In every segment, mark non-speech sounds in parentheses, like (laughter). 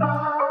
Oh.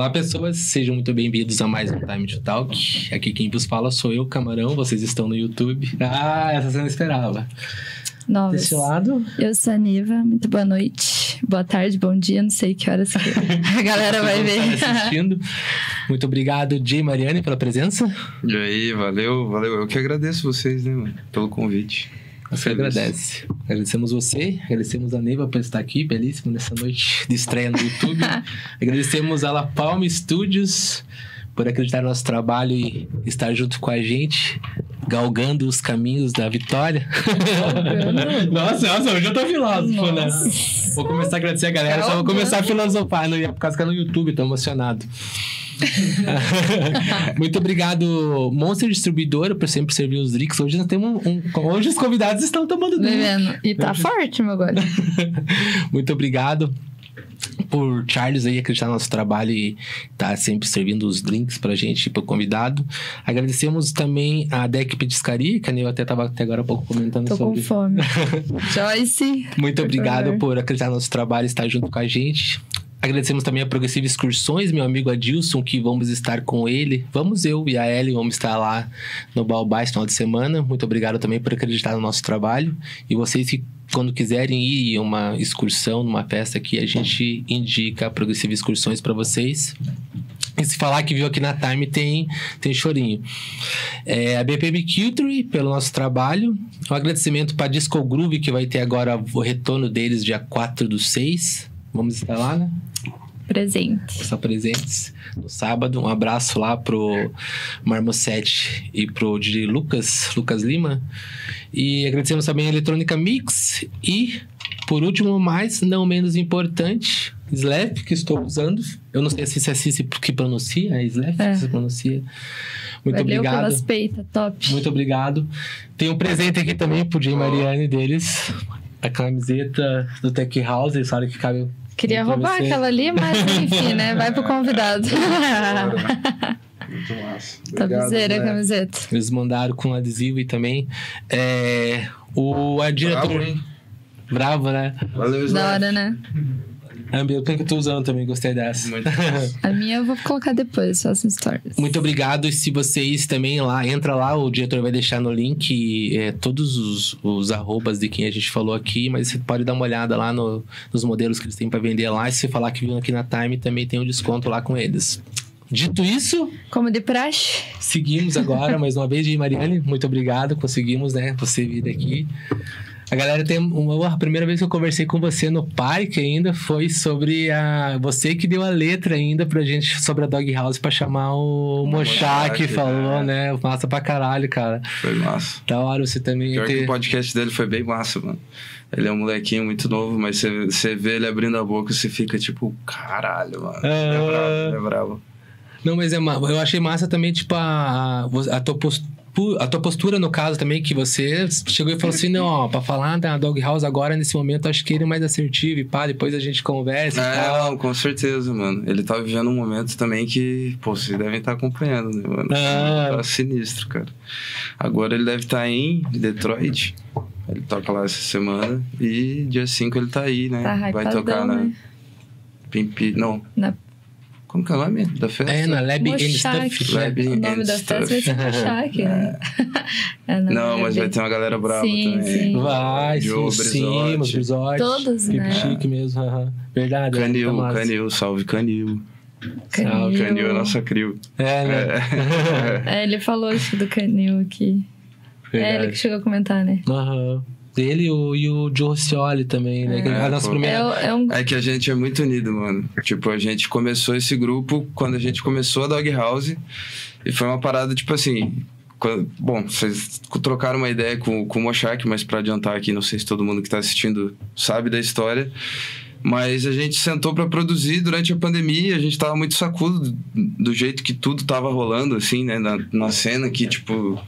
Olá, pessoas, sejam muito bem-vindos a mais um Time to Talk. Aqui quem vos fala sou eu, Camarão. Vocês estão no YouTube. Ah, essa você não esperava. Novas. Desse lado, Eu sou a Niva, muito boa noite, boa tarde, bom dia, não sei que horas que a (laughs) galera vai ver. assistindo. Muito obrigado, Jay e Mariane, pela presença. E aí, valeu, valeu. Eu que agradeço vocês, né, mano, pelo convite. Você agradece. Agradecemos você, agradecemos a Neiva por estar aqui, belíssimo, nessa noite de estreia no YouTube. (laughs) agradecemos a La Palma Studios por acreditar no nosso trabalho e estar junto com a gente, galgando os caminhos da vitória. (laughs) nossa, nossa, hoje eu tô filósofo, né? Vou começar a agradecer a galera, só vou começar a filosofar, não ia por causa que é no YouTube, tô emocionado. (laughs) Muito obrigado, Monster Distribuidora, por sempre servir os drinks. Hoje nós temos um, hoje os convidados estão tomando drink. Bebendo. E tá (laughs) forte, meu agora. (laughs) Muito obrigado por Charles aí acreditar no nosso trabalho e tá sempre servindo os drinks pra gente, pro convidado. Agradecemos também a Deck Petiscaria, que a Nil até tava até agora há pouco comentando Tô com sobre. fome. Joyce. Muito por obrigado favor. por acreditar no nosso trabalho e estar junto com a gente. Agradecemos também a Progressiva Excursões, meu amigo Adilson, que vamos estar com ele. Vamos eu e a Ellen, vamos estar lá no Baobá esse final de semana. Muito obrigado também por acreditar no nosso trabalho. E vocês que, quando quiserem ir uma excursão, numa festa aqui, a gente indica a Progressiva Excursões para vocês. E se falar que viu aqui na Time, tem, tem chorinho. É, a BPM Culture, pelo nosso trabalho. Um agradecimento para Disco Groove, que vai ter agora o retorno deles dia 4 do 6. Vamos estar lá, né? Presente. Estar presentes no sábado. Um abraço lá pro Marmosete e pro DJ Lucas, Lucas Lima. E agradecemos também a Eletrônica Mix. E, por último, mas não menos importante, Slap, que estou usando. Eu não sei se é assim que pronuncia, é Slap É. que se pronuncia. Muito Valeu obrigado. pelas peitas, top. Muito obrigado. Tem um presente aqui também pro Jay Mariane deles. A camiseta do Tech House, eles falam que cabe. Queria roubar você. aquela ali, mas enfim, né? Vai pro convidado. (laughs) Muito massa. Topzera a né? camiseta. Eles mandaram com adesivo e também. É, o a diretor. Bravo, hein? Bravo, né? Valeu, Da hora, né? A minha que eu tô usando também, gostei dessa. Muito. (laughs) A minha eu vou colocar depois, faço um stories. Muito obrigado. E se vocês também lá, entra lá, o diretor vai deixar no link é, todos os, os arrobas de quem a gente falou aqui, mas você pode dar uma olhada lá no- nos modelos que eles têm para vender lá. E se falar que viu aqui na Time, também tem um desconto lá com eles. Dito isso, Como de praxe. seguimos agora mais uma vez, Mariane. Muito obrigado, conseguimos, né? Você vir aqui. A galera tem uma a primeira vez que eu conversei com você no parque ainda foi sobre a você que deu a letra ainda pra gente sobre a Dog House pra chamar o Mochak, Mochak, falou, né? né? Massa pra caralho, cara. Foi massa. Da hora você também Pior que ter... o podcast dele foi bem massa, mano. Ele é um molequinho muito novo, mas você, vê ele abrindo a boca e você fica tipo, caralho, mano. É Ah. bravo, ele é bravo. Não, mas é eu achei massa também tipo a a tua postura a tua postura, no caso, também, que você chegou e falou assim: não, ó, pra falar da Dog House agora, nesse momento, acho que ele é mais assertivo e pá, depois a gente conversa e É, tal. não, com certeza, mano. Ele tá vivendo um momento também que, pô, vocês devem estar acompanhando, né, mano? Ah. Tá sinistro, cara. Agora ele deve estar em Detroit. Ele toca lá essa semana. E dia 5 ele tá aí, né? Tá Vai tocar na né? Pimpi. Não. Na Como que é o nome da festa? É, na Lab and Mochak. Stuff. Lab O nome da festa vai ser Mochak, né? É, (laughs) Não, é mas vai ter uma galera brava Sim, também. sim. Vai, Joe sim, Brizotti. Brizotti. Todos, Pipe né? chique mesmo, aham. Verdade. é, Canil, tá massa. Canil, salve Canil. Canil. Canil é nossa crio. É, né? É, ele falou isso do canil aqui. É ele que Verdade. chegou a comentar, né? Aham. Ele e o, e o Joe Roscioli também, né? É. Que a nossa pô. primeira... É, é um. É que a gente é muito unido, mano. Tipo, a gente começou esse grupo quando a gente começou a Dog House. E foi uma parada, tipo assim. quando- bom, vocês trocaram uma ideia com, com o Mochak, mas pra adiantar aqui, não sei se todo mundo que tá assistindo sabe da história. Mas a gente sentou pra produzir durante a pandemia, a gente tava muito sacudo do, do jeito que tudo tava rolando, assim, né, na, na cena, que, tipo,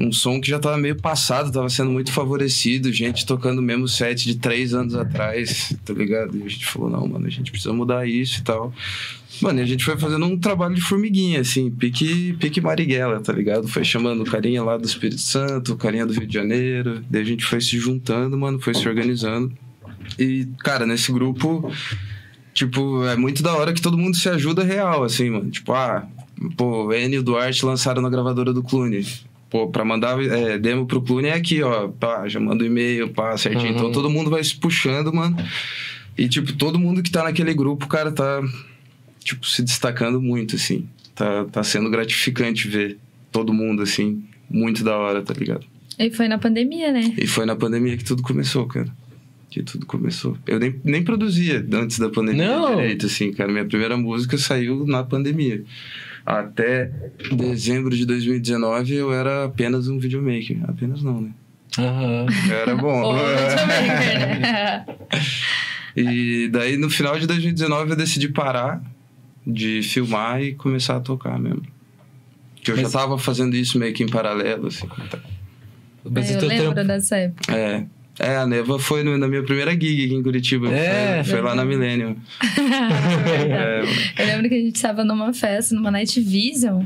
um som que já tava meio passado, tava sendo muito favorecido, gente tocando o mesmo set de três anos atrás, tá ligado? E a gente falou, não, mano, a gente precisa mudar isso e tal. Mano, e a gente foi fazendo um trabalho de formiguinha, assim, pique, pique Marighella, tá ligado? Foi chamando o carinha lá do Espírito Santo, o carinha do Rio de Janeiro, daí a gente foi se juntando, mano, foi se organizando. E, cara, nesse grupo tipo, é muito da hora que todo mundo se ajuda real, assim, mano. Tipo, ah, pô, N e o Duarte lançaram na gravadora do Clune. Pô, pra mandar é, demo pro Clune é aqui, ó. Pá, já manda o e-mail, pá, certinho. Uhum. Então todo mundo vai se puxando, mano. E, tipo, todo mundo que tá naquele grupo, cara, tá, tipo, se destacando muito, assim. Tá, tá sendo gratificante ver todo mundo, assim. Muito da hora, tá ligado? E foi na pandemia, né? E foi na pandemia que tudo começou, cara. Que tudo começou. Eu nem, nem produzia antes da pandemia Não? direito, assim, cara. Minha primeira música saiu na pandemia. Até dezembro de 2019 eu era apenas um videomaker. Apenas não, né? Aham. Eu era bom. (laughs) Videomaker, né? e daí no final de 2019 eu decidi parar de filmar e começar a tocar mesmo. Que eu já Mas- tava fazendo isso meio que em paralelo, assim. tá? Mas eu o teu lembro trampo- dessa época. É. É, a Neva foi no- na minha primeira gig aqui em Curitiba. É. Foi, foi lá na Millennium. É, Eu lembro que a gente tava numa festa, numa Night Vision,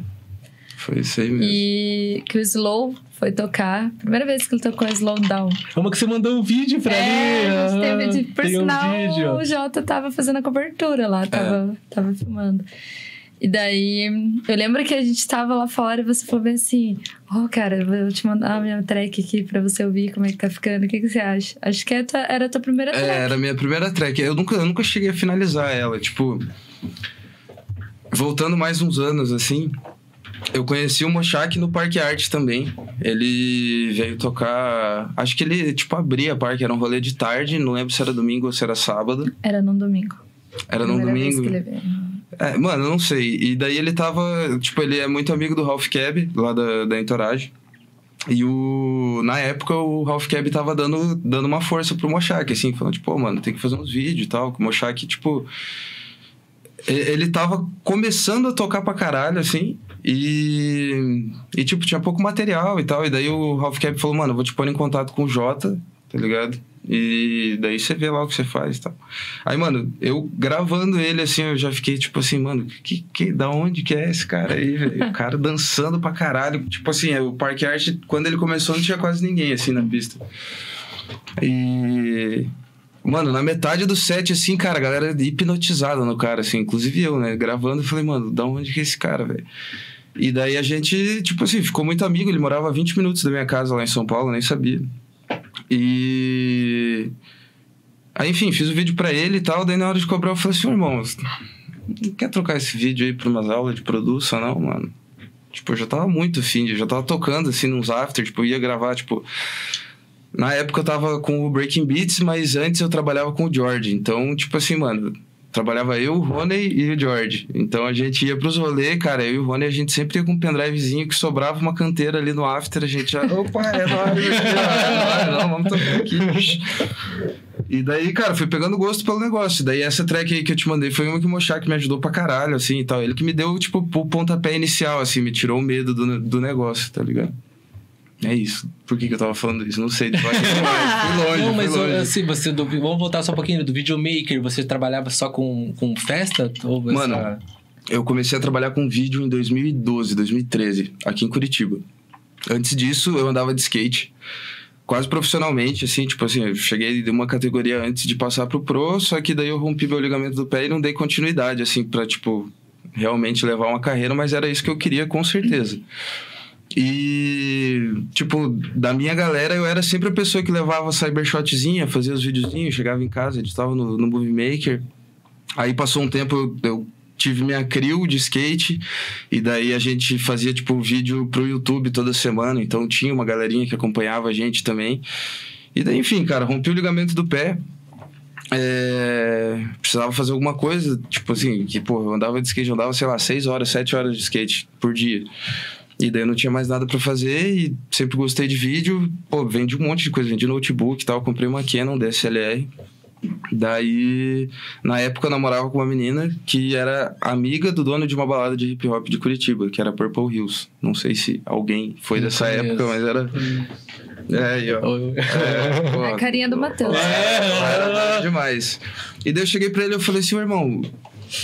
foi isso aí mesmo. e que o Slow foi tocar. Primeira vez que ele tocou Slow Down. Uma que você mandou um vídeo pra É, mim. a gente teve de, por Tem um sinal, vídeo. o Jota tava fazendo a cobertura lá, tava, tava filmando. E daí, eu lembro que a gente tava lá fora e você falou bem assim: Ó, cara, eu vou te mandar a minha track aqui pra você ouvir como é que tá ficando. O que, que você acha? Acho que é era a tua primeira track. É, era a minha primeira track. Eu nunca, eu nunca cheguei a finalizar ela. Tipo, voltando mais uns anos, assim, eu conheci o Mochak no Parque Arte também. Ele veio tocar. Acho que ele, tipo, abria parque, era um rolê de tarde, não lembro se era domingo ou se era sábado. Era num domingo. Era num domingo. É, mano, não sei. E daí ele tava. Tipo, ele é muito amigo do Ralph Cab, lá da, da Entourage. E o. Na época, o Ralph Cab tava dando, dando uma força pro Mochak, assim, falando, tipo, pô, mano, tem que fazer uns vídeos e tal. Que o Mochak, tipo. Ele tava começando a tocar pra caralho, assim. E. E, tipo, tinha pouco material e tal. E daí o Ralph Cab falou, mano, vou te pôr em contato com o Jota, tá ligado? E daí você vê lá o que você faz e tal. Aí, mano, eu gravando ele, assim, eu já fiquei tipo assim, mano, que, que, da onde que é esse cara aí, velho? O cara dançando pra caralho. Tipo assim, o Parque Arte, quando ele começou, não tinha quase ninguém, assim, na pista. E. Mano, na metade do set, assim, cara, a galera hipnotizada no cara, assim, inclusive eu, né? Gravando, eu falei, mano, da onde que é esse cara, velho? E daí a gente, tipo assim, ficou muito amigo. Ele morava a 20 minutos da minha casa lá em São Paulo, nem sabia. E. Aí, enfim, fiz o vídeo pra ele e tal. Daí, na hora de cobrar, eu falei assim: "Ô, irmão, quer trocar esse vídeo aí pra umas aulas de produção, não, mano? Tipo, eu já tava muito eu já tava tocando, assim, nos after, tipo, ia gravar, tipo. Na época eu tava com o Breaking Beats, mas antes eu trabalhava com o George. Então, tipo assim, mano, trabalhava eu, o Rony e o George. Então a gente ia pros rolês, cara, eu e o Rony, a gente sempre ia com um pendrivezinho que sobrava uma canteira ali no after, a gente já. (laughs) Opa, é (laughs) nóis, é nóis, não, vamos tocar aqui. E daí, cara, fui pegando gosto pelo negócio. Daí essa track aí que eu te mandei foi uma que o Mochak me ajudou pra caralho, assim e tal. Ele que me deu, tipo, o pontapé inicial, assim, me tirou o medo do, do negócio, tá ligado? É isso. Por que, que eu tava falando isso? Não sei. Tipo, fui (laughs) longe, Não, mas longe. assim, você do, vamos voltar só um pouquinho do videomaker. Você trabalhava só com, com festa? Ou Mano, essa- Eu comecei a trabalhar com vídeo em 2012, 2013, aqui em Curitiba. Antes disso, eu andava de skate, quase profissionalmente, assim, tipo assim, eu cheguei de uma categoria antes de passar pro pro, só que daí eu rompi meu ligamento do pé e não dei continuidade, assim, pra, tipo, realmente levar uma carreira, mas era isso que eu queria, com certeza. E, tipo, da minha galera, eu era sempre a pessoa que levava cybershotzinha, fazia os videozinhos, chegava em casa, editava no, no Movie Maker. Aí passou um tempo, eu, eu tive minha crew de skate, e daí a gente fazia, tipo, vídeo pro YouTube toda semana, então tinha uma galerinha que acompanhava a gente também. E daí, enfim, cara, rompi o ligamento do pé. É, precisava fazer alguma coisa, tipo assim, que, pô, eu andava de skate, eu andava, sei lá, 6 horas, 7 horas de skate por dia. E daí eu não tinha mais nada pra fazer e sempre gostei de vídeo. Pô, vendi um monte de coisa, vendi notebook e tal. Comprei uma Canon DSLR. Daí, na época, eu namorava com uma menina que era amiga do dono de uma balada de hip hop de Curitiba, que era Purple Hills. Não sei se alguém foi Não dessa conheço. época, mas era. É, aí, ó. É, pô, A carinha do Matheus. é, demais. E daí eu cheguei pra ele e eu falei assim, "Ô, irmão,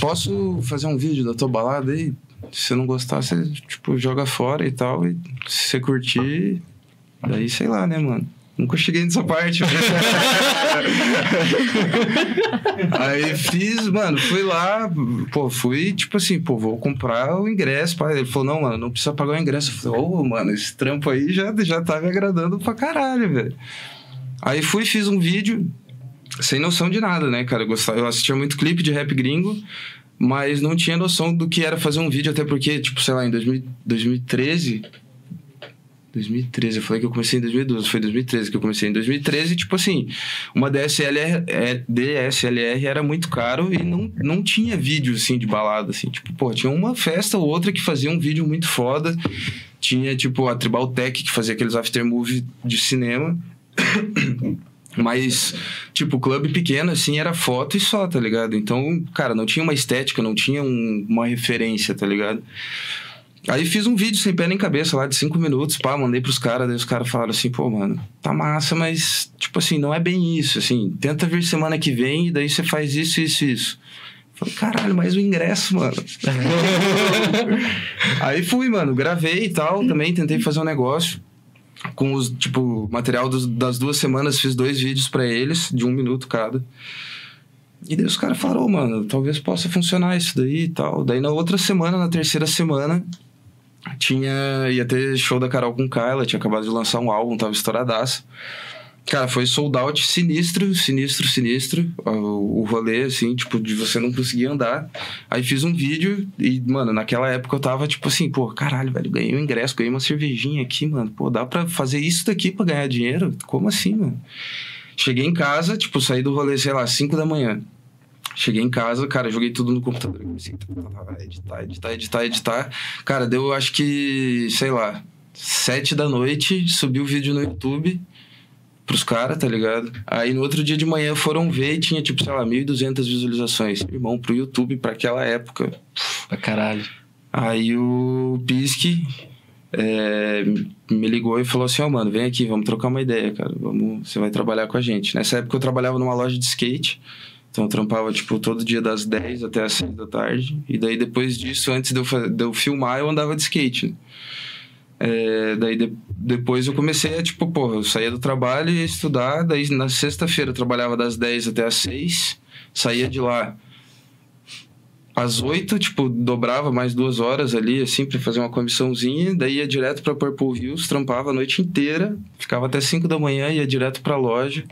posso fazer um vídeo da tua balada aí? Se você não gostar, você, tipo, joga fora e tal. E se você curtir, daí sei lá, né, mano? Nunca cheguei nessa parte. (laughs) aí fiz, mano, fui lá, pô, fui tipo assim, pô, vou comprar o ingresso. Pai. Ele falou, não, mano, não precisa pagar o ingresso. Eu falei, ô, oh, mano, esse trampo aí já, já tá me agradando pra caralho, velho. Aí fui, fiz um vídeo, sem noção de nada, né, cara? Eu, gostava, eu assistia muito clipe de rap gringo, mas não tinha noção do que era fazer um vídeo, até porque, tipo, sei lá, em 2000, 2013 2013, eu falei que eu comecei em 2012, foi 2013 que eu comecei em 2013, tipo assim, uma DSLR, é, DSLR era muito caro e não, não tinha vídeo assim de balada assim, tipo, pô, tinha uma festa ou outra que fazia um vídeo muito foda. Tinha tipo a Tribal Tech que fazia aqueles after movie de cinema. Mas, tipo, clube pequeno, assim, era foto e só, tá ligado? Então, cara, não tinha uma estética, não tinha um, uma referência, tá ligado? Aí fiz um vídeo sem pé nem cabeça lá de cinco minutos, pá, mandei pros caras, daí os caras falaram assim, pô, mano, tá massa, mas, tipo assim, não é bem isso, assim, tenta vir semana que vem e daí você faz isso, isso, isso. Falei, caralho, mais o ingresso, mano. (laughs) Aí fui, mano, gravei e tal, também tentei fazer um negócio. Com os, tipo, material dos, das duas semanas, fiz dois vídeos para eles, de um minuto cada. E daí os caras falaram, oh, mano, talvez possa funcionar isso daí e tal. Daí na outra semana, na terceira semana, tinha. ia ter show da Carol com K, ela tinha acabado de lançar um álbum, tava estouradaço. Cara, foi sold out sinistro, sinistro, sinistro. O, o rolê, assim, tipo, de você não conseguir andar. Aí fiz um vídeo e, mano, naquela época eu tava, tipo assim, pô, caralho, velho, ganhei um ingresso, ganhei uma cervejinha aqui, mano. Pô, dá pra fazer isso daqui pra ganhar dinheiro? Como assim, mano? Cheguei em casa, tipo, saí do rolê, sei lá, 5 da manhã. Cheguei em casa, cara, joguei tudo no computador. Comecei a editar, editar, editar, editar. Cara, deu acho que, sei lá, sete da noite, subi o vídeo no YouTube pros caras, tá ligado? Aí no outro dia de manhã foram ver e tinha, tipo, sei lá, 1.200 visualizações. Irmão, pro YouTube, pra aquela época. Pra caralho. Aí o Pisque é, me ligou e falou assim: Ó, oh, mano, vem aqui, vamos trocar uma ideia, cara. Vamos, você vai trabalhar com a gente. Nessa época eu trabalhava numa loja de skate. Então eu trampava, tipo, todo dia das 10 até as 6 da tarde. E daí depois disso, antes de eu, de eu filmar, eu andava de skate. É, daí de, depois eu comecei a, tipo, porra, eu saía do trabalho e estudar. Daí na sexta-feira eu trabalhava das 10 até as 6. Saía de lá às 8, tipo, dobrava mais duas horas ali, assim, pra fazer uma comissãozinha. Daí ia direto pra Purple Hills, trampava a noite inteira. Ficava até 5 da manhã, ia direto pra loja.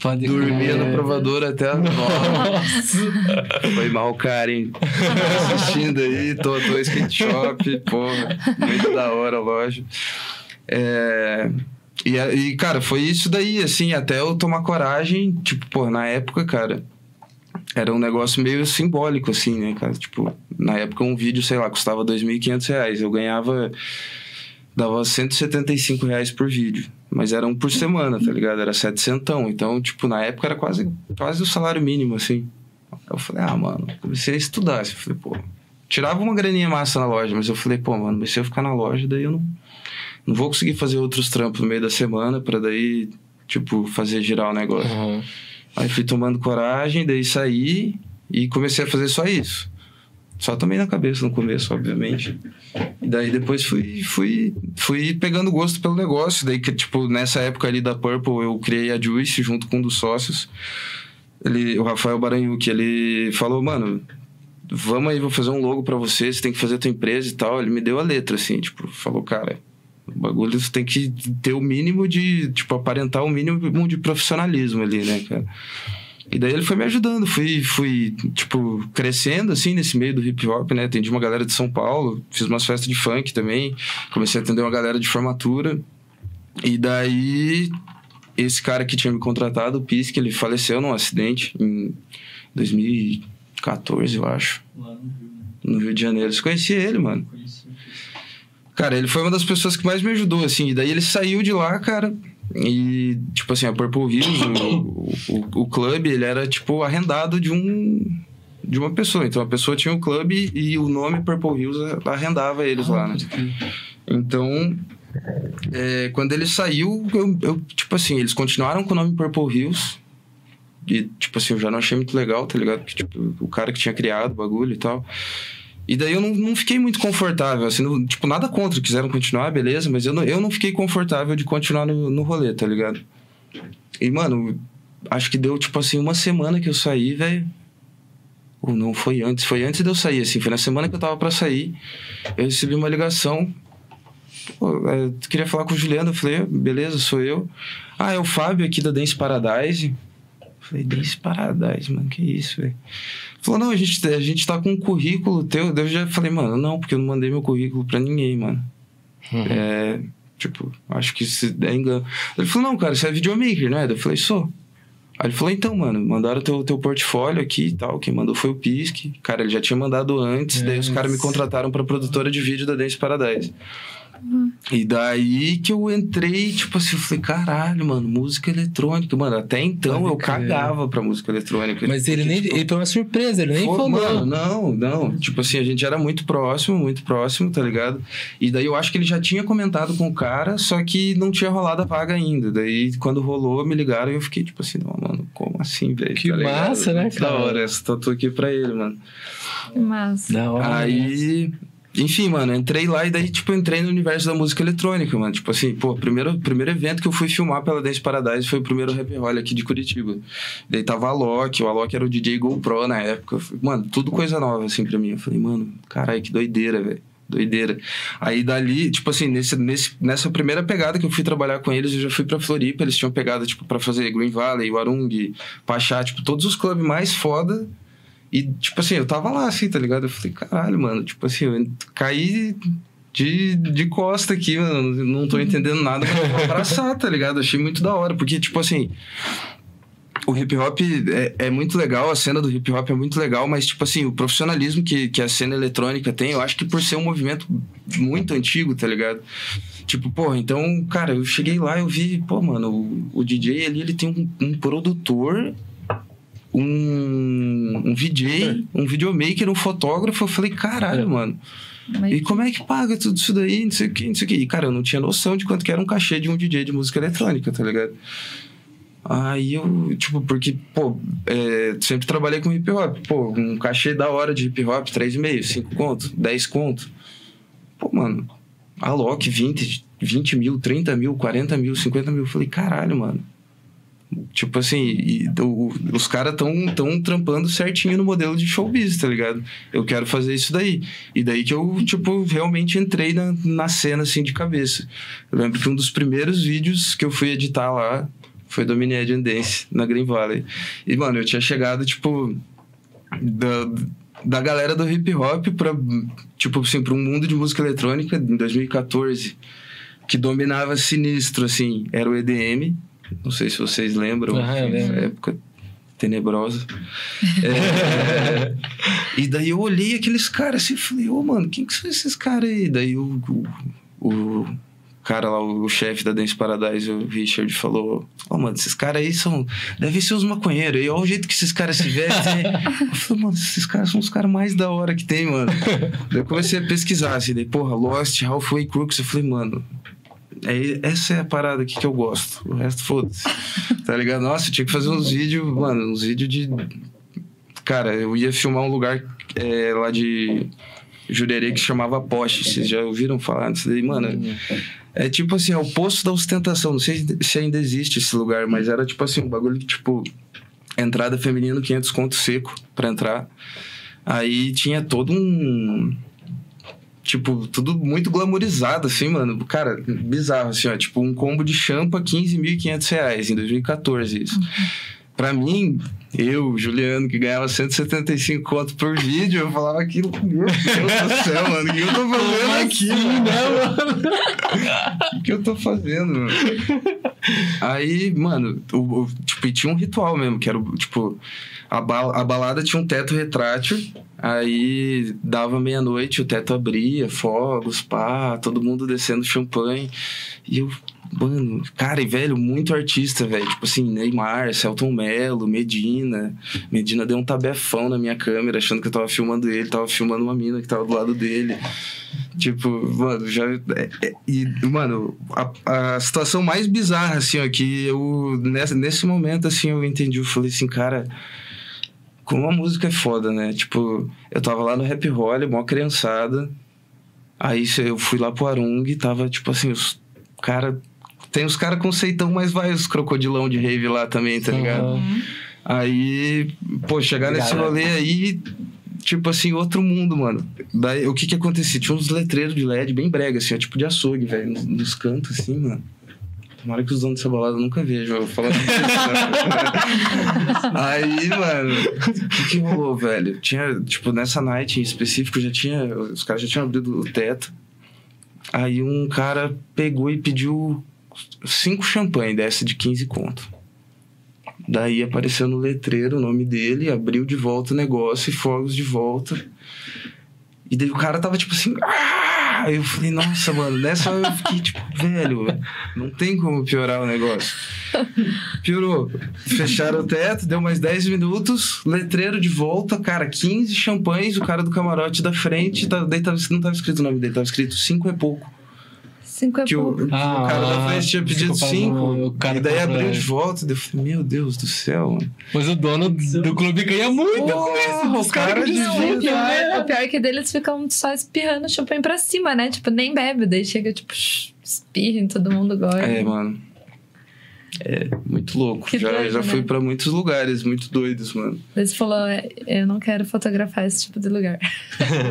Pode Dormia no provador até as nove. (laughs) Foi mal, Karen. Assistindo aí, tô, tô skate shop, porra. Muito da hora a loja. É... E, e, cara, foi isso daí, assim, até eu tomar coragem, tipo, pô, na época, cara, era um negócio meio simbólico, assim, né, cara? Tipo, na época um vídeo, sei lá, custava R$ 2.500. Eu ganhava, dava 175 reais por vídeo. Mas era um por semana, tá ligado? Era setecentão. Então, tipo, na época era quase, quase o salário mínimo, assim. Eu falei, ah, mano, comecei a estudar. Eu falei, pô, tirava uma graninha massa na loja, mas eu falei, pô, mano, mas se eu ficar na loja, daí eu não, não vou conseguir fazer outros trampos no meio da semana para daí, tipo, fazer girar o negócio. Uhum. Aí fui tomando coragem, daí saí e comecei a fazer só isso. Só também na cabeça no começo, obviamente. E daí depois fui, fui, fui pegando gosto pelo negócio. Daí que, tipo, nessa época ali da Purple, eu criei a Juice junto com um dos sócios. Ele, o Rafael Baranhuque, ele falou, mano, vamos aí, vou fazer um logo para você, você tem que fazer a tua empresa e tal. Ele me deu a letra, assim, tipo, falou, cara, o bagulho tem que ter o mínimo de, tipo, aparentar o mínimo de profissionalismo ali, né, cara? E daí ele foi me ajudando, fui, fui, tipo, crescendo, assim, nesse meio do hip hop, né? Atendi uma galera de São Paulo, fiz umas festas de funk também, comecei a atender uma galera de formatura. E daí, esse cara que tinha me contratado, o Pisque, ele faleceu num acidente em 2014, eu acho. Lá no Rio, né? No Rio de Janeiro. Você conhecia ele, mano? Conheci. Cara, ele foi uma das pessoas que mais me ajudou, assim. E daí ele saiu de lá, cara e, tipo assim, a Purple Hills, (coughs) o, o, o clube, ele era, tipo, arrendado de um de uma pessoa. Então a pessoa tinha o um clube e o nome Purple Hills arrendava eles ah, lá, né? Então, é, quando ele saiu, eu, eu, tipo assim, eles continuaram com o nome Purple Hills. E, tipo assim, eu já não achei muito legal, tá ligado? Porque, tipo, o cara que tinha criado o bagulho e tal. E daí eu não, não fiquei muito confortável, assim, não, tipo, nada contra, quiseram continuar, beleza, mas eu não, eu não fiquei confortável de continuar no, no rolê, tá ligado? E, mano, acho que deu, tipo assim, uma semana que eu saí, velho. Ou não, foi antes. Foi antes de eu sair, assim. Foi na semana que eu tava pra sair. Eu recebi uma ligação. Pô, é, queria falar com o Juliano. Eu falei, beleza, sou eu. Ah, é o Fábio aqui da Dance Paradise. Eu falei, Dance Paradise, mano, que isso, velho. Falou, não, a gente, a gente tá com um currículo teu. Eu já falei, mano, não, porque eu não mandei meu currículo pra ninguém, mano. Uhum. É, tipo, acho que isso é engano. Ele falou, não, cara, você é videomaker, não é? Eu falei, sou. Aí ele falou, então, mano, mandaram teu, teu portfólio aqui e tal. Quem mandou foi o Pisque. Cara, ele já tinha mandado antes, daí os caras me contrataram pra produtora de vídeo da Dance Paradise. E daí que eu entrei, tipo assim, eu falei, caralho, mano, música eletrônica. Mano, até então Pode eu crer. cagava pra música eletrônica. Mas ele Porque, nem. tipo, Ele foi uma surpresa, ele nem falou. Mano, não, não. Tipo assim, a gente era muito próximo, muito próximo, tá ligado? E daí eu acho que ele já tinha comentado com o cara, só que não tinha rolado a vaga ainda. Daí quando rolou, me ligaram e eu fiquei tipo assim, não, mano, como assim, velho? Que Tá ligado? massa, né, Muito Da cara? hora, essa tatu aqui pra ele, mano. Que massa. Da hora. Aí. Enfim, mano, entrei lá e daí, tipo, entrei no universo da música eletrônica, mano. Tipo assim, pô, primeiro, primeiro evento que eu fui filmar pela Dance Paradise foi o primeiro Happy Holly aqui de Curitiba. Daí tava a Alok, o Alok era o DJ GoPro na época. Mano, tudo coisa nova, assim, pra mim. Eu falei, mano, caralho, que doideira, velho. Doideira. Aí dali, tipo assim, nesse, nesse, nessa primeira pegada que eu fui trabalhar com eles, eu já fui pra Floripa. Eles tinham pegado, tipo, pra fazer Green Valley, Warung, Pachá, tipo, todos os clubes mais foda. E, tipo assim, eu tava lá, assim, tá ligado? Eu falei, caralho, mano, tipo assim, eu caí de, de costa aqui, mano. Não tô entendendo nada, vou abraçar, tá ligado? Achei muito da hora, porque, tipo assim. O hip hop é, é muito legal, a cena do hip hop é muito legal, mas, tipo assim, o profissionalismo que, que a cena eletrônica tem, eu acho que por ser um movimento muito antigo, tá ligado? Tipo, porra, então, cara, eu cheguei lá, eu vi, pô, mano, o, o DJ ali, ele tem um, um produtor, um, um VJ, um videomaker, um fotógrafo. Eu falei, caralho, É. mano. Mas E como é que paga tudo isso daí? Não sei o que, não sei o que. E, cara, eu não tinha noção de quanto que era um cachê de um DJ de música eletrônica, tá ligado? Aí eu, tipo, porque, pô, é, sempre trabalhei com hip hop. Pô, um cachê da hora de hip hop, 3,5, 5 conto, 10 conto. Pô, mano, Alok, 20, 20 mil, 30 mil, 40 mil, 50 mil. Eu falei, caralho, mano. Tipo assim, e o- os caras tão, tão trampando certinho no modelo de showbiz, tá ligado? Eu quero fazer isso daí. E daí que eu, tipo, realmente entrei na, na cena, assim, de cabeça. Eu lembro que um dos primeiros vídeos que eu fui editar lá foi do Mini Ed and Dance, na Green Valley. E, mano, eu tinha chegado, tipo, da, da galera do hip hop pra, tipo, assim, pra um mundo de música eletrônica em 2014, que dominava sinistro, assim, era o EDM. Não sei se vocês lembram. Ah, lembro. época tenebrosa. É, (laughs) e daí eu olhei aqueles caras assim e falei, ô, mano, quem que são esses caras aí? Daí o, o, o cara lá, o chefe da Dance Paradise, o Richard, falou, ô, mano, esses caras aí são... Devem ser os maconheiros. E olha o jeito que esses caras se vestem. (laughs) eu falei, mano, esses caras são os caras mais da hora que tem, mano. daí eu comecei a pesquisar, assim, daí, porra, Lost, Halfway Crooks. Eu falei, mano... É, essa é a parada aqui que eu gosto. O resto, foda-se. (laughs) Tá ligado? Nossa, eu tinha que fazer uns vídeos, mano, uns vídeos de. Cara, eu ia filmar um lugar é, lá de Jurerê que chamava Poste. Vocês já ouviram falar disso daí? Mano, é tipo assim, é o poço da ostentação. Não sei se ainda existe esse lugar, mas era tipo assim, um bagulho que, tipo, entrada feminina, 500 conto seco pra entrar. Aí tinha todo um. Tipo, tudo muito glamourizado, assim, mano. Cara, bizarro, assim, ó. Tipo, um combo de champa, 15.500 reais, em 2014, isso. Pra mim, eu, Juliano, que ganhava 175 conto por vídeo, eu falava aquilo, meu Deus do céu, mano, o que eu tô fazendo aqui, mano? O (laughs) que eu tô fazendo, mano? Aí, mano, o, o- tipo, e tinha um ritual mesmo, que era, tipo, a, ba- a balada tinha um teto retrátil, aí dava meia-noite, o teto abria, fogos, pá, todo mundo descendo champanhe, e eu, mano, cara, e velho, muito artista, velho, tipo assim, Neymar, Celton Mello, Medina, Medina deu um tabefão na minha câmera, achando que eu tava filmando ele, tava filmando uma mina que tava do lado dele. Tipo, mano, já. é- é- e, mano, a, a situação mais bizarra, assim, ó, que eu. Nesse, nesse momento, assim, eu entendi. Eu falei assim, cara. Como a música é foda, né? Tipo, eu tava lá no Rap Holly, mó criançada. Aí eu fui lá pro Arung, tava, tipo assim, os cara tem os caras conceitão, mas vai os crocodilão de rave lá também, tá ligado? Uhum. Aí, pô, chegar nesse rolê aí, tipo assim, outro mundo, mano. Daí, o que que acontecia? Tinha uns letreiros de LED bem brega, assim, ó, tipo de açougue, velho, nos, nos cantos, assim, mano. Tomara que os donos dessa balada nunca vejam eu falando né? (laughs) Aí, mano, o que que rolou, velho? Tinha, tipo, nessa night em específico, já tinha... Os caras já tinham abrido o teto. Aí um cara pegou e pediu cinco champanhe dessa de 15 conto. Daí apareceu no letreiro o nome dele, abriu de volta o negócio e fogos de volta. E daí o cara tava tipo assim. "Ah!" Eu falei, nossa, mano, nessa eu fiquei tipo, velho, não tem como piorar o negócio. Piorou. Fecharam o teto, deu mais 10 minutos, letreiro de volta, cara, 15 champanhes, o cara do camarote da frente, tá- daí tava, não tava escrito o nome dele, tava escrito 5 é pouco. Cinco é Que o, pouco. que o cara da frente tinha pedido desculpa, 5. não, o cara E daí abriu é. de volta, eu falei, meu Deus do céu, mano. Mas o dono do clube ganha muito com isso. Os o caras cara o pior, né? o pior é que deles ficam só espirrando champanhe pra cima, né? Tipo, nem bebe. Daí chega, tipo, espirra em todo mundo agora. É, mano. É muito louco. Que já doido, já fui né? pra muitos lugares muito doidos, mano. Você falou, é, eu não quero fotografar esse tipo de lugar. (laughs)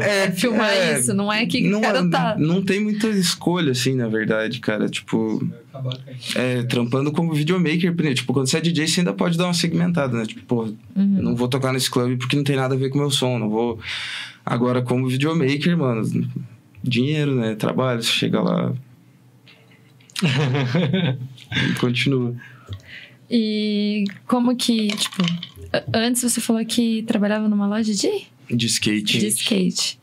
É, (laughs) Filmar é, isso, não é que o não, cara tá... não tem muita escolha, assim, na verdade, cara. Tipo, é, trampando como videomaker, tipo, quando você é DJ, você ainda pode dar uma segmentada, né? Tipo, pô, Uhum. não vou tocar nesse clube porque não tem nada a ver com o meu som, não vou. Agora, como videomaker, mano, dinheiro, né? Trabalho, você chega lá. (laughs) (laughs) continua. E como que, tipo... Antes você falou que trabalhava numa loja de, De skate. de skate.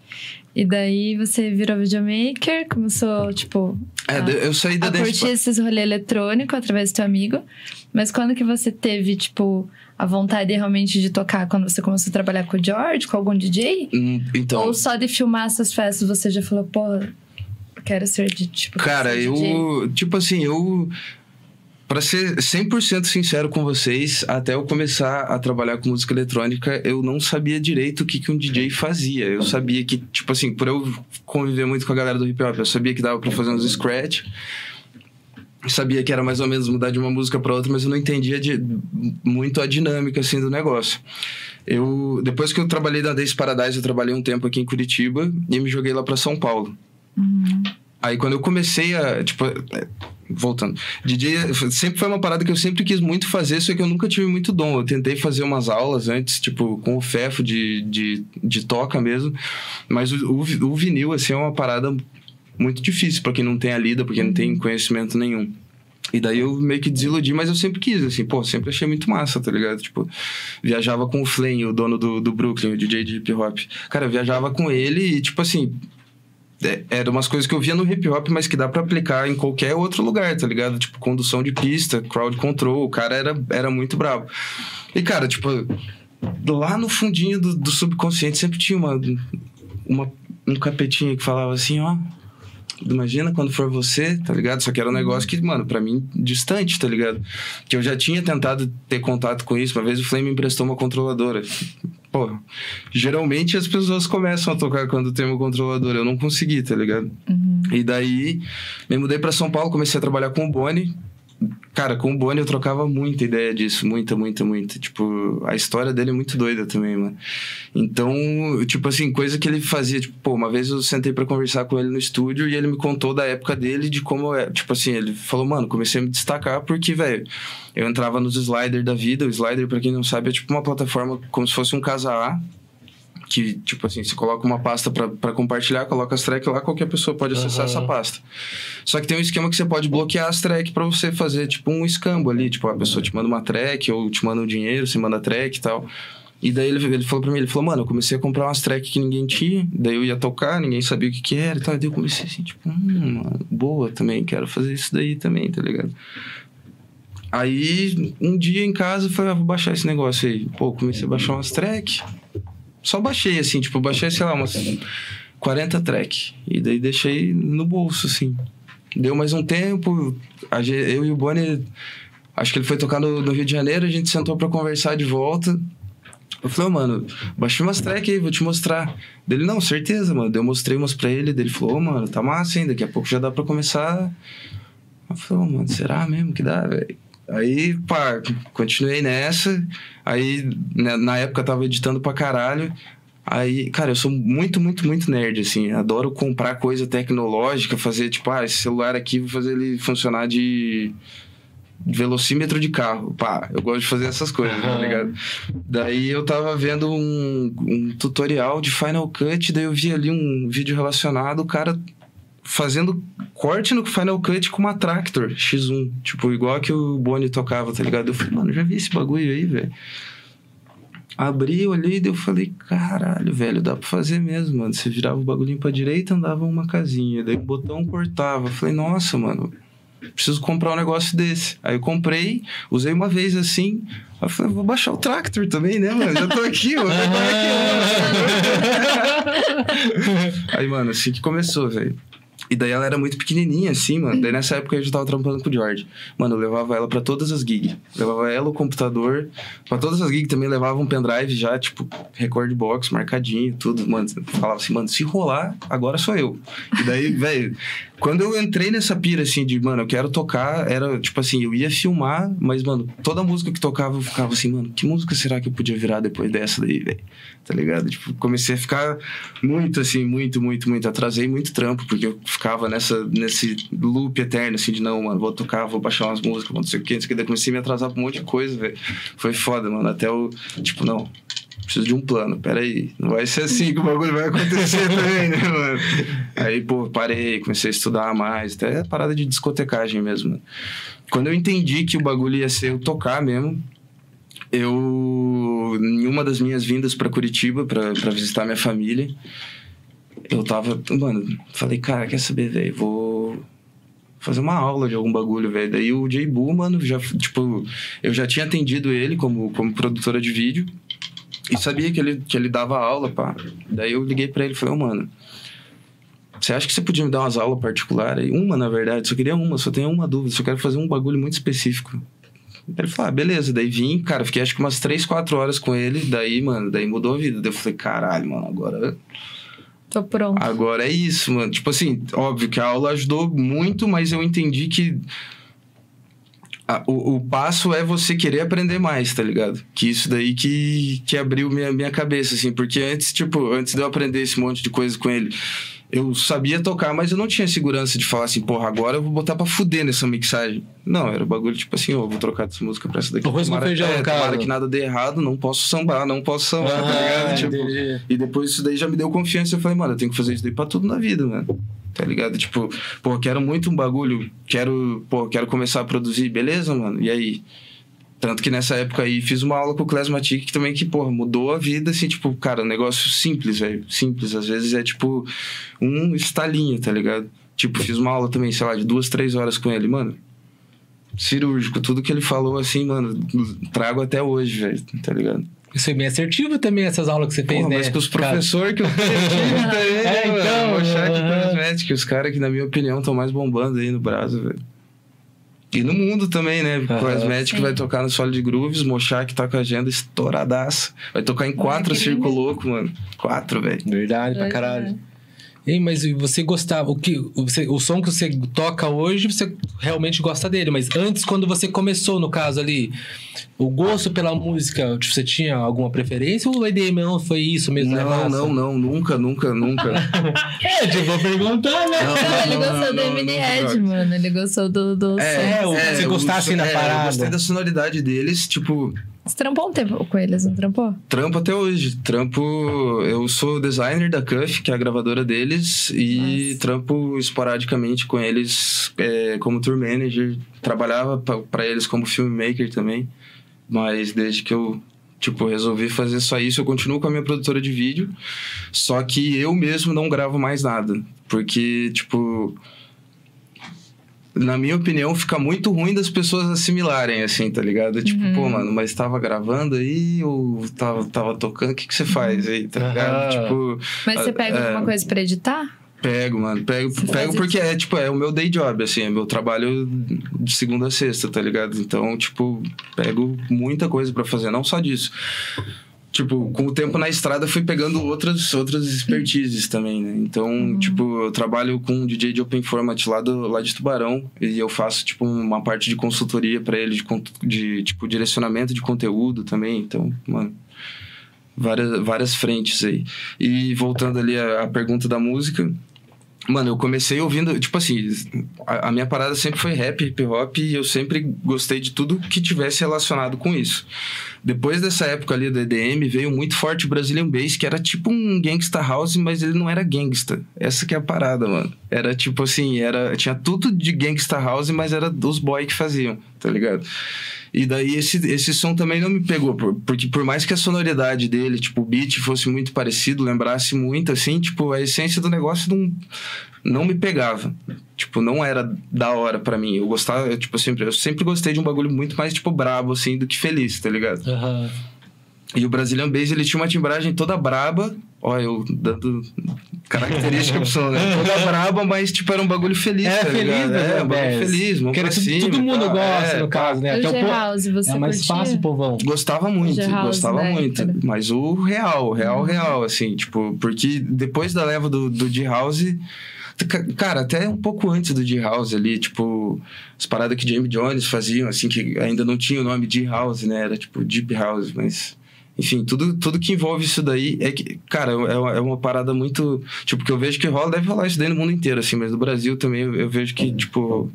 E daí você virou videomaker, começou, tipo... É, a- eu saí da a Dance curtir esses rolês eletrônicos através do teu amigo. Mas quando que você teve, tipo, a vontade realmente de tocar? Quando você começou a trabalhar com o George, com algum DJ? Hum, Então, Ou só de filmar essas festas você já falou, pô, quero ser de, tipo... cara, eu. DJ? Tipo assim, eu. Pra ser 100% sincero com vocês, até eu começar a trabalhar com música eletrônica, eu não sabia direito o que, que um DJ fazia. Eu sabia que, tipo assim, por eu conviver muito com a galera do hip hop, eu sabia que dava pra fazer uns scratch. Sabia que era mais ou menos mudar de uma música pra outra, mas eu não entendia de, muito a dinâmica, assim, do negócio. Eu, depois que eu trabalhei na Dance Paradise, eu trabalhei um tempo aqui em Curitiba e me joguei lá pra São Paulo. Uhum. Aí quando eu comecei a, tipo, voltando, DJ sempre foi uma parada que eu sempre quis muito fazer, só que eu nunca tive muito dom. Eu tentei fazer umas aulas antes, tipo, com o Fefo de, de, de toca mesmo, mas o, o, o vinil, assim, é uma parada muito difícil pra quem não tem a lida, pra quem não tem conhecimento nenhum. E daí eu meio que desiludi, mas eu sempre quis, assim, pô, sempre achei muito massa, tá ligado? Tipo, viajava com o Flame, o dono do, do Brooklyn, o DJ de hip hop. Cara, eu viajava com ele e, tipo assim, é, era umas coisas que eu via no hip hop, mas que dá pra aplicar em qualquer outro lugar, tá ligado? Tipo, condução de pista, crowd control, o cara era, era muito bravo. E, cara, tipo, lá no fundinho do, do subconsciente sempre tinha uma, uma, um capetinho que falava assim, ó. Imagina quando for você, tá ligado? Só que era um negócio que, mano, pra mim, distante, tá ligado? Que eu já tinha tentado ter contato com isso. Uma vez o Flame me emprestou uma controladora. Pô, geralmente as pessoas começam a tocar quando tem uma controladora. Eu não consegui, tá ligado? Uhum. E daí, me mudei pra São Paulo, comecei a trabalhar com o Boni. Cara, com o Boni eu trocava muita ideia disso, muita, muita, muita. Tipo, a história dele é muito doida também, mano. Então, tipo assim, coisa que ele fazia, tipo, pô, uma vez eu sentei pra conversar com ele no estúdio e ele me contou da época dele, de como é. Tipo assim, ele falou, mano, comecei a me destacar porque, velho, eu entrava nos sliders da vida. O slider, pra quem não sabe, é tipo uma plataforma como se fosse um casa A. Que, tipo assim, você coloca uma pasta pra pra compartilhar, coloca as tracks lá, qualquer pessoa pode acessar Aham. essa pasta. Só que tem um esquema que você pode bloquear as tracks pra você fazer, tipo, um escambo ali. Tipo, a pessoa te manda uma track ou te manda um dinheiro, você manda track e tal. E daí ele, ele falou pra mim, ele falou, mano, eu comecei a comprar umas tracks que ninguém tinha, daí eu ia tocar, ninguém sabia o que que era e tal. E daí eu comecei assim, tipo, hum, mano, boa também, quero fazer isso daí também, tá ligado? Aí, um dia em casa, eu falei, ah, vou baixar esse negócio aí. Pô, comecei a baixar umas tracks. Só baixei, assim, tipo, baixei, sei lá, umas 40 tracks. E daí deixei no bolso, assim. Deu mais um tempo, eu e o Bonnie, acho que ele foi tocar no, no Rio de Janeiro, a gente sentou pra conversar de volta. Eu falei, ô, mano, baixei umas tracks aí, vou te mostrar. Dele, não, certeza, mano. Eu mostrei umas pra ele, daí ele falou, ô, mano, tá massa, hein? Daqui a pouco já dá pra começar Eu falei, oh, mano, será mesmo que dá, velho? Aí, pá, continuei nessa. Aí, né, na época, eu tava editando pra caralho. Aí, cara, eu sou muito, muito, muito nerd, assim. Adoro comprar coisa tecnológica, fazer, tipo, ah, esse celular aqui, vou fazer ele funcionar de velocímetro de carro. Pá, eu gosto de fazer essas coisas, tá ligado? Daí eu tava vendo um, um tutorial de Final Cut, daí eu vi ali um vídeo relacionado, o cara fazendo corte no Final Cut com uma Tractor X1, tipo, igual que o Boni tocava, tá ligado? Eu falei, mano, já vi esse bagulho aí, velho. Abri, olhei e eu falei, caralho, velho, dá pra fazer mesmo, mano. Você virava o bagulhinho pra direita, andava uma casinha, daí o botão cortava. Eu falei, nossa, mano, preciso comprar um negócio desse. Aí eu comprei, usei uma vez assim, aí eu falei, vou baixar o Tractor também, né, mano? Já tô aqui, mano. Já tô aqui, mano. aí, mano, assim que começou, velho. E daí ela era muito pequenininha, assim, mano. Daí nessa época eu já tava trampando com o George. Mano, eu levava ela pra todas as gigs. Levava ela, o computador. Pra todas as gigs também levava um pendrive já, tipo, record box, marcadinho, tudo. Mano, falava assim, mano, se rolar, agora sou eu. E daí, (laughs) velho, quando eu entrei nessa pira, assim, de, mano, eu quero tocar, era, tipo assim, eu ia filmar, mas, mano, toda música que tocava, eu ficava assim, mano, que música será que eu podia virar depois dessa daí, velho? Tá ligado? Tipo, comecei a ficar muito, assim, muito, muito, muito. Atrasei muito trampo, porque eu nessa, nesse loop eterno, assim, de não, mano, vou tocar, vou baixar umas músicas, vou não sei o quê, não sei o quê. Daí comecei a me atrasar pra um monte de coisa, velho. Foi foda, mano. Até o, tipo, não, preciso de um plano, peraí. Não vai ser assim que o bagulho vai acontecer (laughs) também, né, mano? Aí, pô, parei, comecei a estudar mais, até parada de discotecagem mesmo. Quando eu entendi que o bagulho ia ser eu tocar mesmo, eu, em uma das minhas vindas para Curitiba, para visitar minha família, eu tava, mano, falei, cara, quer saber, velho, vou fazer uma aula de algum bagulho, velho. Daí o Jay Boo, mano, já, tipo, eu já tinha atendido ele como, como produtora de vídeo e sabia que ele, que ele dava aula, pá. Daí eu liguei para ele e falei, oh, mano, você acha que você podia me dar umas aulas particulares? Uma, na verdade, só queria uma, só tenho uma dúvida, só quero fazer um bagulho muito específico. Ele falou, ah, beleza. Daí vim, cara, fiquei acho que umas 3, 4 horas com ele. Daí, mano, daí mudou a vida. Daí eu falei, caralho, mano, agora. Tô pronto. Agora é isso, mano. Tipo assim, óbvio que a aula ajudou muito, mas eu entendi que. A, o, o, passo é você querer aprender mais, tá ligado? Que isso daí que, que abriu minha, minha cabeça, assim. Porque antes, tipo, antes de eu aprender esse monte de coisa com ele, eu sabia tocar, mas eu não tinha segurança de falar assim, porra, agora eu vou botar pra fuder nessa mixagem. Não, era o bagulho tipo assim, eu vou trocar essa música pra essa daqui. Arroz tomara, feijão, é, cara. tomara que nada dê errado, não posso sambar, não posso sambar, tá ah, tá ligado? Tipo, e depois isso daí já me deu confiança. Eu falei, mano, eu tenho que fazer isso daí pra tudo na vida, mano. Tá ligado? Tipo, pô, quero muito um bagulho, quero, pô, quero começar a produzir, beleza, mano? E aí? Tanto que nessa época aí fiz uma aula com o Klesmatic que também que, porra, mudou a vida, assim, tipo, cara, um negócio simples, velho. Simples. Às vezes é tipo um estalinho, tá ligado? Tipo, fiz uma aula também, sei lá, de duas, três horas com ele, mano. Cirúrgico, tudo que ele falou, assim, mano, trago até hoje, velho, tá ligado? Isso é bem assertivo também, essas aulas que você fez, Porra, né? Mas com os professores que eu (laughs) tenho também, é, então, mano. Uh... os caras que, na minha opinião, estão mais bombando aí no Brasil, velho. E no mundo também, né? Uhum. Cosmetic vai tocar no Solid Grooves, Mochak tá com a agenda estouradaça. Vai tocar em quatro Circo Louco, mano. Quatro, velho. Verdade, pra caralho. Ei, mas você gostava, o que você, o som que você toca hoje, você realmente gosta dele, mas antes quando você começou no caso ali, o gosto pela música, tipo, você tinha alguma preferência ou o EDM não foi isso mesmo? É não, não, não, nunca, nunca, nunca. (laughs) é, tipo, vou perguntar, né? Não, não, ele gostou do Eminem Head, mano, ele gostou do, do é, som. É, você gostasse assim na é, parada. Eu gostei da sonoridade deles, tipo, você trampou um tempo com eles, não trampou? Trampo até hoje. Trampo. Eu sou designer da Cuff, que é a gravadora deles, e Nossa. trampo esporadicamente com eles é, como tour manager. Trabalhava para eles como filmmaker também, mas desde que eu tipo, resolvi fazer só isso. Eu continuo com a minha produtora de vídeo, só que eu mesmo não gravo mais nada. Porque, tipo, na minha opinião, fica muito ruim das pessoas assimilarem, assim, tá ligado? Tipo, uhum. pô, mano, mas tava gravando aí ou tava, tava tocando? O que, que você faz aí, tá ligado? Uhum. Tipo. Mas você pega é, alguma coisa pra editar? Pego, mano. Pego, pego porque é, tipo, é o meu day job, assim, é meu trabalho de segunda a sexta, tá ligado? Então, tipo, pego muita coisa para fazer, não só disso. Tipo, com o tempo na estrada fui pegando outras, outras expertises também, né? Então, uhum. tipo, eu trabalho com um DJ de Open Format lá, do, lá de Tubarão e eu faço, tipo, uma parte de consultoria para ele, de, de, tipo, direcionamento de conteúdo também. Então, mano, várias, várias frentes aí. E voltando ali à, à pergunta da música, Mano, eu comecei ouvindo, tipo assim, a, a, minha parada sempre foi rap, hip hop, e eu sempre gostei de tudo que tivesse relacionado com isso. Depois dessa época ali do EDM, veio muito forte o Brazilian Bass, que era tipo um gangsta house, mas ele não era gangsta. Essa que é a parada, mano. Era tipo assim, era tinha tudo de gangsta house, mas era dos boy que faziam, tá ligado? E daí esse, esse som também não me pegou, porque por mais que a sonoridade dele, tipo, o beat fosse muito parecido, lembrasse muito, assim, tipo, a essência do negócio não, não me pegava. Tipo, não era da hora para mim. Eu gostava, eu, tipo, sempre, eu sempre gostei de um bagulho muito mais, tipo, brabo, assim, do que feliz, tá ligado? Uhum. E o Brazilian Bass, ele tinha uma timbragem toda braba. Ó, eu dando característica pro som, né? Toda braba, mas, tipo, era um bagulho feliz, é, tá feliz, né? É, um bagulho feliz, mano. Que cima, todo mundo gosta, é, no caso, né? O Até House, você É mais curtia? fácil, povão. Gostava muito, gostava né? muito. Mas o real, real, uhum. real, assim, tipo... Porque depois da leva do, do D-House... Cara, até um pouco antes do D-House ali, tipo, as paradas que James Jones faziam, assim, que ainda não tinha o nome D-House, né? Era tipo Deep House, mas enfim, tudo, tudo que envolve isso daí é que, cara, é uma, é uma parada muito. Tipo, que eu vejo que rola, deve rolar isso daí no mundo inteiro, assim, mas no Brasil também eu, eu vejo que, tipo.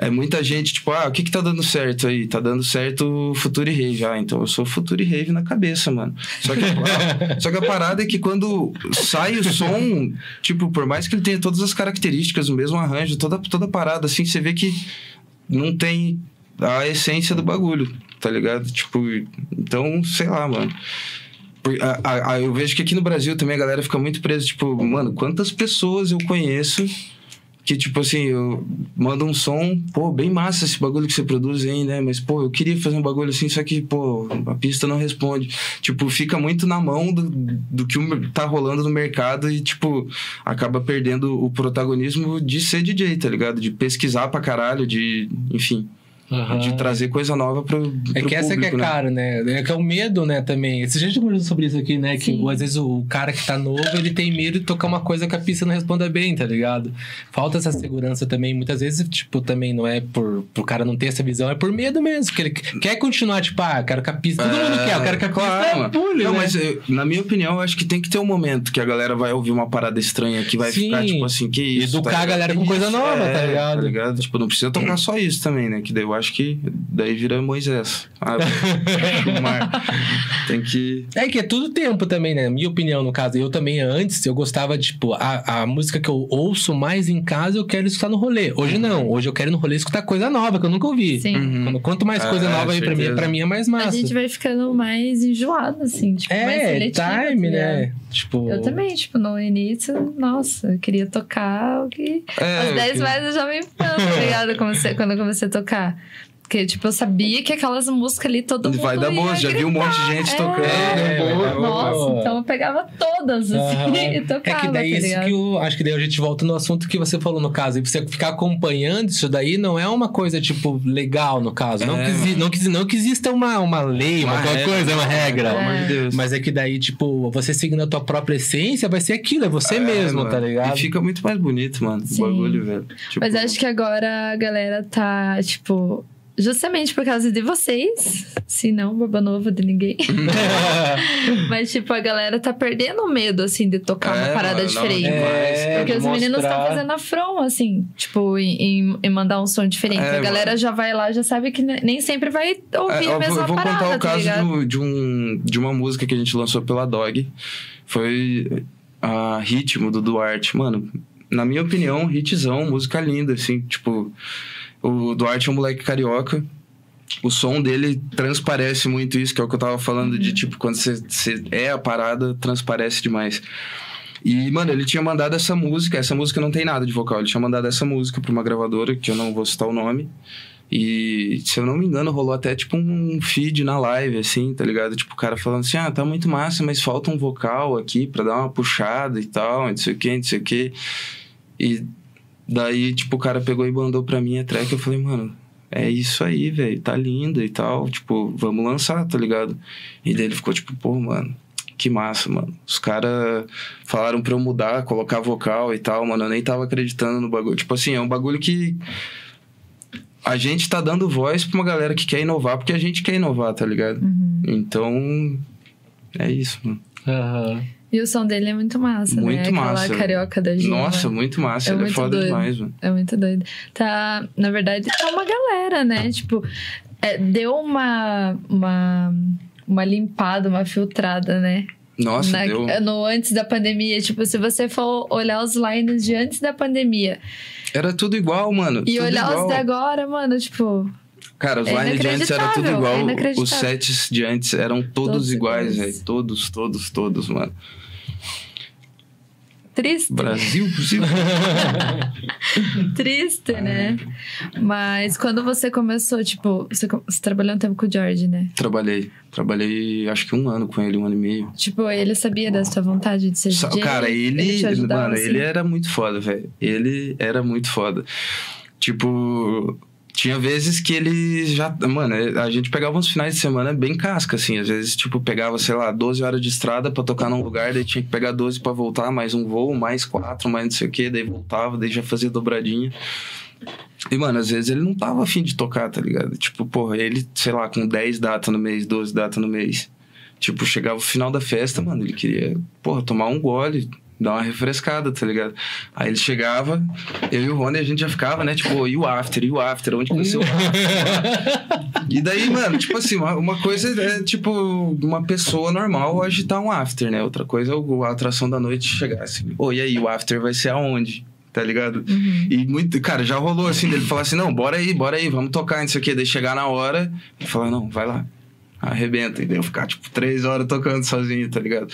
É muita gente, tipo, ah, o que que tá dando certo aí? Tá dando certo Future Rave. Ah, então eu sou Future Rave na cabeça, mano. Só que, a, só que a parada é que quando sai o som, tipo, por mais que ele tenha todas as características, o mesmo arranjo, toda, toda parada, assim, você vê que não tem a essência do bagulho tá ligado? Tipo, então, sei lá, mano. A, a, eu vejo que aqui no Brasil também a galera fica muito presa, tipo, mano, quantas pessoas eu conheço que, tipo assim, eu mando um som, pô, bem massa esse bagulho que você produz aí, né? Mas, pô, eu queria fazer um bagulho assim, só que, pô, a pista não responde. Tipo, fica muito na mão do, do que tá rolando no mercado e, tipo, acaba perdendo o protagonismo de ser DJ, tá ligado? De pesquisar pra caralho, de, enfim. Uhum. De trazer coisa nova pro, pro É que essa público, que é né? caro, né? É que é o medo, né, também. Esse gente conversou sobre isso aqui, né? Que Sim. às vezes o cara que tá novo, ele tem medo de tocar uma coisa que a pista não responda bem, tá ligado? Falta essa segurança também. Muitas vezes, tipo, também não é por pro cara não ter essa visão, é por medo mesmo. Porque ele quer continuar, tipo, ah, quero que a pista. Todo mundo quer, eu quero que a pista claro, pule, Não, né? mas eu, na minha opinião, eu acho que tem que ter um momento que a galera vai ouvir uma parada estranha que vai Sim. ficar, tipo assim, que isso. Educar tá a galera com coisa nova, é, tá ligado? Tá ligado? Tipo, não precisa tocar só isso também, né? Que daí eu acho que daí vira Moisés. Ah, (laughs) o mar. Tem que. É que é tudo tempo também, né? Minha opinião, no caso. Eu também, antes, eu gostava tipo, a, a música que eu ouço mais em casa, eu quero escutar no rolê. Hoje não. Hoje eu quero ir no rolê escutar coisa nova, que eu nunca ouvi. Sim. Uhum. Quando, quanto mais coisa Ah, nova aí pra mim, pra mim é mais massa. A gente vai ficando mais enjoado, assim, tipo, mais É, seletiva. time, tá né? ligado? Tipo. Eu também, tipo, no início, nossa, eu queria tocar o que. É, Às 10 que- mais eu já me empano, tá ligado? Comecei- Quando eu comecei a tocar. Porque, tipo, eu sabia que aquelas músicas ali todo mundo. Vai dar boa, já vi um monte de gente É. tocando. É, boa. vai dar Nossa, boa. então eu pegava todas, assim, Aham. (laughs) e tocava, É que daí tá isso que eu acho que daí a gente volta no assunto que você falou no caso. E você ficar acompanhando isso daí não é uma coisa, tipo, legal no caso. não, É, que, não, que, não que exista uma, uma lei, uma, Uma coisa, é uma né? regra. Pelo amor de Deus. Mas é que daí, tipo, você seguindo a tua própria essência, vai ser aquilo, é você É, mesmo, mano. tá ligado? E fica muito mais bonito, mano, Sim. o bagulho, velho. Tipo, Mas acho que agora a galera tá, tipo. Justamente por causa de vocês, se não, baba nova de ninguém. (laughs) Mas, tipo, a galera tá perdendo o medo, assim, de tocar uma É, parada mano, diferente. É, Porque os meninos estão mostrar. fazendo afrão, assim, tipo, em, em- mandar um som diferente. É, a galera já vai lá, já sabe que ne- nem sempre vai É, ouvir eu a mesma eu vou parada, contar o tá caso do- de, um, de uma música que a gente lançou pela Dog. Foi a Ritmo do Duarte. Mano, na minha opinião, hitzão, música linda, assim, tipo... O Duarte é um moleque carioca. O som dele transparece muito isso, que é o que eu tava falando Uhum. de, tipo, quando você, você é a parada, transparece demais. E, mano, ele tinha mandado essa música. Essa música não tem nada de vocal. Ele tinha mandado essa música pra uma gravadora, que eu não vou citar o nome. E, se eu não me engano, rolou até tipo um feed na live, assim, tá ligado? Tipo, o cara falando assim: ah, tá muito massa, mas falta um vocal aqui pra dar uma puxada e tal, não sei o que, não sei o que. E daí, tipo, o cara pegou e mandou pra mim a track. Eu falei, mano, é isso aí, velho, tá lindo e tal. Tipo, vamos lançar, tá ligado? E daí ele ficou tipo, pô, mano, que massa, mano. Os caras falaram pra eu mudar, colocar vocal e tal, mano. Eu nem tava acreditando no bagulho. Tipo assim, é um bagulho que. A gente tá dando voz pra uma galera que quer inovar, porque a gente quer inovar, tá ligado? Uhum. Então. É isso, mano. Aham. E o som dele é muito massa, Muito né? massa. Aquela carioca da Gina. Nossa, muito massa. É Ele é muito foda doido. demais, mano. É muito doido. Tá, na verdade, tá uma galera, né? Tipo, é, deu uma, uma, uma limpada, uma filtrada, né? Nossa, Na- deu. No antes da pandemia. Tipo, se você for olhar os lines de antes da pandemia Era tudo igual, mano. e olhar igual. os de agora, mano, tipo. Cara, os É lines de antes era tudo igual. é os sets de antes eram todos, Todos iguais. velho. Todos, todos, todos, mano. Triste. Brasil, Brasil. (laughs) Triste, né? Mas quando você começou, tipo, você, você trabalhou um tempo com o George, né? Trabalhei. Trabalhei acho que um ano com ele, um ano e meio. Tipo, ele sabia da sua vontade de ser Só- DJ? cara, ele, te ajudava, mano, assim? ele era muito foda, velho. Ele era muito foda. Tipo, tinha vezes que ele já, mano, a gente pegava uns finais de semana bem casca assim, às vezes tipo pegava, sei lá, 12 horas de estrada pra tocar num lugar, daí tinha que pegar 12 pra voltar, mais um voo, mais quatro, mais não sei o quê, daí voltava, daí já fazia dobradinha. E, mano, às vezes ele não tava afim de tocar, tá ligado? Tipo, porra, ele, sei lá, com 10 datas no mês, 12 datas no mês. Tipo, chegava o final da festa, mano, ele queria, porra, tomar um gole, dar uma refrescada, tá ligado? Aí ele chegava, eu e o Rony, a gente já ficava, né? Tipo, e o after, e o after, onde que vai ser o after? (laughs) e daí, mano, tipo assim, uma, uma coisa é, tipo, uma pessoa normal agitar um after, né? Outra coisa é a atração da noite chegar assim, ô, e aí, o after vai ser aonde? Tá ligado? Uhum. E muito, cara, já rolou assim, dele falar assim, não, bora aí, bora aí, vamos tocar, não sei o quê. Daí chegar na hora e falar, não, vai lá. Arrebenta. E daí eu ficar, tipo, três horas tocando sozinho, tá ligado?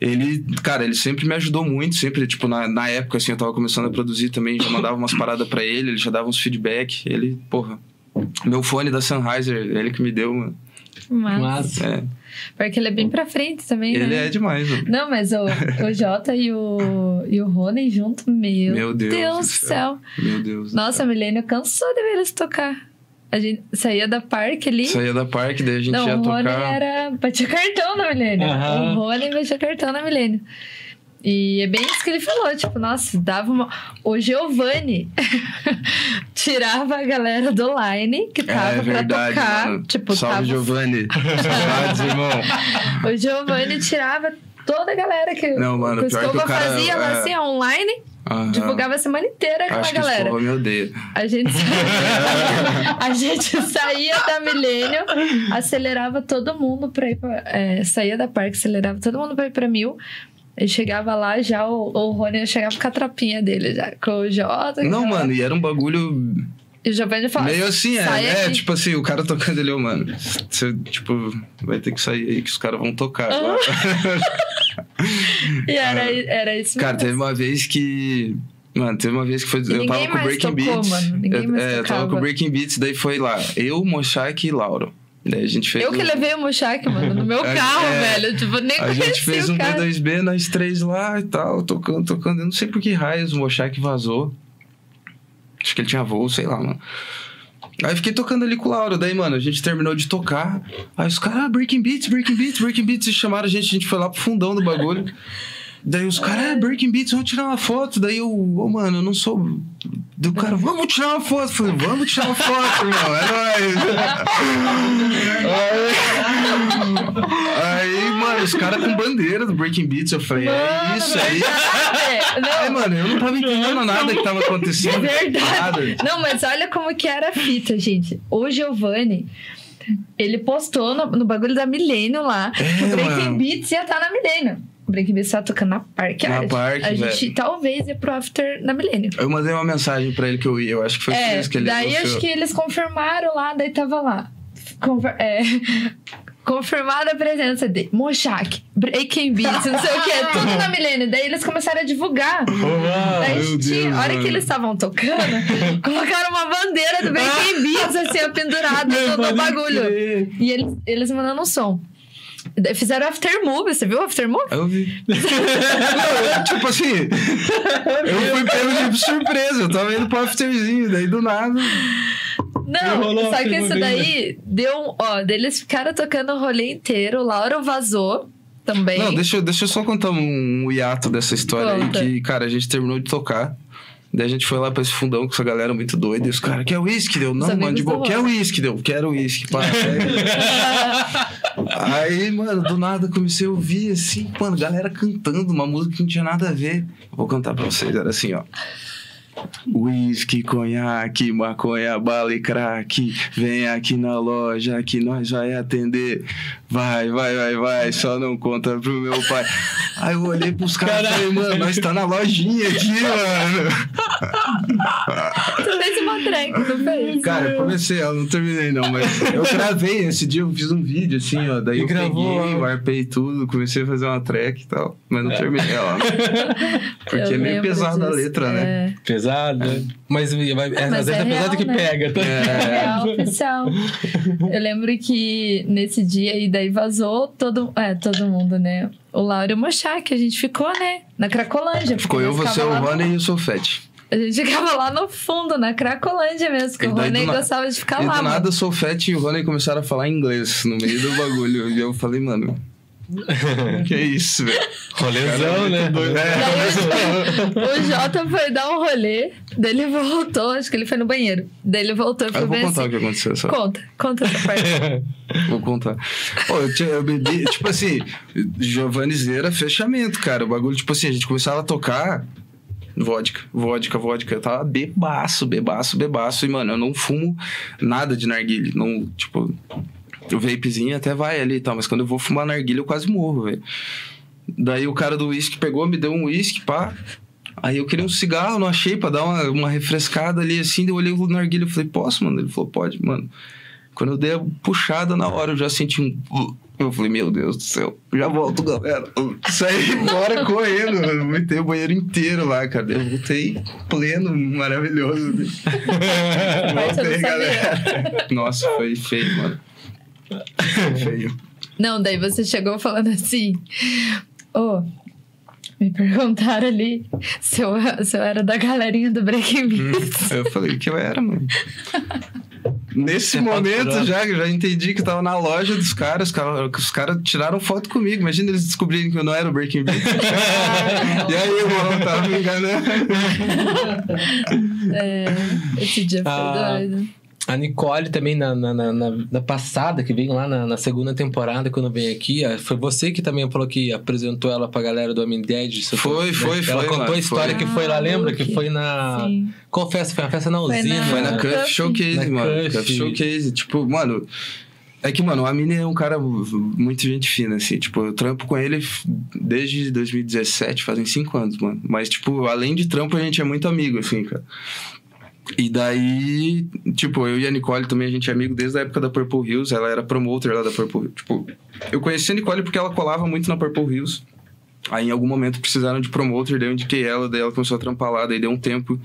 Ele, cara, ele sempre me ajudou muito, sempre, tipo, na, na época, assim, eu tava começando a produzir também, já mandava umas paradas pra ele, ele já dava uns feedback. Ele, porra, meu fone da Sennheiser, ele que me deu, mano. Mas, Massa. É, porque ele é bem pra frente também, ele né? é demais, mano. Não, mas o, o Jota e o, e o Rony junto, meu, Meu Deus Deus do céu. céu. Meu Deus. do Nossa, a. Milênio cansou de ver eles tocar. A gente saía da parque ali. Saía da parque, daí a gente Não, ia o Rony tocar. era. Batia cartão na Milênio. O Rony batia cartão na Milênio. E é bem isso que ele falou, tipo, nossa, dava uma. O Giovanni (laughs) tirava a galera do line que tava é pra verdade, tocar. mano. Tipo, Salve, tava Giovanni. Saudades, irmão. (laughs) O Giovanni tirava toda a galera que, Não, mano, que o Escova fazia lá é- assim, online, Aham. divulgava a semana inteira que o galera. Me odeia. A gente, saía, (laughs) a gente saía da Milênio, acelerava todo mundo pra ir pra, é, saía da parque, acelerava todo mundo pra ir pra mil. E chegava lá, já o, o Rony chegava com a tropinha dele, já com o Jota. Não, com- mano, e era um bagulho E o Giovanni falava. meio assim, é, é, tipo assim, o cara tocando ô, mano, você, tipo, vai ter que sair aí que os caras vão tocar. (laughs) (laughs) E era, era isso cara, mesmo. teve uma vez que. Mano, teve uma vez que foi. eu ninguém tava com o Breaking tocou, Beats. mano, ninguém eu, é, eu tava com o Breaking Beats, daí foi lá. Eu, Moshak e Lauro. Daí a gente fez. Eu que um- levei o Mushak, mano, no meu carro, é. velho. Tipo, nem A gente fez um cara. B2B, nós três lá e tal, tocando, tocando. Eu não sei por que raios o Moshak vazou. Acho que ele tinha voo, sei lá, mano. Aí fiquei tocando ali com o Lauro. Daí, mano, a gente terminou de tocar. Aí os caras, ah, Breaking Beats, Breaking Beats, Breaking Beats. E chamaram a gente, a gente foi lá pro fundão do bagulho. Daí os caras, é, Breaking Beats, vamos tirar uma foto. Daí eu, ô, mano, eu não sou. Do cara, vamos tirar uma foto. Eu Falei, vamos tirar uma foto, (laughs) irmão, é nóis. Aí, mano, os caras com bandeira do Breaking Beats. Eu falei, é isso aí. aí. Não, Aí, mano, eu não tava entendendo nada que tava acontecendo. Verdade. Nada. Não, mas olha como que era a fita, gente. O Giovanni, ele postou no, no bagulho da Milênio lá que É, o Breaking mano. Beats ia estar na Milênio. Breaking Beats tava tocando na Parque Na. Parque, A gente velho. talvez ia pro After na Milênio. Eu mandei uma mensagem pra ele que eu ia. Eu acho que foi por É, isso que ele daí acho que eles confirmaram lá, daí tava lá. Conver- é, (laughs) confirmada a presença de Moshak, Breaking Beats, não sei o que, (laughs) tudo na Milênio. Daí eles começaram a divulgar. Daí meu tinha, Deus, a hora mano. que eles estavam tocando, (laughs) colocaram uma bandeira do Breaking Beats assim, pendurada todo o bagulho. E eles, eles mandando um som. Fizeram after movie, você viu o after movie? Eu vi. Não, (laughs) eu, tipo assim, eu fui pego de surpresa. Eu tava indo pro afterzinho, daí do nada. Não, só que isso vez, daí deu um. Ó, deles ficaram tocando o rolê inteiro. O Lauro vazou também. Não, deixa, eu- deixa eu só contar um, um hiato dessa história Conta. aí, que, cara, a gente terminou de tocar. Daí a gente foi lá pra esse fundão com essa galera muito doida. E os caras, quer uísque? Deu, não, mano, de boa, quer uísque? Deu, quero uísque. pá. (laughs) Aí, mano, do nada comecei a ouvir assim, mano, galera cantando uma música que não tinha nada a ver. Vou cantar pra vocês, era assim, ó. Whisky, conhaque, maconha, bala e crack. Vem aqui na loja que nós vai atender. Vai, vai, vai, vai. Só não conta pro meu pai. Aí eu olhei pros caras e falei, mano, nós tá na lojinha aqui, mano. Tu fez uma track, não fez? Cara, eu comecei, eu não terminei não, mas eu gravei esse dia, eu fiz um vídeo assim, ó. Daí E eu gravou, peguei, ó. warpei tudo, comecei a fazer uma track e tal. Mas não terminei ela. Porque Eu é meio pesada a letra, né? é. Mas, vai- é, Mas às vezes é é, pesado real, que né? pega. Tá? É real oficial. Eu lembro que nesse dia aí daí vazou todo, é, todo mundo, né? O Lauro e o Mochá, que a gente ficou, né? Na Cracolândia. Ficou eu, você, o lá no- Rony e o Solfete. A gente ficava lá no fundo, na Cracolândia mesmo, porque E o Rony na- gostava de ficar e lá. do mano. nada o Solfete e o Rony começaram a falar inglês no meio do bagulho. E eu falei, mano. (laughs) que isso, velho? Rolezão, né? Daí o Jota foi dar um rolê, daí ele voltou, acho que ele foi no banheiro. Daí ele voltou e Eu falou vou contar assim, o que aconteceu, só. Conta, conta essa parte. (laughs) Vou contar. Pô, eu, tinha, eu bebi, tipo assim, Giovanni Zera, fechamento, cara. O bagulho, tipo assim, a gente começava a tocar vodka, vodka, vodka. Eu tava bebaço, bebaço, bebaço. E, mano, eu não fumo nada de narguilha. Não, tipo, o vapezinho até vai ali e tal, mas quando eu vou fumar narguilha, eu quase morro, velho. Daí o cara do uísque pegou, me deu um uísque, pá. Aí eu queria um cigarro, não achei pra dar uma, uma refrescada ali assim. daí Eu olhei o narguilha e falei, posso, mano? Ele falou, pode, mano. Quando eu dei a puxada na hora, eu já senti um. Eu falei, meu Deus do céu, já volto, galera. Saí embora correndo, eu metei o banheiro inteiro lá, cara. Eu voltei pleno, maravilhoso. (laughs) Voltei, galera. Nossa, foi feio, mano. Feio. Não, daí você chegou falando assim, ô, me perguntaram ali se eu, se eu era da galerinha do Breaking Beats. Eu falei que eu era, mano. Nesse Você momento já, já entendi que eu tava na loja dos caras, os caras, os caras tiraram foto comigo. Imagina eles descobrirem que eu não era o Breaking Beat. (laughs) e aí, irmão, tava me enganando. É, esse dia foi Ah. doido. A Nicole também, na, na, na, na- na passada, que veio lá na, na segunda temporada, quando veio aqui, ah, foi você que também falou que apresentou ela pra galera do Homem Dead. Foi, né? foi, Ela foi, contou a história foi. que foi lá, Ah, lembra? Luke. Que foi na. Sim. Qual festa? Foi uma festa na Foi usina. na- Foi na Ah, Cuff. Showcase, Na mano. Cuff. Cuff Showcase. Tipo, mano. É que, mano, o Amine é um cara muito gente fina, assim. Tipo, eu trampo com ele desde 2017, fazem cinco anos, mano. Mas, tipo, além de trampo, a gente é muito amigo, assim, cara. E daí, tipo, eu e a Nicole também, a gente é amigo desde a época da Purple Hills. Ela era promoter lá da Purple Hills. Tipo, eu conheci a Nicole porque ela colava muito na Purple Hills. Aí, em algum momento, precisaram de promoter, daí eu indiquei ela, daí ela começou a trampar lá, daí deu um tempo,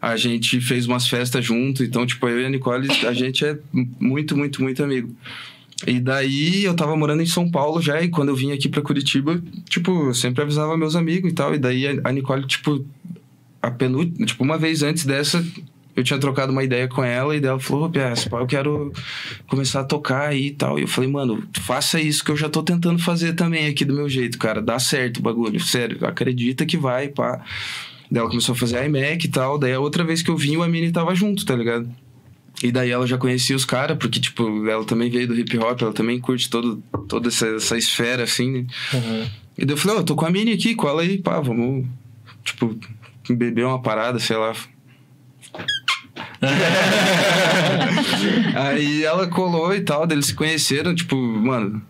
a gente fez umas festas junto, então, tipo, eu e a Nicole, a gente é muito, muito, muito amigo. E daí, eu tava morando em São Paulo já, e quando eu vim aqui pra Curitiba, tipo, eu sempre avisava meus amigos e tal, e daí a Nicole, tipo, a penúltima, tipo, uma vez antes dessa, eu tinha trocado uma ideia com ela e daí ela falou, Pias, eu quero começar a tocar aí e tal. E eu falei, mano, faça isso que eu já tô tentando fazer também aqui do meu jeito, cara. Dá certo o bagulho, sério, acredita que vai, pá. Daí ela começou a fazer iMac e tal. Daí a outra vez que eu vim, o Amini tava junto, tá ligado? E daí ela já conhecia os caras, porque, tipo, ela também veio do hip hop, ela também curte todo, toda essa, essa esfera, assim, né? Uhum. E daí eu falei, ó, eu tô com a Mini aqui, cola aí, pá, vamos, tipo, beber uma parada, sei lá. (laughs) aí ela colou e tal, eles se conheceram, tipo, mano.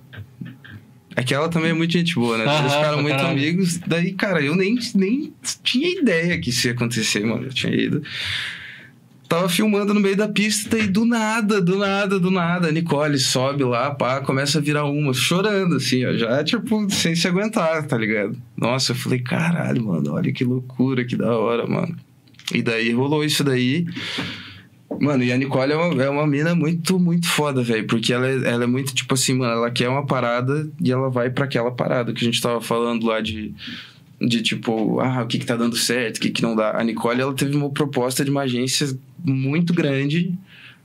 É que ela também é muito gente boa, né? Aham, Eles ficaram muito caralho. amigos. Daí, cara, eu nem, nem tinha ideia que isso ia acontecer, mano. Eu tinha ido. Tava filmando no meio da pista e do nada, do nada, do nada, a Nicole sobe lá, pá, começa a virar uma, chorando, assim, ó, já, tipo, sem se aguentar, tá ligado? Nossa, eu falei, caralho, mano, olha que loucura, que da hora, mano. E daí rolou isso daí. Mano, e a Nicole é uma, é uma mina muito, muito foda, velho. Porque ela é, ela é muito, tipo assim, mano, ela quer uma parada e ela vai pra aquela parada que a gente tava falando lá de. De tipo, ah, o que que tá dando certo, o que que não dá. A Nicole, ela teve uma proposta de uma agência muito grande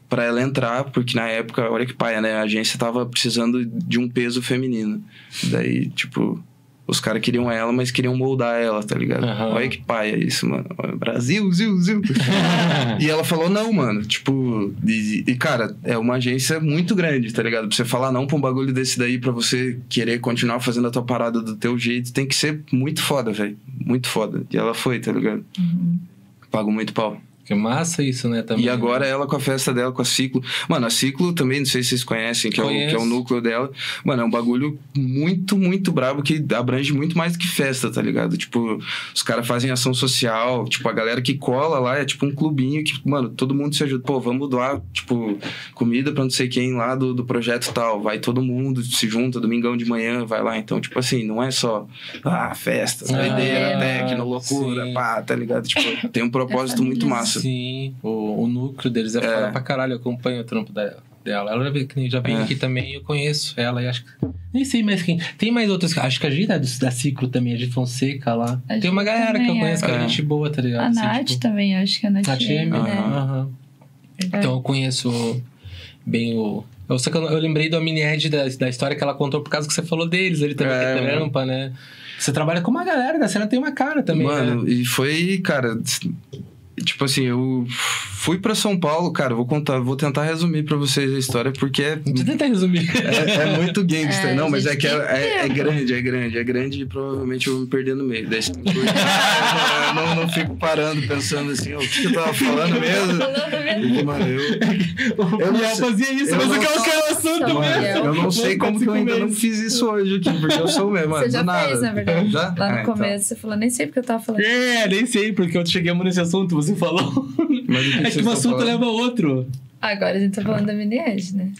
pra ela entrar, porque na época, olha que paia, né? A agência tava precisando de um peso feminino. Daí, tipo, os caras queriam ela, mas queriam moldar ela, tá ligado? Aham. Olha que paia isso, mano. Brasil, Zil, Zil. (laughs) e ela falou não, mano. Tipo, e, e, cara, é uma agência muito grande, tá ligado? Pra você falar não pra um bagulho desse daí, pra você querer continuar fazendo a tua parada do teu jeito, tem que ser muito foda, velho. Muito foda. E ela foi, tá ligado? Pago muito pau. Que massa isso, né? Também. E agora ela com a festa dela, com a Ciclo. Mano, a Ciclo também, não sei se vocês conhecem, que é, o, que é o núcleo dela. Mano, é um bagulho muito, muito brabo que abrange muito mais do que festa, tá ligado? Tipo, os caras fazem ação social. Tipo, a galera que cola lá é tipo um clubinho que, mano, todo mundo se ajuda. Pô, vamos doar, tipo, comida pra não sei quem lá do, do projeto tal. Vai todo mundo, se junta, domingão de manhã, vai lá. Então, tipo assim, não é só, ah, festa, Ah, doideira, tecno, loucura, sim. pá, tá ligado? Tipo, tem um propósito muito massa. Sim, o, o núcleo deles é, foda pra caralho. Eu acompanho o trampo da- dela. Ela já veio, já É. aqui também, eu conheço ela e acho que. Nem sei mais quem. Tem mais outras. Acho que a gente é do- da Ciclo também, a de Fonseca lá. A Tem uma galera que eu conheço que é é. gente boa, tá ligado? A Assim, Nath tipo, também, acho que a Nath, Nath M, M, né? aham. Então eu conheço bem o. Eu, sei que eu, eu lembrei da mini Ed da, da história que ela contou por causa que você falou deles, ele também É, que é trampa, né? Você trabalha com uma galera da cena, tem uma cara também. Mano, né? e foi, cara. Tipo assim, eu fui pra São Paulo, cara, vou contar, vou tentar resumir pra vocês a história, porque é, Deixa eu tentar resumir. é, é muito gangster. É, não, mas é que é, é- é grande, é grande, é grande e provavelmente eu vou me perder no meio. Daí, (laughs) eu não, não fico parando, pensando assim, "Ô, o que, eu tava falando mesmo? Mano, eu, Eu não fazia isso, eu mas eu quero que é o assunto Não, mesmo. eu não sei como que eu ainda não fiz isso hoje aqui, porque eu sou mesmo, mano. Você já nada. fez, na verdade. Já? Lá no Ah, então. começo, você falou, nem sei porque eu tava falando. É, nem sei, porque eu chegamos nesse assunto, você falou. Mas que é que um assunto falando? leva a outro. Agora a gente tá falando da mini Edge, né?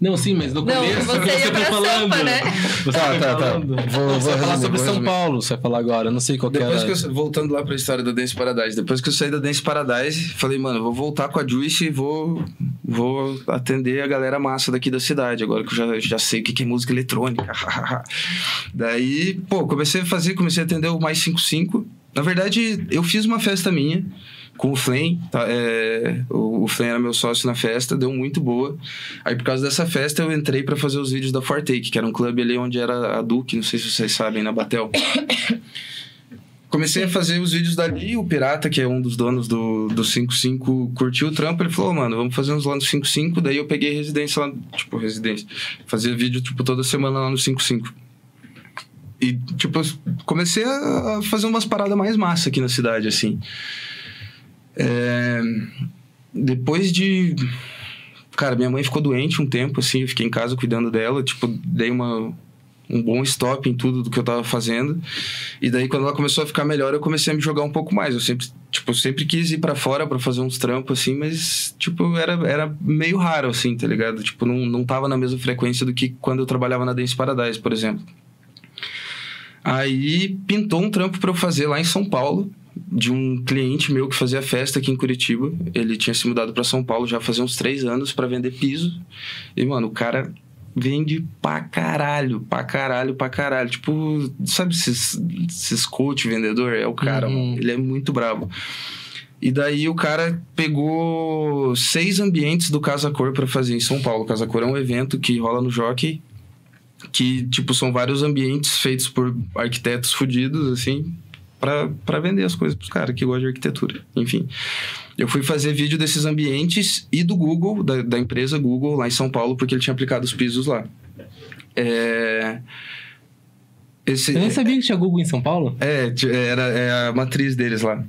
Não, sim, mas no Não, começo você que ia você pra foi falando. Sampa, né? Você Tá, tá, tá. falando. Vou- Não, vou você vai falar sobre vou São. Paulo, você vai falar agora. Não sei qual que Depois era. que eu, voltando lá pra história da Dance Paradise, depois que eu saí da Dance Paradise, falei, mano, vou voltar com a Juice e vou, vou atender a galera massa daqui da cidade, agora que eu já, já sei o que que é música eletrônica. (laughs) Daí, pô, comecei a fazer, comecei a atender o Mais 55. Na verdade, eu fiz uma festa minha com o Flame, tá? É, o, o era meu sócio na festa, deu muito boa. Aí, por causa dessa festa, eu entrei pra fazer os vídeos da Fortake, que era um clube ali onde era a Duke, não sei se vocês sabem, na Batel. Comecei a fazer os vídeos dali, o Pirata, que é um dos donos do, do 55, curtiu o trampo, ele falou, mano, vamos fazer uns lá no 55, daí eu peguei residência lá, tipo, residência. Fazia vídeo, tipo, toda semana lá no 55. E, tipo, comecei a fazer umas paradas mais massa aqui na cidade, assim. É, Depois de... Cara, minha mãe ficou doente um tempo, assim, eu fiquei em casa cuidando dela, tipo, dei uma, um bom stop em tudo do que eu tava fazendo. E daí, quando ela começou a ficar melhor, eu comecei a me jogar um pouco mais. Eu sempre, tipo, sempre quis ir pra fora pra fazer uns trampos, assim, mas, tipo, era, era meio raro, assim, tá ligado? Tipo, não, não tava na mesma frequência do que quando eu trabalhava na Dance Paradise, por exemplo. Aí, pintou um trampo pra eu fazer lá em São Paulo, de um cliente meu que fazia festa aqui em Curitiba. Ele tinha se mudado pra São Paulo já fazia uns três anos pra vender piso. E, mano, o cara vende pra caralho, pra caralho, pra caralho. Tipo, sabe esses, esses coach vendedor? É o cara, Uhum. mano. Ele é muito brabo. E daí o cara pegou seis ambientes do Casa Cor pra fazer em São Paulo. Casa Cor é um evento que rola no Jockey, que, tipo, são vários ambientes feitos por arquitetos fudidos, assim, pra, pra vender as coisas pros caras que gostam de arquitetura. Enfim. Eu fui fazer vídeo desses ambientes e do Google, da, da empresa Google, lá em São Paulo, porque ele tinha aplicado os pisos lá. É... Esse, Eu nem sabia que tinha Google em São Paulo. é, era é a matriz deles lá.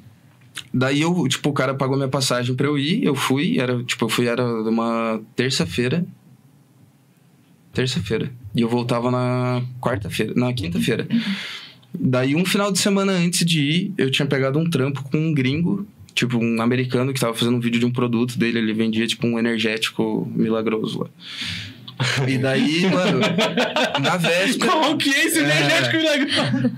Daí eu, tipo, o cara pagou minha passagem pra eu ir, eu fui, era, tipo, eu fui, era uma terça-feira. Terça-feira. E eu voltava na quarta-feira, na quinta-feira. Daí, um final de semana antes de ir, eu tinha pegado um trampo com um gringo, tipo, um americano que tava fazendo um vídeo de um produto dele, ele vendia, tipo, um energético milagroso lá. E daí, mano, na (laughs) véspera. Qual que é esse É. energético legal?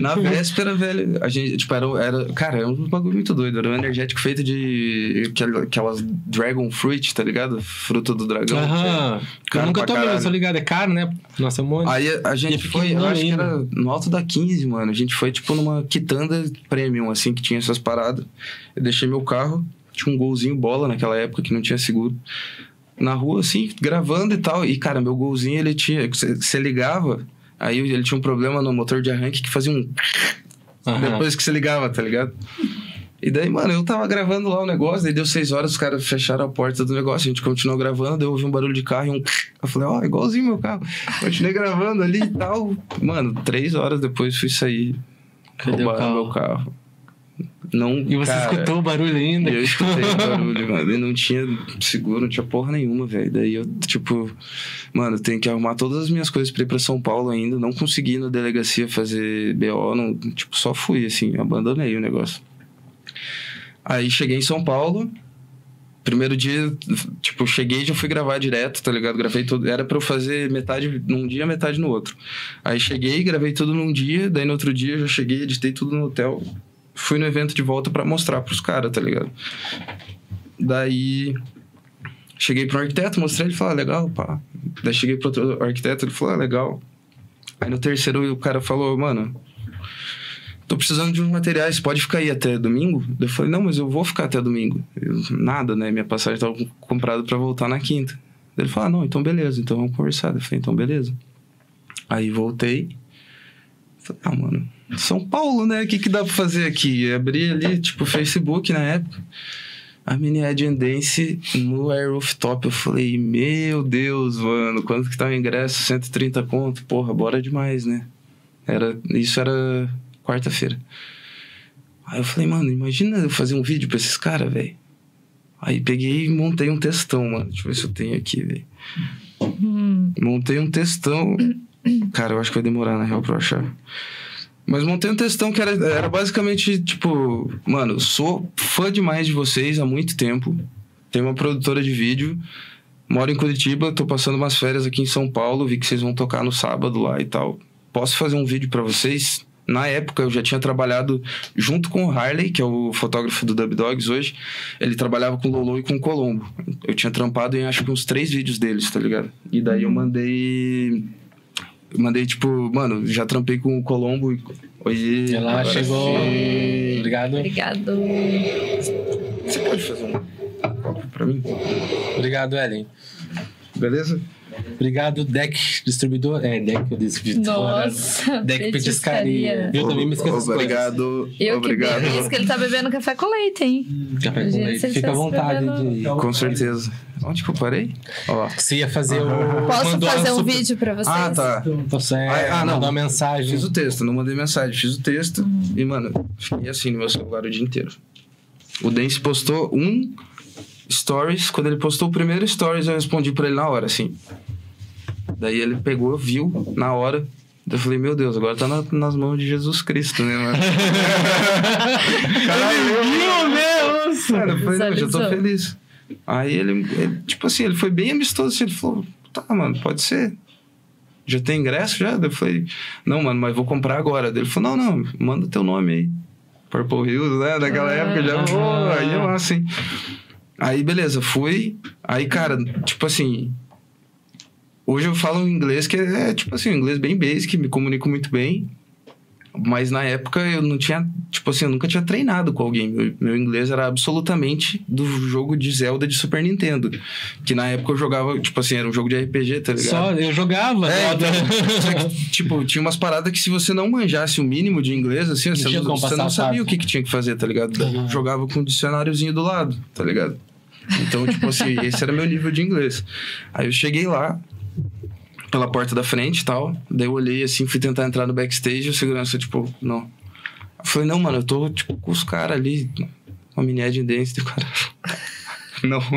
Na véspera, velho, a gente, tipo, era, era. Cara, era um bagulho muito doido. Era um energético feito de. aquela- Aquelas Dragon Fruit, tá ligado? Fruto do dragão. Aham. Eu nunca tomei, caralho. tô ligado. É caro, né? Nossa, é um monte. Aí a E gente é foi, eu acho que era no alto da 15, mano. A gente foi, tipo, numa quitanda premium, assim, que tinha essas paradas. Eu deixei meu carro. Tinha um golzinho bola naquela época que não tinha seguro. Na rua, assim, gravando e tal. E, cara, meu golzinho, ele tinha. Você ligava, aí ele tinha um problema no motor de arranque que fazia um. Aham. Depois que você ligava, tá ligado? E daí, mano, eu tava gravando lá o negócio, daí deu seis horas, os caras fecharam a porta do negócio, a gente continuou gravando, eu ouvi um barulho de carro e um. (laughs) Eu falei, ó, igualzinho meu carro. Continuei gravando ali e tal. Mano, três horas depois fui sair. Cadê o roubaram carro? meu carro. Não, E você cara, escutou o barulho ainda? eu escutei o (laughs) barulho, mano. E não tinha seguro, não tinha porra nenhuma, velho. Daí eu, tipo, mano, tenho que arrumar todas as minhas coisas pra ir pra São Paulo ainda. Não consegui na delegacia fazer BO, não, tipo, só fui, assim, abandonei o negócio. Aí cheguei em São Paulo. Primeiro dia, tipo, cheguei e já fui gravar direto, tá ligado? Gravei tudo. Era pra eu fazer metade num dia, metade no outro. Aí cheguei, gravei tudo num dia, daí no outro dia eu já cheguei, editei tudo no hotel. Fui no evento de volta pra mostrar pros caras, tá ligado? Daí cheguei pro arquiteto, mostrei, ele falou, ah, legal, pá. Daí cheguei pro outro arquiteto, ele falou, ah, legal. Aí no terceiro o cara falou, mano, tô precisando de uns materiais, pode ficar aí até domingo? Eu falei, não, mas eu vou ficar até domingo. Eu, nada, né? Minha passagem tava comprada pra voltar na quinta. Ele falou, ah, não, então beleza, então vamos conversar. Eu falei, então beleza. Aí voltei. Falei, ah, mano, São Paulo, né? O que, que dá pra fazer aqui? Abri ali, tipo, Facebook na época. A mini and Dance no Air Rooftop. Eu falei, meu Deus, mano, quanto que tá o ingresso? 130 conto? Porra, bora demais, né? Era, isso era quarta-feira. Aí eu falei, mano, imagina eu fazer um vídeo pra esses caras, velho. Aí peguei e montei um textão, mano. Deixa eu ver se eu tenho aqui, velho. Montei um textão. Cara, eu acho que vai demorar, na real, pra eu achar. Mas montei um textão que era, era basicamente, tipo... Mano, sou fã demais de vocês há muito tempo. Tenho uma produtora de vídeo. Moro em Curitiba, tô passando umas férias aqui em São Paulo. Vi que vocês vão tocar no sábado lá e tal. Posso fazer um vídeo pra vocês? Na época, eu já tinha trabalhado junto com o Harley, que é o fotógrafo do Dub Dogs hoje. Ele trabalhava com o Lolo e com o Colombo. Eu tinha trampado em acho que uns três vídeos deles, tá ligado? E daí eu mandei. Eu mandei, tipo, mano, já trampei com o Colombo. Oi, Ela chegou. sim. Obrigado. Obrigado. Você pode fazer um copo pra mim? Obrigado, Ellen. Beleza? Obrigado, Deck Distribuidor. É, Deck Distribuidor. Nossa, Deck Petiscaria. Eu também me esqueço coisas. Obrigado. Eu obrigado. que isso que ele tá bebendo café com leite, hein? Café com Gente, leite. Fica à tivesse vontade de. Com certeza. Onde que eu parei? Ó. Você ia fazer o. Posso mandou fazer um super- vídeo pra vocês? Ah, tá. Você Ah, ah, não. mandou uma mensagem. Fiz o texto, não mandei mensagem, fiz o texto e, mano, fiquei assim no meu celular o dia inteiro. O Dance postou um stories, quando ele postou o primeiro stories, eu respondi pra ele na hora, assim. Daí ele pegou, viu, na hora. Daí Eu falei, meu Deus, agora tá na- nas mãos de Jesus Cristo, né, mano? (laughs) Meu Deus! Cara, eu falei, não, já tô feliz. Aí ele, ele, tipo assim, ele foi bem amistoso, assim, ele falou, tá, mano, pode ser. Já tem ingresso já? Daí Eu falei, não, mano, mas vou comprar agora. Daí Ele falou, não, não, manda teu nome aí. Purple Hills, né? Daquela Ah. época já, pô, aí é massa, hein? Aí, beleza, fui. Aí, cara, tipo assim. Hoje eu falo um inglês que é, tipo assim, um inglês bem basic, me comunico muito bem. Mas na época eu não tinha, tipo assim, eu nunca tinha treinado com alguém. Meu, meu inglês era absolutamente do jogo de Zelda de Super Nintendo. Que na época eu jogava, tipo assim, era um jogo de RPG, tá ligado? Só eu jogava. É, então, só que, tipo, tinha umas paradas que se você não manjasse o mínimo de inglês, assim, você, não, você não sabia o que, que tinha que fazer, tá ligado? Daí Eu jogava com um dicionáriozinho do lado, tá ligado? Então, tipo assim, esse era meu nível de inglês. Aí eu cheguei lá, pela porta da frente e tal, daí eu olhei assim, fui tentar entrar no backstage e o segurança, tipo, não. Eu falei, não, mano, eu tô, tipo, com os caras ali, uma mini Ed dance, e o cara... (laughs) Não. (laughs)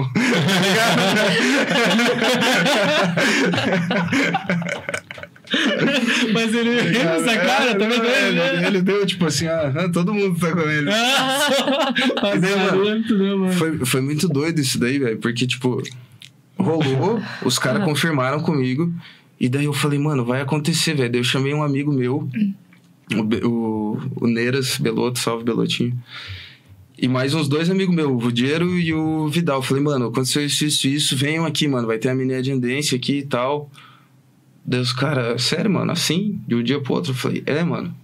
Mas ele essa cara, tá vendo ele? ele, ele deu tipo assim, ah, todo mundo tá com ele. (laughs) Ah, daí, mano, né? Foi, foi muito doido isso daí, velho, porque, tipo, rolou, os caras confirmaram comigo, e daí eu falei, mano, vai acontecer, velho. Daí eu chamei um amigo meu, o, o, o Neiras Beloto, salve Belotinho. E mais uns dois amigos meus, o Rudiero e o Vidal. Falei, mano, aconteceu isso, isso, isso, venham aqui, mano, vai ter a mini agendência aqui e tal. Daí os caras, sério, mano, assim, de um dia pro outro. Eu falei, é, mano,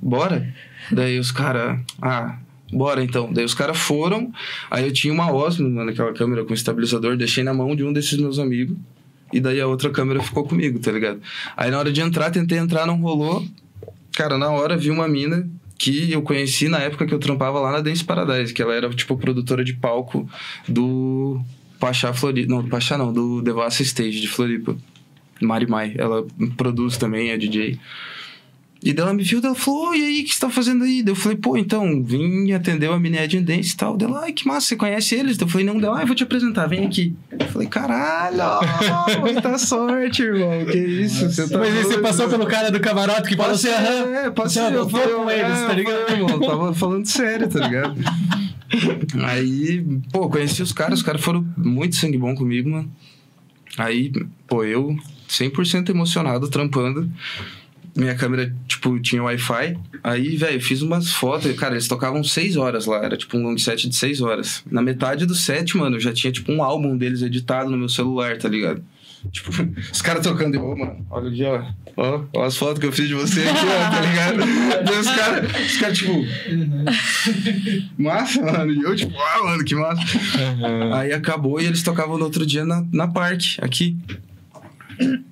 bora. Daí os caras, ah, bora então. Daí os caras foram, aí eu tinha uma Osmo naquela câmera com estabilizador, deixei na mão de um desses meus amigos. E daí a outra câmera ficou comigo, tá ligado? Aí na hora de entrar, tentei entrar, não rolou. Cara, na hora vi uma mina que eu conheci na época que eu trampava lá na Dance Paradise, que ela era, tipo, produtora de palco do Pachá Floripa. Não, do Pachá não, do Devassa Stage de Floripa. Mari Mai. Ela produz também, é DJ. E daí ela me viu, ela falou, e aí, o que você tá fazendo aí? Daí eu falei, pô, então, vim atender a Mini Ed Dance e tal. Dela, ai, que massa, você conhece eles? Daí eu falei, não, dela, ai, vou te apresentar, vem aqui. Eu falei, caralho, muita sorte, irmão, que isso, você tá Mas aí você passou pelo cara do camarote que falou assim, aham. É, passei. Eu eu falei, com é, eles, tá eu ligado? falei, irmão, tava falando sério, tá ligado? (laughs) Aí, pô, conheci os caras, os caras foram muito sangue bom comigo, mano. Aí, pô, eu 100% emocionado, trampando. Minha câmera, tipo, tinha Wi-Fi. Aí, velho, fiz umas fotos. Cara, eles tocavam seis horas lá. Era, tipo, um long set de seis horas. Na metade do set, mano, eu já tinha, tipo, um álbum deles editado no meu celular, tá ligado? Tipo, (laughs) os caras tocando. Ô, mano, olha aqui, ó. Ó, ó as fotos que eu fiz de você aqui, ó, tá ligado? (laughs) Daí os caras, os caras, tipo... Massa, mano. E eu, tipo, ah, mano, que massa. Aí acabou e eles tocavam no outro dia na, na parque, aqui.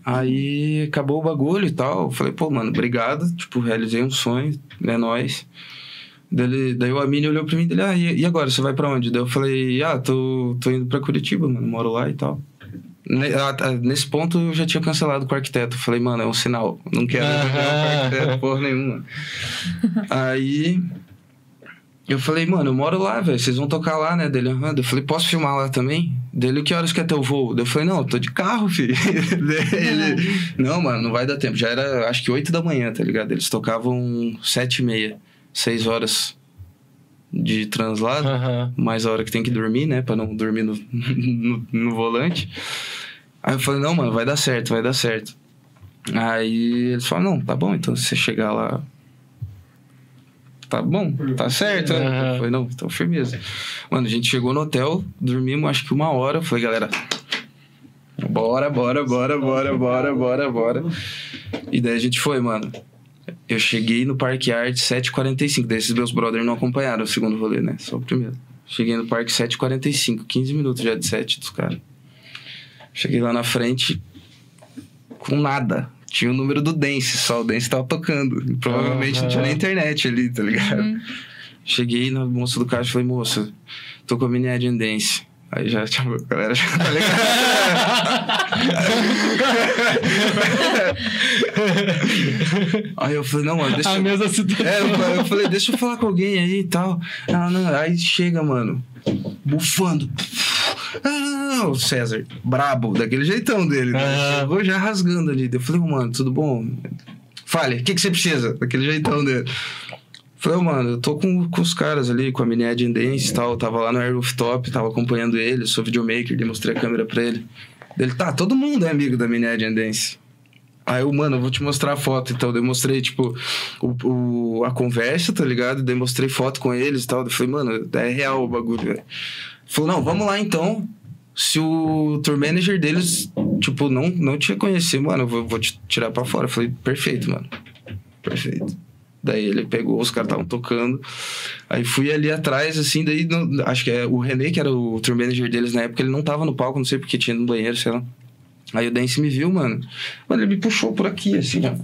Aí acabou o bagulho e tal. Eu falei, pô, mano, obrigado. Tipo, realizei um sonho, é nóis. Dele, daí o Amini olhou pra mim e dele, ah, e, agora, você vai pra onde? Daí eu falei, ah, tô, tô indo pra Curitiba, mano, moro lá e tal. Ne- Nesse ponto eu já tinha cancelado com o arquiteto. Eu Falei, mano, é um sinal. Não quero com (laughs) o arquiteto, porra nenhuma. Aí eu falei, mano, eu moro lá, velho. Vocês vão tocar lá, né? Dele, aham. Eu falei, posso filmar lá também? Dele, que horas que é teu voo? Eu falei, não, eu tô de carro, (laughs) filho. Daí Ele, não, mano, não vai dar tempo. Já era, acho que 8 da manhã, tá ligado? Eles tocavam sete e meia, 6 horas de translado. Aham. Mais a hora que tem que dormir, né? Pra não dormir no, (laughs) no, no volante. Aí eu falei, não, mano, vai dar certo, vai dar certo. Aí eles falaram, não, tá bom, então se você chegar lá. Tá bom, tá certo. né? Eu falei, não, então firmeza. Mano, a gente chegou no hotel, dormimos acho que uma hora. Eu falei, galera, bora, bora, bora, bora, bora, bora, bora. E daí a gente foi, mano. Eu cheguei no Parque Arte 7h45. Daí esses meus brothers não acompanharam o segundo rolê, né? Só o primeiro. Cheguei no parque 7h45, 15 minutos já de set dos caras. Cheguei lá na frente com nada. Tinha o número do Dance, só o Dance tava tocando. Provavelmente não tinha nem internet ali, tá ligado? Cheguei na moça do caixa e falei, moça, tô com a mini Ed Dance. Aí já, tipo, a galera já tá ligado? (laughs) Aí eu falei, não, mano, deixa A eu... mesma situação. É, eu falei- eu falei, deixa eu falar com alguém aí e tal. Ela, não, aí chega, mano, bufando. Ah, o César, brabo, daquele jeitão dele. Né? Ah. Chegou já rasgando ali. Eu falei, mano, tudo bom? Fale, o que, que você precisa? Daquele jeitão dele. Falei, "Ô, mano, eu tô com, com os caras ali, com a Mini Ed Dance e tal. Tava lá no Air Rooftop, tava acompanhando ele, sou videomaker, dei mostrei a câmera pra ele. Ele, tá, todo mundo é amigo da Mini Ed Dance. Aí eu, mano, eu vou te mostrar a foto. Então, eu mostrei, tipo, o, o- a conversa, tá ligado? Daí mostrei foto com eles e tal. Eu falei, mano, é real o bagulho, velho. Falou, não, vamos lá então. Se o tour manager deles, tipo, não, não te reconhecer, mano, eu vou, vou te tirar pra fora. Eu falei, perfeito, mano. Perfeito. Daí ele pegou, os caras estavam tocando. Aí fui ali atrás, assim, daí não- acho que é o René, que era o tour manager deles na época, ele não tava no palco, não sei porque tinha no banheiro, sei lá. Aí o Dance me viu, mano. Mano, ele me puxou por aqui, assim, ó.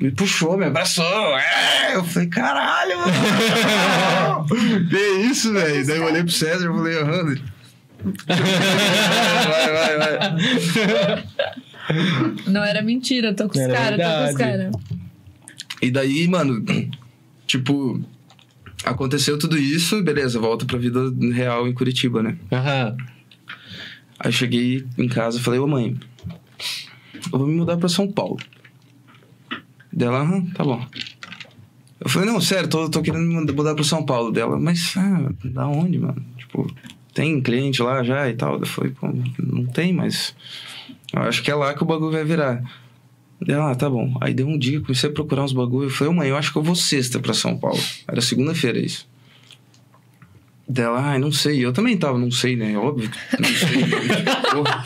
Me puxou, me abraçou. É! Eu falei, caralho, mano. (laughs) que isso, velho? Daí eu olhei pro César e falei, aham. vai, vai, vai. Não era mentira, tô com os caras, tô com os caras. E daí, mano, tipo, aconteceu tudo isso, beleza, volta pra vida real em Curitiba, né? Aham. Aí eu cheguei em casa e falei, ô mãe, eu vou me mudar pra São Paulo. Dela, aham, tá bom. Eu falei, não, sério, tô, tô querendo me mudar pra São Paulo. Dela, mas ah, da onde, mano? Tipo, tem cliente lá já e tal. Eu falei, pô, não tem, mas eu acho que é lá que o bagulho vai virar. Dela, ah, tá bom. Aí deu um dia, comecei a procurar uns bagulho. Eu falei, mãe, eu acho que eu vou sexta pra São Paulo. Era segunda-feira isso. Dela, ai, não sei. Eu também tava, não sei, né? Óbvio que não sei. né? (laughs) Porra,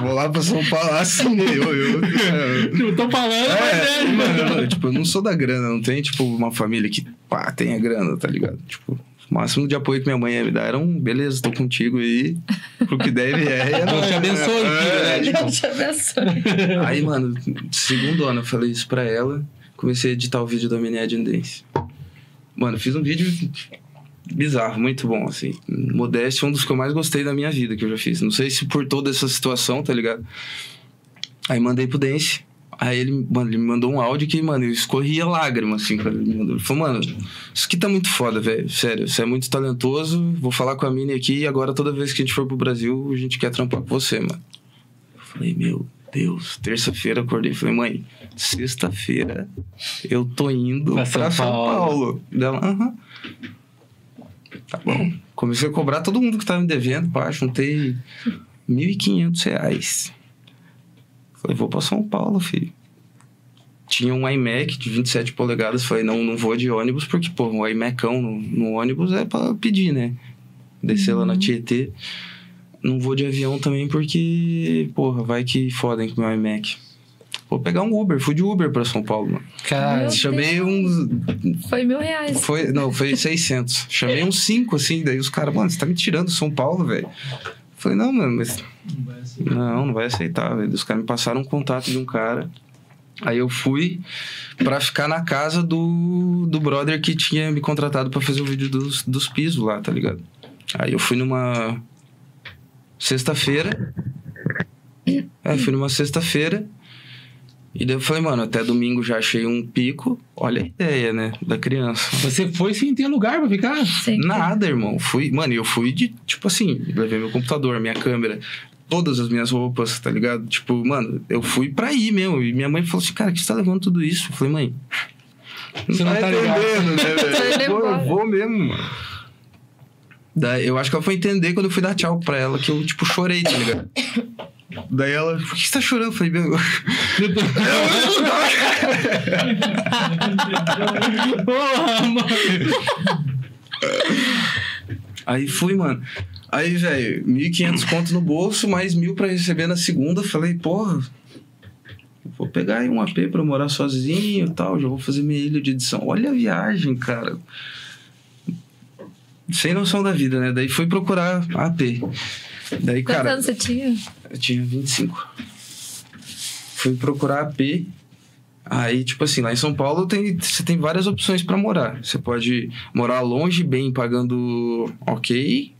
vou lá pra São Paulo, assim? Eu, eu, eu, Tipo, tô falando, mas é, é, mano, eu, tipo, eu não sou da grana, não tem, tipo, uma família que, pá, tenha grana, tá ligado? Tipo, O máximo de apoio que minha mãe ia me dar era um, beleza, tô contigo aí, pro que deve é. Deus te abençoe, né? Tipo, Deus te abençoe. Aí, mano, segundo ano eu falei isso pra ela, comecei a editar o vídeo da Mini Dance. Mano, fiz um vídeo bizarro, muito bom, assim. Modéstia é um dos que eu mais gostei da minha vida que eu já fiz. Não sei se por toda essa situação, tá ligado? Aí mandei pro Dance. Aí ele, mano, ele me mandou um áudio que, mano, eu escorria lágrima, assim, quando ele falou, mano, isso aqui tá muito foda, velho. Sério, você é muito talentoso. Vou falar com a Mini aqui e agora toda vez que a gente for pro Brasil, a gente quer trampar com você, mano. Eu falei, meu Deus, terça-feira acordei. Falei, mãe, sexta-feira eu tô indo Pra pra São São, Paulo. Paulo. Dela, aham. Tá bom. Comecei a cobrar todo mundo que tava me devendo, pá, juntei 1.500 reais. Falei, vou pra São Paulo, filho. Tinha um iMac de 27 polegadas. Falei, não, não vou de ônibus, porque, pô, um iMacão no, no ônibus é pra pedir, né? Descer lá na Tietê. Não vou de avião também, porque, porra, vai que fodem com o meu iMac. Vou pegar um Uber. Fui de Uber pra São Paulo, mano. Cara, Meu Chamei uns. Foi mil reais. Foi, não, foi 600. Chamei uns 5, assim. Daí os caras, mano, você tá me tirando São Paulo, velho. Falei, não, mano, mas. Não, não vai aceitar, velho. Os caras me passaram um contato de um cara. Aí eu fui pra ficar na casa do, do brother que tinha me contratado pra fazer o vídeo dos, dos pisos lá, tá ligado? Aí eu fui numa sexta-feira. É, fui numa sexta-feira. E daí eu falei, mano, até domingo já achei um pico. Olha a ideia, né? Da criança. você foi sem ter lugar pra ficar? Sim. Nada, irmão. Fui, mano, eu fui de, tipo assim, levei meu computador, minha câmera, todas as minhas roupas, tá ligado? Tipo, mano, eu fui pra ir mesmo. E minha mãe falou assim, cara, que você tá levando tudo isso? Eu falei, mãe. Você não tá ligado. entendendo, né, (laughs) velho? indo Eu vou, embora. eu vou mesmo, mano. Daí, eu acho que ela foi entender quando eu fui dar tchau pra ela, que eu, tipo, chorei, tá ligado? Daí ela, por que você tá chorando? Eu falei, meu. (laughs) Porra, mano. Aí fui, mano. Aí, velho, 1.500 conto no bolso, mais mil pra receber na segunda. Falei, porra, vou pegar aí um AP pra morar sozinho e tal. Já vou fazer minha ilha de edição. Olha a viagem, cara. Sem noção da vida, né? Daí fui procurar AP. Daí, Quantos cara, anos você tinha? Eu tinha 25. Fui procurar AP. Aí, tipo assim, lá em São Paulo tem, você tem várias opções pra morar. Você pode morar longe, bem, pagando ok.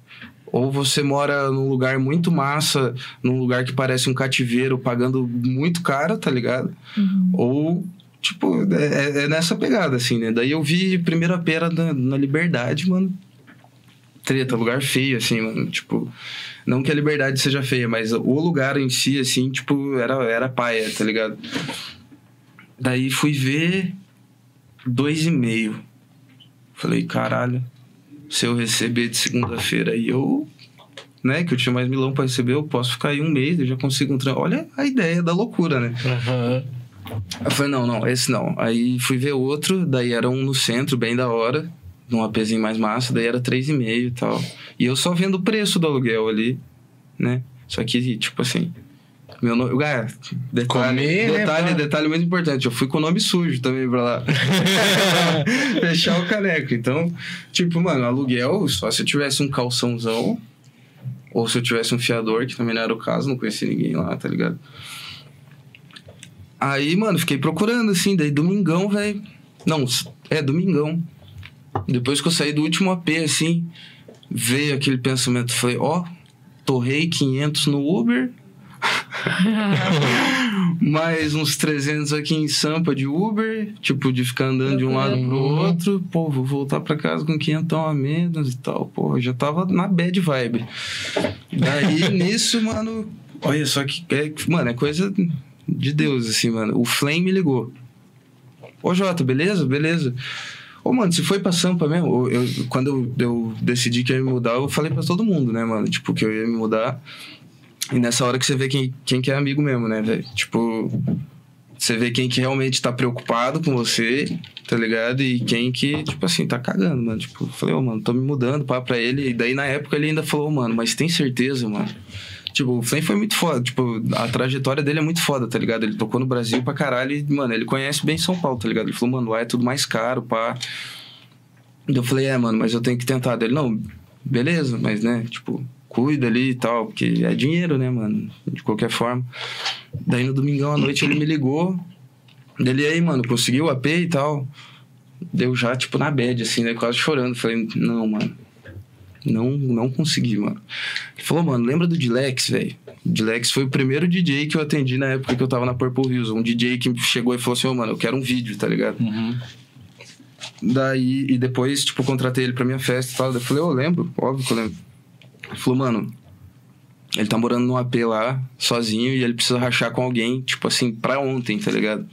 Ou você mora num lugar muito massa, num lugar que parece um cativeiro, pagando muito caro, tá ligado? Uhum. Ou, tipo, é, é nessa pegada, assim, né? Daí eu vi primeiro a pera na, na Liberdade, mano. Treta, lugar feio, assim, mano. Tipo, não que a Liberdade seja feia, mas o lugar em si, assim, tipo, era, era paia, tá ligado? Daí fui ver dois e meio. Falei, caralho, se eu receber de segunda-feira aí, eu, né, que eu tinha mais milão pra receber, eu posso ficar aí um mês, eu já consigo um trampo. Olha a ideia da loucura, né? Aham. Eu falei, não, não, esse não. Aí fui ver outro, daí era um no centro, bem da hora, num APzinho mais massa, daí era 3,5 e tal. E eu só vendo o preço do aluguel ali, né? Só que, tipo assim, meu nome. Ah, detalhe, Comer, né, detalhe, pá? detalhe muito importante. Eu fui com o nome sujo também pra lá. (laughs) Fechar o caneco. Então, tipo, mano, aluguel, só se eu tivesse um calçãozão. Ou se eu tivesse um fiador, que também não era o caso, não conhecia ninguém lá, tá ligado? Aí, mano, fiquei procurando, assim, daí domingão, velho. Não, é domingão. Depois que eu saí do último AP, assim, veio aquele pensamento. Falei, ó, torrei 500 no Uber. (laughs) mais uns 300 aqui em Sampa de Uber. Tipo, de ficar andando de um lado pro Uhum. outro. Pô, vou voltar pra casa com 500 a menos e tal. Pô, eu já tava na bad vibe. Daí, (laughs) nisso, mano... Olha só que... É, mano, é coisa de Deus, assim, mano. O Flame me ligou. Ô, Jota, beleza? Beleza. Ô, mano, você foi pra Sampa mesmo? Eu, eu- quando eu, eu decidi que ia me mudar, eu falei pra todo mundo, né, mano? Tipo, que eu ia me mudar. E nessa hora que você vê quem, quem que é amigo mesmo, né, velho? Tipo, você vê quem que realmente tá preocupado com você, tá ligado? E quem que, tipo assim, tá cagando, mano. Tipo, falei, ô, mano, tô me mudando, pá, pra ele. E daí, na época, ele ainda falou, mano, mas tem certeza, mano? Tipo, o Flame foi muito foda. Tipo, a trajetória dele é muito foda, tá ligado? Ele tocou no Brasil pra caralho e, mano, ele conhece bem São Paulo, tá ligado? Ele falou, mano, lá é tudo mais caro, pá. Eu falei, é, mano, mas eu tenho que tentar. Dele, não, beleza, mas, né, tipo, cuida ali e tal, porque é dinheiro, né, mano, de qualquer forma. Daí no domingão à noite ele me ligou, dele, aí, mano, conseguiu o AP e tal. Deu já, tipo, na bad, assim, né, quase chorando. Falei, não, mano, não, não consegui, mano. Ele falou, mano, lembra do Dilex, velho? Dilex foi o primeiro DJ que eu atendi na época que eu tava na Purple Hills. Um DJ que chegou e falou assim, ô, mano, eu quero um vídeo, tá ligado? Uhum. Daí, e depois, tipo, contratei ele pra minha festa e tal. Eu falei, eu lembro, óbvio que eu lembro. Ele falou, mano, ele tá morando num AP lá, sozinho, e ele precisa rachar com alguém, tipo assim, pra ontem, tá ligado?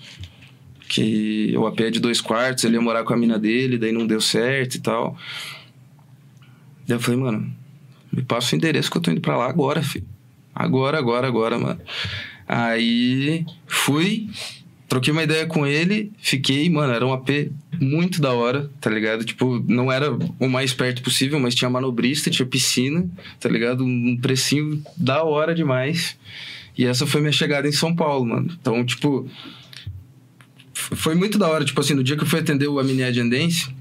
Que o AP é de dois quartos, ele ia morar com a mina dele, daí não deu certo e tal. Daí eu falei, mano, me passa o endereço que eu tô indo pra lá agora, filho. Agora, agora, agora, mano. Aí fui, troquei uma ideia com ele, fiquei, mano, era um AP muito da hora, tá ligado? Tipo, não era o mais perto possível, mas tinha manobrista, tinha piscina, tá ligado? Um precinho da hora demais. E essa foi minha chegada em São Paulo, mano. Então, tipo, foi muito da hora. Tipo assim, no dia que eu fui atender o Aminiad Dance,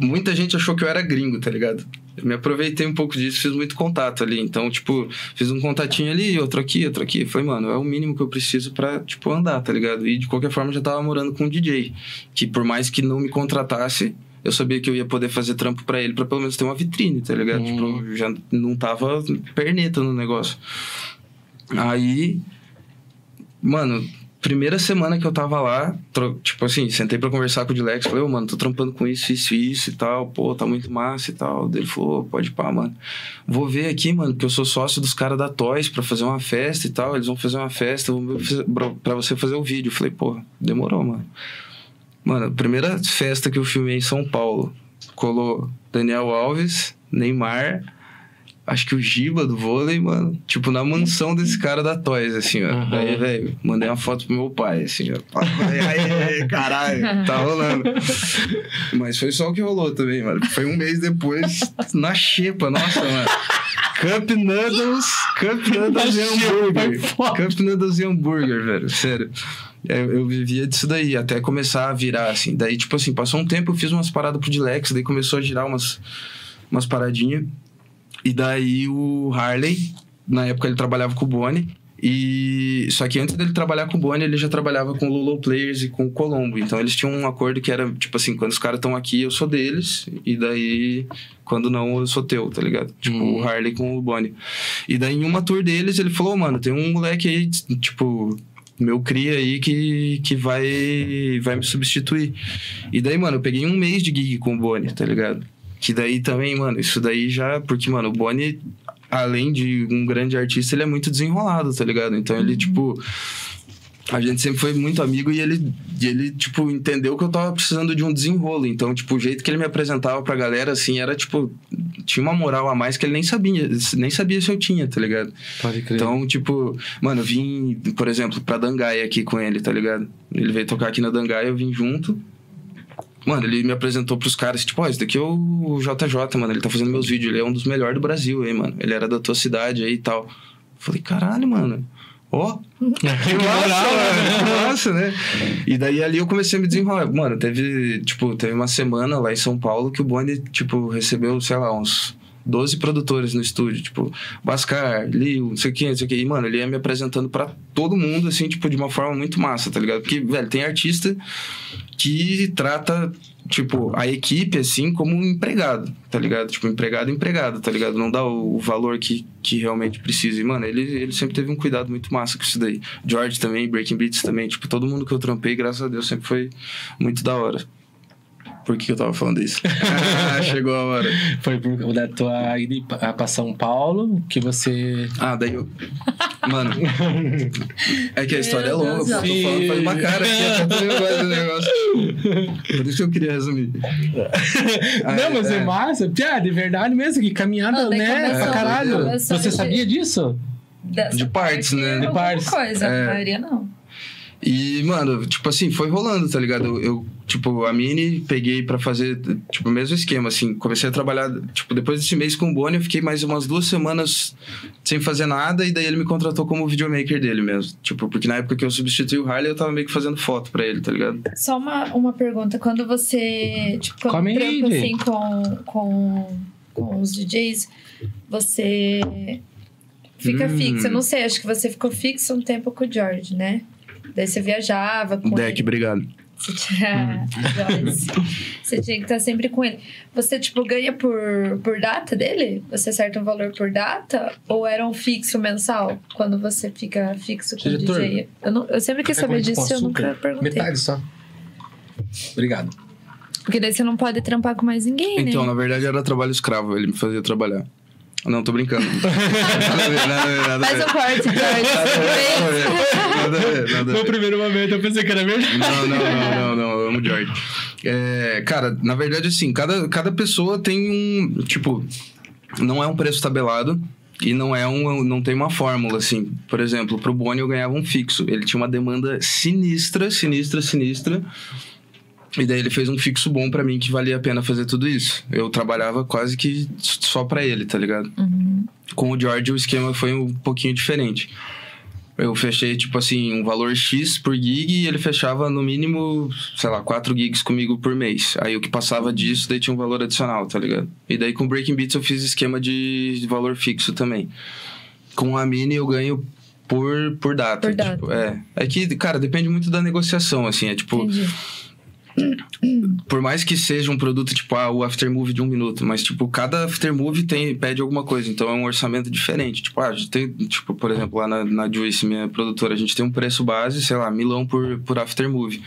muita gente achou que eu era gringo, tá ligado? Eu me aproveitei um pouco disso, fiz muito contato ali. Então, tipo, fiz um contatinho ali, outro aqui, outro aqui. Foi, mano, é o mínimo que eu preciso pra, tipo, andar, tá ligado? E de qualquer forma, eu já tava morando com um DJ. Que por mais que não me contratasse, eu sabia que eu ia poder fazer trampo pra ele, pra pelo menos ter uma vitrine, tá ligado? Hum. Tipo, eu já não tava perneta no negócio. Aí, mano, primeira semana que eu tava lá, tipo assim, sentei pra conversar com o Dilex, falei, ô, mano, tô trampando com isso, isso, isso e tal, pô, tá muito massa e tal. Ele falou, "Ô, pode pá, mano. Vou ver aqui, mano, porque eu sou sócio dos caras da Toys pra fazer uma festa e tal, eles vão fazer uma festa, pra você fazer o vídeo. Falei, pô, demorou, mano. Mano, primeira festa que eu filmei em São Paulo, colou Daniel Alves, Neymar, acho que o Giba do vôlei, mano. Tipo, na mansão desse cara da Toys, assim, ó. Uhum. Daí, velho, mandei uma foto pro meu pai, assim, ó. Aí, caralho, tá rolando. (laughs) Mas foi só o que rolou também, mano. Foi um mês depois, na xepa, nossa, mano. Cup Noodles, Cup Noodles e hambúrguer. Cup Noodles e hambúrguer, velho, sério. Eu, eu vivia disso daí, até começar a virar, assim. Daí, tipo assim, passou um tempo, eu fiz umas paradas pro Dilex, daí começou a girar umas, umas paradinhas. E daí o Harley, na época ele trabalhava com o Boni. E só que antes dele trabalhar com o Boni, ele já trabalhava com o Lolo Players e com o Colombo. Então eles tinham um acordo que era tipo assim, quando os caras estão aqui, eu sou deles, e daí quando não, eu sou teu, tá ligado? Tipo, Uhum. o Harley com o Boni. E daí em uma tour deles, ele falou, mano, tem um moleque aí, tipo, meu cria aí que, que vai, vai me substituir. E daí, mano, eu peguei um mês de gig com o Boni, tá ligado? Que daí também, mano, isso daí já. Porque, mano, o Boni, além de um grande artista, ele é muito desenrolado, tá ligado? Então ele, tipo. A gente sempre foi muito amigo e ele, ele, tipo, entendeu que eu tava precisando de um desenrolo. Então, tipo, o jeito que ele me apresentava pra galera, assim, era, tipo... Tinha uma moral a mais que ele nem sabia, nem sabia se eu tinha, tá ligado? Pode crer. Então, tipo, mano, eu vim, por exemplo, pra Dangai aqui com ele, tá ligado? Ele veio tocar aqui na Dangai, eu vim junto. Mano, ele me apresentou pros caras, tipo, ó, esse daqui é o JJ, mano, ele tá fazendo meus vídeos, ele é um dos melhores do Brasil aí, mano. Ele era da tua cidade aí e tal. Falei, caralho, mano. Ó, (laughs) que massa, mano, que massa, né? E daí ali eu comecei a me desenrolar. Mano, teve, tipo, teve uma semana lá em São Paulo que o Boni, tipo, recebeu, sei lá, uns 12 produtores no estúdio, tipo, Bascar, Liu, não sei o que, não sei o que. E, mano, ele ia me apresentando pra todo mundo, assim, tipo, de uma forma muito massa, tá ligado? Porque, velho, tem artista que trata, tipo, a equipe, assim, como um empregado, tá ligado? Tipo, empregado, empregado, tá ligado? Não dá o, o valor que, que realmente precisa. E, mano, ele, ele sempre teve um cuidado muito massa com isso daí. George também, Breaking Beats também, tipo, todo mundo que eu trampei, graças a Deus, sempre foi muito da hora. Por que, eu tava falando isso? ah, (laughs) chegou a hora. Foi por da tua ida pra São Paulo que você. Ah, daí eu. Mano. É que a história é longa, pô. Tô falando faz uma cara aqui, até do negócio. Por isso que eu queria resumir. Ah, (laughs) não, mas é, é. massa. Piá, de verdade mesmo, que caminhada, né? começou- pra caralho. Você de- sabia disso? Dessa De partes, né? De partes. coisa, É. a maioria não. E, mano, tipo assim, foi rolando, tá ligado? Eu, eu tipo, a Mini, peguei pra fazer, tipo, o mesmo esquema, assim. Comecei a trabalhar, tipo, depois desse mês com o Boni, eu fiquei mais umas duas semanas sem fazer nada, e daí ele me contratou como videomaker dele mesmo. Tipo, porque na época que eu substituí o Harley, eu tava meio que fazendo foto pra ele, tá ligado? Só uma, uma pergunta. Quando você, tipo, quando Come trampa assim com, com, com os DJs, você fica Hum. fixo. Eu não sei, acho que você ficou fixo um tempo com o George, né? Daí você viajava com Deck, ele. obrigado. Você tinha... Joyce. você tinha que estar sempre com ele. Você, tipo, ganha por, por data dele? Você acerta um valor por data? Ou era um fixo mensal? Quando você fica fixo com Diretor, o DJ? Eu, não, eu sempre quis saber disso e eu nunca perguntei. Metade só. Obrigado. Porque daí você não pode trampar com mais ninguém, Então, né? na verdade, era trabalho escravo, ele me fazia trabalhar. Não, tô brincando. (laughs) nada a ver, nada a ver, nada a Faz ver. o corte, George. Nada a ver, nada a ver, ver. primeiro momento eu pensei que era verdade. Não, não, não, (laughs) não, não, eu amo o George. É, cara, na verdade, assim, cada, cada pessoa tem um. Tipo, não é um preço tabelado. E não é um. Não tem uma fórmula, assim. Por exemplo, pro Boni eu ganhava um fixo. Ele tinha uma demanda sinistra, sinistra, sinistra. E daí ele fez um fixo bom pra mim que valia a pena fazer tudo isso. Eu trabalhava quase que só pra ele, tá ligado? Uhum. Com o George o esquema foi um pouquinho diferente. Eu fechei, tipo assim, um valor X por gig e ele fechava no mínimo, sei lá, 4 gigs comigo por mês. Aí o que passava disso, daí tinha um valor adicional, tá ligado? E daí com o Breaking Beats eu fiz esquema de valor fixo também. Com a Mini eu ganho por, por data. Por data. tipo, é. É que, cara, depende muito da negociação, assim. É tipo, Entendi. Por mais que seja um produto tipo ah, o aftermovie de um minuto, mas tipo, cada aftermovie tem, pede alguma coisa, então é um orçamento diferente. Tipo, ah, a gente tem, tipo, por exemplo, lá na, na Juice, minha produtora, a gente tem um preço base, sei lá, milão por, por aftermovie.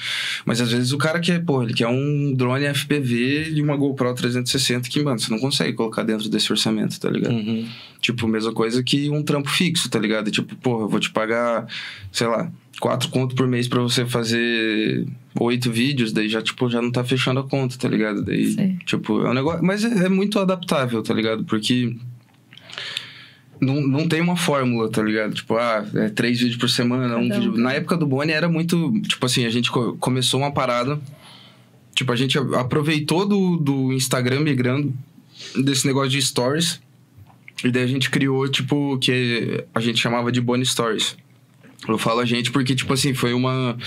Mas às vezes o cara quer, pô, ele quer um drone FPV e uma GoPro 360 que, mano, você não consegue colocar dentro desse orçamento, tá ligado? Uhum. Tipo, mesma coisa que um trampo fixo, tá ligado? Tipo, porra, eu vou te pagar, sei lá, quatro conto por mês pra você fazer oito vídeos, daí já, tipo, já não tá fechando a conta, tá ligado? Daí, Sei. tipo, é um negócio. Mas é, é muito adaptável, tá ligado? Porque. Não, não tem uma fórmula, tá ligado? Tipo, ah, é três vídeos por semana, um um. vídeo. Na época do Boni era muito. Tipo assim, a gente co- começou uma parada. Tipo, a gente aproveitou do, do Instagram migrando desse negócio de stories. E daí a gente criou, tipo, que a gente chamava de Boni Stories. Eu falo a gente porque, tipo assim, foi uma,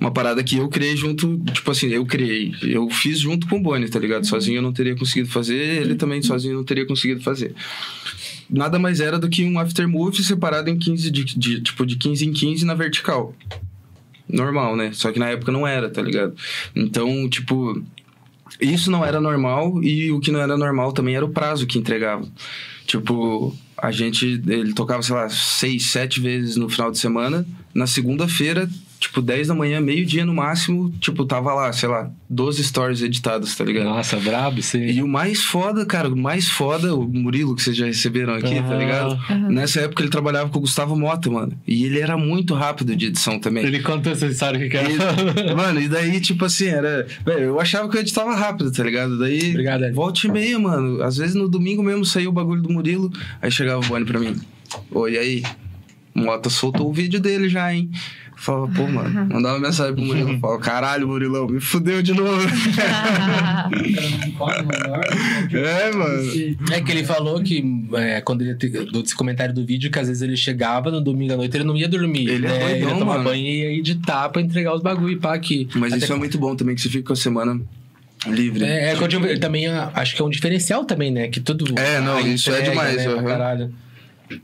uma parada que eu criei junto. Tipo assim, eu criei. Eu fiz junto com o Boni, tá ligado? Sozinho eu não teria conseguido fazer, ele também sozinho não teria conseguido fazer. Nada mais era do que um aftermovie separado em 15 de, de- tipo, de 15 em 15 na vertical. Normal, né? Só que na época não era, tá ligado? Então, tipo, isso não era normal e o que não era normal também era o prazo que entregava. Tipo, a gente, ele tocava, sei lá, seis, sete vezes no final de semana. Na segunda-feira, tipo, 10 da manhã, meio-dia no máximo, tipo, tava lá, sei lá, 12 stories editadas, tá ligado? Nossa, brabo aí. E o mais foda, cara, o mais foda, o Murilo, que vocês já receberam aqui, tá Aham. ligado? Nessa época ele trabalhava com o Gustavo Mota, mano. E ele era muito rápido de edição também. Ele contou essa história que quer. E- (laughs) mano, e daí, tipo assim, era. Velho, eu achava que eu editava rápido, tá ligado? Daí. Obrigado, Ed. Volta e meia, mano. Às vezes no domingo mesmo saiu o bagulho do Murilo. Aí chegava o Boni pra mim. Oi, e aí? Mota soltou o vídeo dele já, hein? Falava, pô, mano, mandava mensagem pro Murilo. Falava, caralho, Murilão, me fudeu de novo. é, mano. É que ele falou que é, quando ele desse comentário do vídeo que às vezes ele chegava no domingo à noite ele não ia dormir. Ele é né? doidão, ele ia tomar mano. banho e ia editar pra entregar os bagulho e pá aqui. Mas Até isso é muito bom também, que você fica com a semana livre. É, é que eu digo, também ah, acho que é um diferencial também, né? Que tudo. É, não, isso é demais, Né, aham. caralho.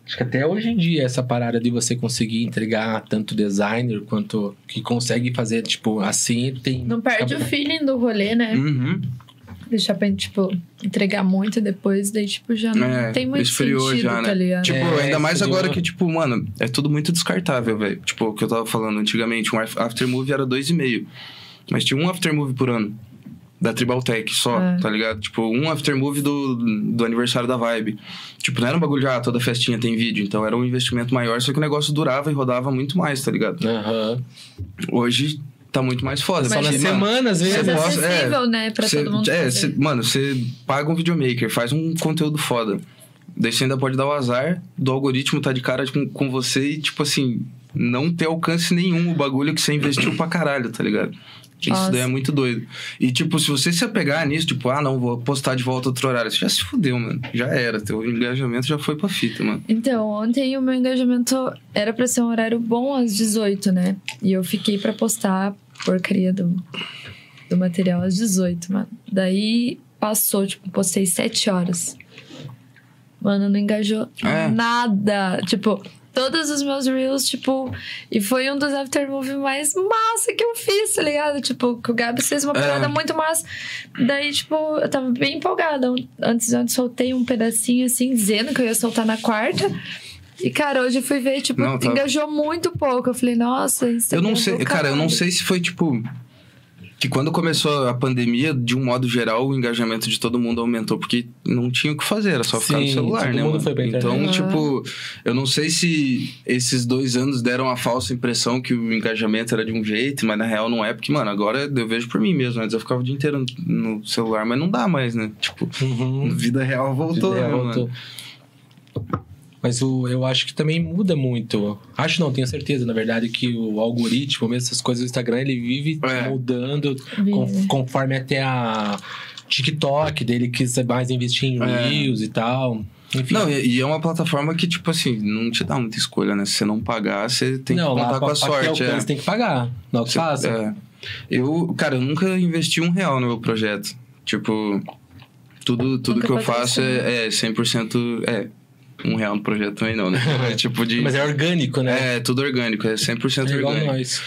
Acho que até hoje em dia, essa parada de você conseguir entregar tanto designer quanto que consegue fazer, tipo, assim, tem. Não perde o feeling do rolê, né? Uhum. Deixar pra, tipo, entregar muito depois, daí, tipo, já não É, tem muito esfriou sentido, já, né? tá ligado? Tipo, É, ainda mais esfriou. agora que, tipo, mano, é tudo muito descartável, velho. Tipo, o que eu tava falando antigamente, um af- aftermovie era dois e meio. Mas tinha um aftermovie por ano. Da Tribal Tech só, É. tá ligado? Tipo, um aftermovie do, do aniversário da Vibe. Tipo, não era um bagulho de, ah, toda festinha tem vídeo. Então era um investimento maior, só que o negócio durava e rodava muito mais, tá ligado? Aham. Hoje tá muito mais foda. Só na porque, mano, semana, às vezes. Mas possa- é, acessível, né? Pra Cê- todo mundo é, cê- mano, você paga um videomaker, faz um conteúdo foda. Daí você ainda pode dar o azar do algoritmo tá de cara com, com você e, tipo assim, não ter alcance nenhum o bagulho que você investiu pra caralho, tá ligado? Isso Nossa. daí é muito doido. E, tipo, se você se apegar nisso, tipo, ah, não, vou postar de volta outro horário, você já se fudeu, mano. Já era. Teu engajamento já foi pra fita, mano. Então, ontem o meu engajamento era pra ser um horário bom às 18, né? E eu fiquei pra postar a porcaria do, do material às 18, mano. Daí passou, tipo, postei 7 horas. Mano, não engajou É. nada. Tipo, todos os meus reels, tipo. E foi um dos aftermovie mais massa que eu fiz, tá ligado? Tipo, que o Gabi fez uma É. parada muito massa. Daí, tipo, eu tava bem empolgada. Antes eu soltei um pedacinho assim, dizendo que eu ia soltar na quarta. E, cara, hoje eu fui ver, tipo, Não, tá- engajou muito pouco. Eu falei, nossa, isso Eu não é sei, cara, eu não sei se foi, tipo. Que quando começou a pandemia, de um modo geral, o engajamento de todo mundo aumentou, porque não tinha o que fazer, era só ficar no Sim, celular, todo né? mundo mano? foi pra então, internet. tipo, eu não sei se esses dois anos deram a falsa impressão que o engajamento era de um jeito, mas na real não é, porque, mano, agora eu vejo por mim mesmo. Antes eu ficava o dia inteiro no celular, mas não dá mais, né? Tipo, Uhum. vida real voltou, É, né, voltou. mano? Mas o, eu acho que também muda muito. Acho não, tenho certeza, na verdade, que o algoritmo, mesmo essas coisas do Instagram, ele vive É. mudando Vive. con- conforme até a TikTok dele quis mais investir em É. Reels e tal. Enfim. Não, e, e é uma plataforma que, tipo assim, não te dá muita escolha, né? Se você não pagar, você tem não, que lá contar com a sorte. alcance é. tem que pagar. Não que Você- faça. é. Eu, cara, eu nunca investi um real no meu projeto. Tipo, tudo, tudo Nunca que eu faço é, é 100%. É, um real no projeto também não, né? (laughs) É tipo de. Mas é orgânico, né? É, tudo orgânico, é 100% É igual orgânico. nós.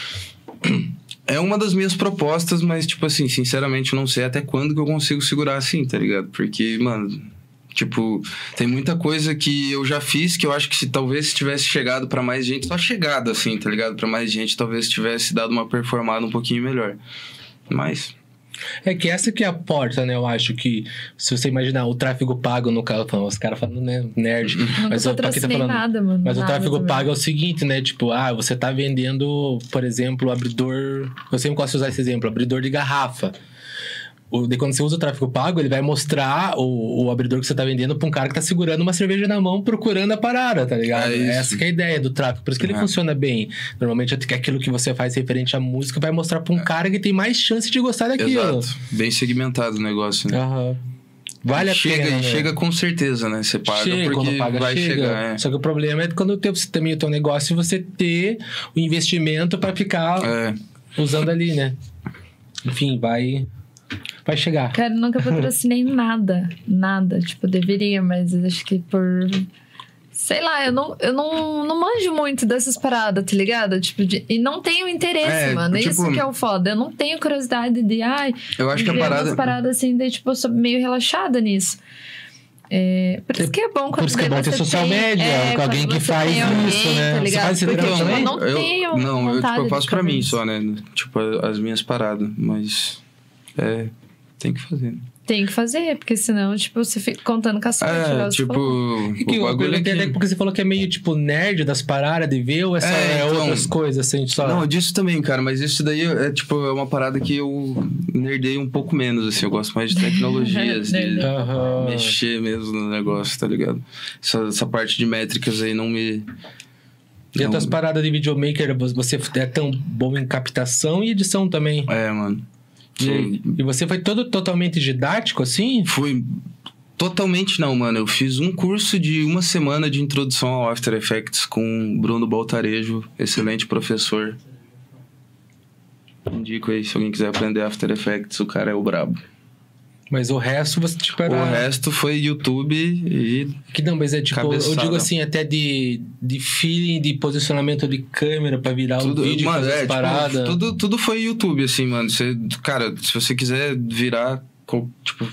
É uma das minhas propostas, mas, tipo assim, sinceramente, eu não sei até quando que eu consigo segurar assim, tá ligado? Porque, mano, tipo, tem muita coisa que eu já fiz que eu acho que se talvez tivesse chegado pra mais gente, só chegado assim, tá ligado? Pra mais gente, talvez tivesse dado uma performada um pouquinho melhor. Mas. É que essa que é a porta, né? Eu acho que se você imaginar o tráfego pago no carro, os caras falando, né? Nerd. Nunca Mas quem tá falando. nada, mano. Mas o nada tráfego também. pago é o seguinte, né? Tipo, ah, você tá vendendo, por exemplo, abridor. Eu sempre gosto de usar esse exemplo, abridor de garrafa. O, de quando você usa o tráfego pago, ele vai mostrar o, o abridor que você tá vendendo pra um cara que tá segurando uma cerveja na mão, procurando a parada, tá ligado? É. Essa que é a ideia do tráfego. Por isso que ele É. funciona bem. Normalmente aquilo que você faz referente à música vai mostrar pra um cara que tem mais chance de gostar daquilo. Exato. Bem segmentado o negócio, né? Aham. Vale a chega, pena. né? chega com certeza, né? Você paga Chega, porque quando paga, vai chega. chegar. É. Só que o problema é quando tem você também o teu negócio você ter o investimento pra ficar É. usando ali, né? Enfim, vai vai chegar. Cara, eu nunca patrocinei (laughs) nada. Nada. Tipo, deveria, mas eu acho que por. Sei lá, eu não, eu não, não manjo muito dessas paradas, tá ligado? Tipo, de- e não tenho interesse, É, mano. tipo- Isso que é o foda. Eu não tenho curiosidade de, ai, Eu acho que a parada. paradas assim, daí, tipo, eu sou meio relaxada nisso. É, por isso que é bom quando Por isso que é bom ter social tem- media, é, com alguém que faz alguém, isso, né? Tá Você faz esse Porque trampo tipo, eu não eu, tenho Não, eu, tipo, eu faço pra mim só, né? Tipo, as minhas paradas. Mas. É. Tem que fazer. Tem que fazer, porque senão, tipo, você fica contando com a sorte. igual É, tipo. E que o eu bagulho é até que... porque você falou que é meio tipo nerd das paradas de ver ou é só É, é então- outras coisas assim, só. Não, disso também, cara, mas isso daí é tipo é uma parada que eu nerdei um pouco menos, assim. Eu gosto mais de tecnologias, (laughs) de Nerdei. Aham. mexer mesmo no negócio, tá ligado? Essa, essa parte de métricas aí não me. E as não- tuas paradas de videomaker, você é tão bom em captação e edição também. É, mano. E, e você foi todo totalmente didático assim? Fui. Totalmente não, mano. Eu fiz um curso de uma semana de introdução ao After Effects com o Bruno Baltarejo, excelente professor. Indico aí, se alguém quiser aprender After Effects, o cara é o brabo. Mas o resto você tipo era O resto foi YouTube e. Que não, mas é tipo, eu Cabeçada. digo assim, até de, de feeling, de posicionamento de câmera pra virar Tudo, o vídeo, mano, fazer é, as tipo, tudo, tudo foi YouTube, assim, mano. Você, cara, se você quiser virar, tipo,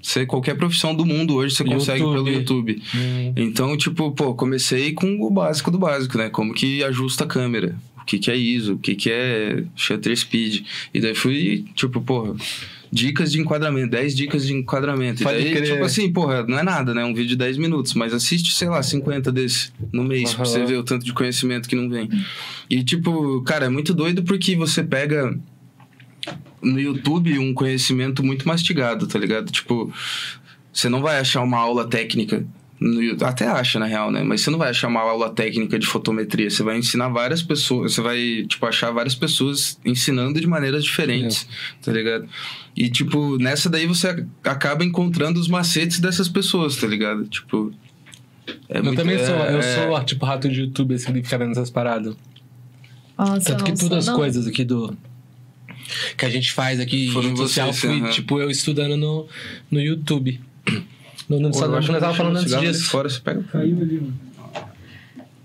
ser qualquer profissão do mundo hoje, você consegue YouTube. pelo YouTube. Hum, Então, tipo, pô, comecei com o básico do básico, né? Como que ajusta a câmera, o que que é ISO, o que que é shutter speed. E daí fui, tipo, porra, dicas de enquadramento, 10 dicas de enquadramento. Pode e daí, crer. tipo assim, porra, não é nada, né? Um vídeo de 10 minutos, mas assiste, sei lá, 50 desse no mês, pra Aham. você ver o tanto de conhecimento que não vem. E, tipo, cara, é muito doido porque você pega no YouTube um conhecimento muito mastigado, tá ligado? Tipo, você não vai achar uma aula técnica no. Até acha, na real, né? Mas você não vai achar uma aula técnica de fotometria. Você vai ensinar várias pessoas. Você vai, tipo, achar várias pessoas ensinando de maneiras diferentes, tá ligado? E, tipo, nessa daí você acaba encontrando os macetes dessas pessoas, tá ligado? Tipo. é eu muito- também sou, é- eu é- sou tipo rato de YouTube, assim, de ficar vendo essas paradas. Nossa, Tanto que todas sou, as não. coisas aqui do. Que a gente faz aqui em Foram rede social vocês, fui, tipo, eu estudando no, no YouTube. No, no, Pô, eu no, eu que tava falando antes disso. Fora, você pega. Caiu ali, mano.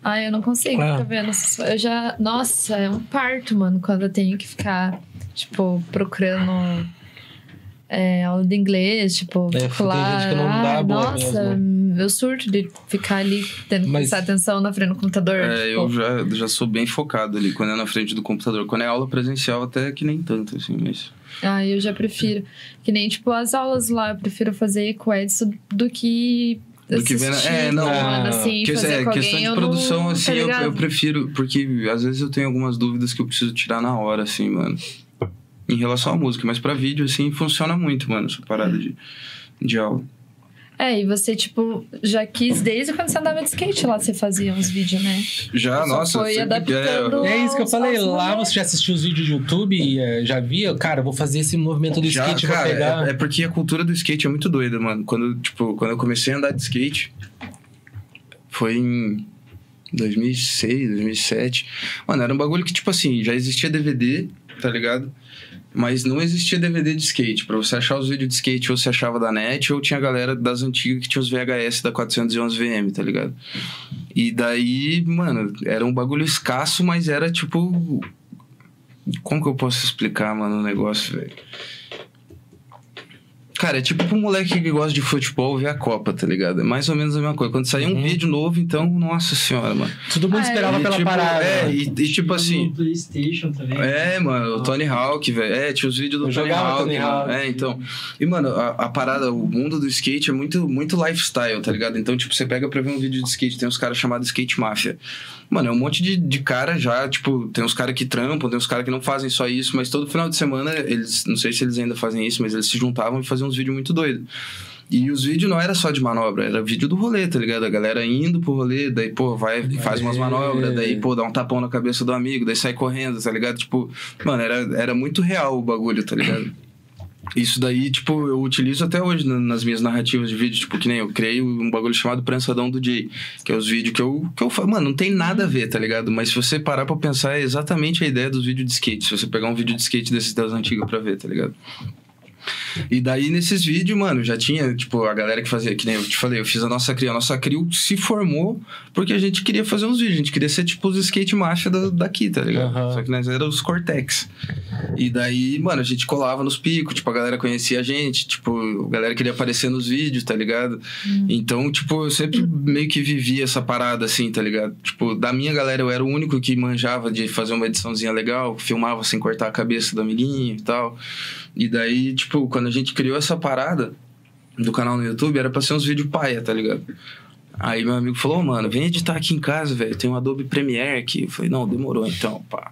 Ah, eu não consigo Ah. ficar vendo Eu já. Nossa, é um parto, mano, quando eu tenho que ficar, tipo, procurando é, aula de inglês, tipo, É, tem lá. gente que não dá ah, boa nossa, eu surto de ficar ali tendo que Mas- prestar atenção na frente do computador. É, tipo, eu já, já sou bem focado ali quando é na frente do computador. Quando é aula presencial, até que nem tanto, assim, mas. Ah, eu já prefiro. Que nem, tipo, as aulas lá, eu prefiro fazer com Edson do que. Do que assistir, é, não, mano, assim, Que- fazer é, com questão alguém, de eu produção, não, assim, tá eu, eu prefiro, porque às vezes eu tenho algumas dúvidas que eu preciso tirar na hora, assim, mano. Em relação à música, mas pra vídeo, assim, funciona muito, mano, essa parada de, de aula. É, e você, tipo, já quis desde quando você andava de skate lá, você fazia uns vídeos, né? Já, Só nossa, foi sempre- adaptando. é, É isso que eu falei, lá você já assistiu os vídeos de YouTube e eh, já via, cara, eu vou fazer esse movimento do Já, skate, cara, pegar. é, é porque a cultura do skate é muito doida, mano. Quando, tipo, quando eu comecei a andar de skate, foi em 2006, 2007. Mano, era um bagulho que, tipo assim, já existia DVD, tá ligado? Mas não existia DVD de skate. Pra você achar os vídeos de skate, ou você achava da net, ou tinha a galera das antigas que tinha os VHS da 411 VM, tá ligado? E daí, mano, era um bagulho escasso, mas era tipo. Como que eu posso explicar, mano, o negócio, velho? Cara, é tipo pro moleque que gosta de futebol ver a Copa, tá ligado? É mais ou menos a mesma coisa. Quando sair um Uhum. vídeo novo, então, nossa senhora, mano. Todo mundo Ah, esperava E, pela tipo, parada. É, e, e tipo assim. PlayStation também. É, mano, o Tony Hawk, velho. É, tinha os vídeos do Eu Tony jogava Hawk. Tony. Hawk. É, então. E, mano, a, a parada, o mundo do skate é muito, muito lifestyle, tá ligado? Então, tipo, você pega pra ver um vídeo de skate, tem uns caras chamados Skate Mafia. Mano, é um monte de, de cara já, tipo, tem uns caras que trampam, tem uns caras que não fazem só isso, mas todo final de semana, eles, não sei se eles ainda fazem isso, mas eles se juntavam e faziam uns vídeos muito doidos. E os vídeos não era só de manobra, era vídeo do rolê, tá ligado? A galera indo pro rolê, daí, pô, vai e faz umas manobras, daí, pô, dá um tapão na cabeça do amigo, daí sai correndo, tá ligado? Tipo, mano, era, era muito real o bagulho, tá ligado? Isso daí, tipo, eu utilizo até hoje na- nas minhas narrativas de vídeo, tipo, que nem eu criei um bagulho chamado Prançadão do Jay, que é os vídeos que eu, que eu faço. Mano, não tem nada a ver, tá ligado? Mas se você parar pra pensar, é exatamente a ideia dos vídeos de skate. Se você pegar um vídeo de skate desses das antigas pra ver, tá ligado? E daí, nesses vídeos, mano, já tinha, tipo, a galera que fazia, que nem eu te falei, eu fiz a nossa CRIO. A nossa CRIO se formou porque a gente queria fazer uns vídeos, a gente queria ser, tipo, os skate marcha da- daqui, tá ligado? Aham. Só que nós éramos os Cortex. E daí, mano, a gente colava nos picos, tipo, a galera conhecia a gente, tipo, a galera queria aparecer nos vídeos, tá ligado? Então, tipo, eu sempre meio que vivia essa parada, assim, tá ligado? Tipo, da minha galera, eu era o único que manjava de fazer uma ediçãozinha legal, filmava sem cortar a cabeça do amiguinho e tal. E daí, tipo, quando a gente criou essa parada do canal no YouTube, era pra ser uns vídeos paia, tá ligado? Aí meu amigo falou, "Ô, mano, vem editar aqui em casa, velho. Tem um Adobe Premiere aqui. Eu falei, não, demorou então, pá.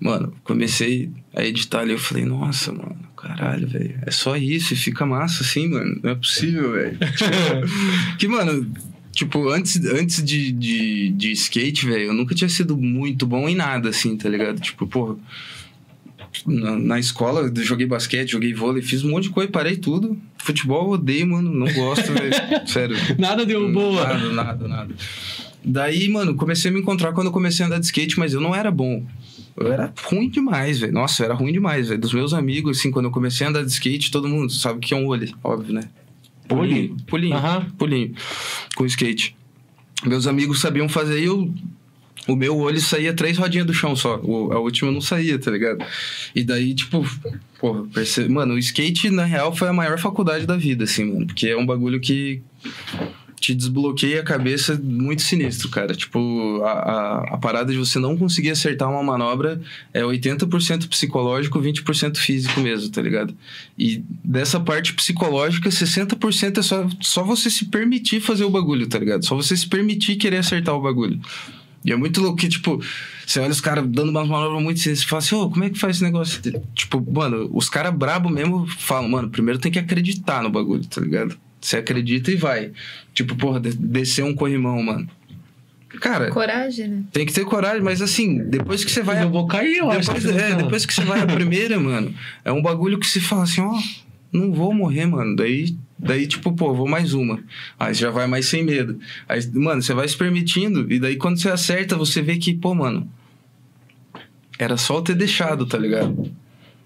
Mano, comecei a editar ali, eu falei, nossa, mano, caralho, velho. É só isso e fica massa assim, mano. Não é possível, velho. (laughs) Que, mano, tipo, antes, antes de, de, de skate, velho, eu nunca tinha sido muito bom em nada, assim, tá ligado? Tipo, porra. Na, na escola, joguei basquete, joguei vôlei, fiz um monte de coisa, parei tudo. Futebol eu odeio, mano, não gosto, velho. (laughs) Sério. Nada deu boa. Nada, nada, nada. Daí, mano, comecei a me encontrar quando eu comecei a andar de skate, mas eu não era bom. Eu era ruim demais, velho. Nossa, eu era ruim demais, velho. Dos meus amigos, assim, quando eu comecei a andar de skate, todo mundo sabe o que é um olho, óbvio, né? Olho? Pulinho. Aham. Pulinho. Com skate. Meus amigos sabiam fazer e eu. O meu olho saía três rodinhas do chão só. O, a última não saía, tá ligado? E daí, tipo, porra, perce... mano, o skate, na real, foi a maior faculdade da vida, assim, mano. Porque é um bagulho que te desbloqueia a cabeça muito sinistro, cara. Tipo, a, a, a parada de você não conseguir acertar uma manobra é 80% psicológico, 20% físico mesmo, tá ligado? E dessa parte psicológica, 60% é só, só você se permitir fazer o bagulho, tá ligado? Só você se permitir querer acertar o bagulho. E é muito louco que, tipo, você olha os caras dando umas manobras muito sinistras e fala assim, ô, como é que faz esse negócio? Tipo, mano, os caras brabo mesmo falam, mano, primeiro tem que acreditar no bagulho, tá ligado? Você acredita e vai. Tipo, porra, de- descer um corrimão, mano. Cara, Coragem, né? tem que ter coragem, mas assim, depois que você vai. eu vou cair, eu acho. Depois, que é, depois que você vai a primeira, mano, é um bagulho que se fala assim, ó, não vou morrer, mano. Daí, daí tipo, pô, vou mais uma. Aí você já vai mais sem medo. Aí, mano, você vai se permitindo, e daí quando você acerta, você vê que, pô, mano, era só eu ter deixado, tá ligado?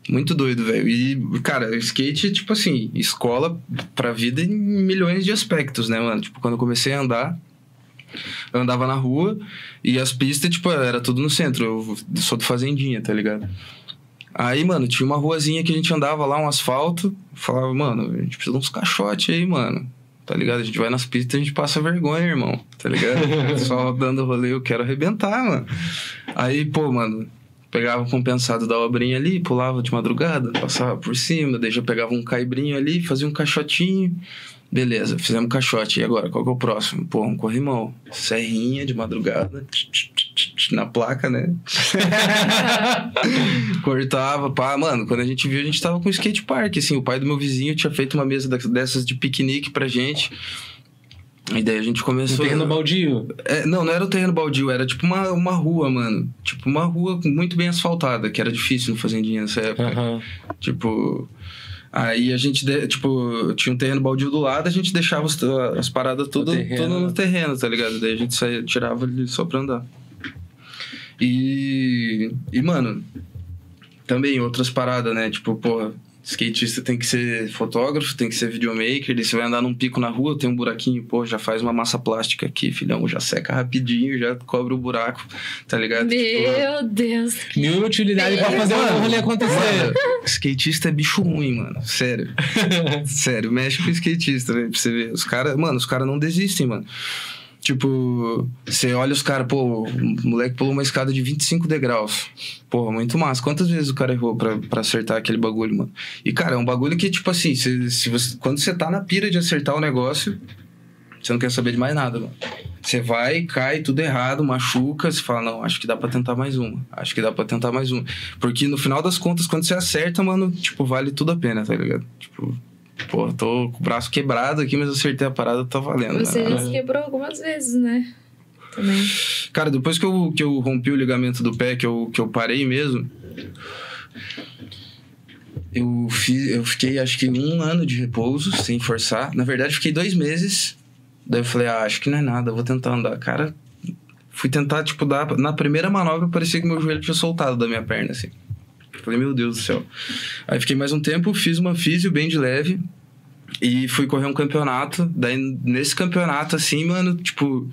Muito doido, velho. E, cara, skate, tipo assim, escola pra vida em milhões de aspectos, né, mano? Tipo, quando eu comecei a andar, eu andava na rua e as pistas, tipo, era tudo no centro. Eu sou do Fazendinha, tá ligado? Aí, mano, tinha uma ruazinha que a gente andava lá, um asfalto. Falava, mano, a gente precisa de uns caixotes aí, mano. Tá ligado? A gente vai nas pistas e a gente passa vergonha, irmão. Tá ligado? (laughs) Só dando rolê, eu quero arrebentar, mano. Aí, pô, mano, pegava o compensado da obrinha ali, pulava de madrugada, passava por cima, daí já pegava um caibrinho ali, fazia um caixotinho. Beleza, fizemos caixote. E agora, qual que é o próximo? Pô, um corrimão. Serrinha de madrugada. Na placa, né? (laughs) Cortava, pá. Mano, quando a gente viu, a gente tava com um skate park, assim. O pai do meu vizinho tinha feito uma mesa dessas de piquenique pra gente. E daí a gente Um começou... terreno baldio. É, não, não era o terreno baldio, era tipo uma, uma rua, mano. Tipo, uma rua muito bem asfaltada, que era difícil no Fazendinha nessa época. Aham. Tipo. Aí a gente, de- tipo, tinha um terreno baldio do lado, a gente deixava os- as paradas tudo, tudo no terreno, tá ligado? Daí a gente saía, tirava ali só pra andar. E. E, mano, também outras paradas, né? Tipo, porra, skatista tem que ser fotógrafo, tem que ser videomaker, daí você vai andar num pico na rua, tem um buraquinho, pô, já faz uma massa plástica aqui, filhão, já seca rapidinho, já cobre o buraco, tá ligado? Tipo, Meu Deus. Mil utilidade pra fazer o rolê acontecer. Mano, skatista é bicho ruim, mano. Sério. (laughs) Sério, mexe com skatista, velho, pra você ver. Os caras, mano, os caras não desistem, mano. Tipo, você olha os caras, pô, o moleque pulou uma escada de 25 degraus. Porra, muito massa. Quantas vezes o cara errou pra, pra acertar aquele bagulho, mano? E, cara, é um bagulho que, tipo assim, se, se você, quando você tá na pira de acertar o negócio, você não quer saber de mais nada, mano. Você vai, cai, tudo errado, machuca, você fala, não, acho que dá pra tentar mais uma. Acho que dá pra tentar mais uma. Porque no final das contas, quando você acerta, mano, tipo, vale tudo a pena, tá ligado? Tipo, pô, tô com o braço quebrado aqui, mas eu acertei a parada, tá valendo. Você né? já se quebrou algumas vezes, né? Também. Cara, depois que eu, que eu rompi o ligamento do pé, que eu, que eu parei mesmo, eu, fiz, eu fiquei acho que um ano de repouso, sem forçar. Na verdade, fiquei dois meses. Daí eu falei, ah, acho que não é nada, vou tentar andar. Cara, fui tentar, tipo, dar. Na primeira manobra, parecia que meu joelho tinha soltado da minha perna, assim. Falei, meu Deus do céu. Aí fiquei mais um tempo, fiz uma físio bem de leve. E fui correr um campeonato. Daí, nesse campeonato, assim, mano, tipo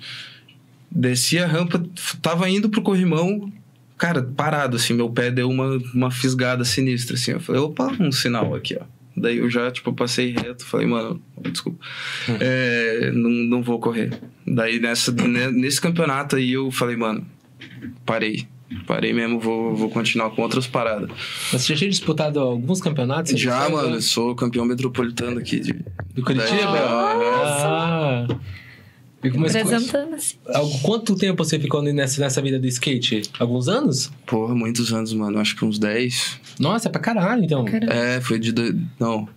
desci a rampa, tava indo pro corrimão, cara, parado, assim, meu pé deu uma, uma fisgada sinistra, assim. Eu falei, opa, um sinal aqui, ó. Daí eu já, tipo, passei reto, falei, mano, desculpa, (laughs) é, não, não vou correr. Daí nessa, ne- nesse campeonato aí eu falei, mano, parei. Parei mesmo, vou, vou continuar com outras paradas. Mas Você já tinha disputado alguns campeonatos? Já, sabe, mano, eu sou campeão metropolitano aqui de. Do Curitiba? Nossa. Ah. E como- mas- Apresentando assim. Algo- Quanto tempo você ficou nessa, nessa vida do skate? Alguns anos? Porra, muitos anos, mano. Acho que uns 10. Nossa, é pra caralho, então. Caramba. É, foi de. dois- Não.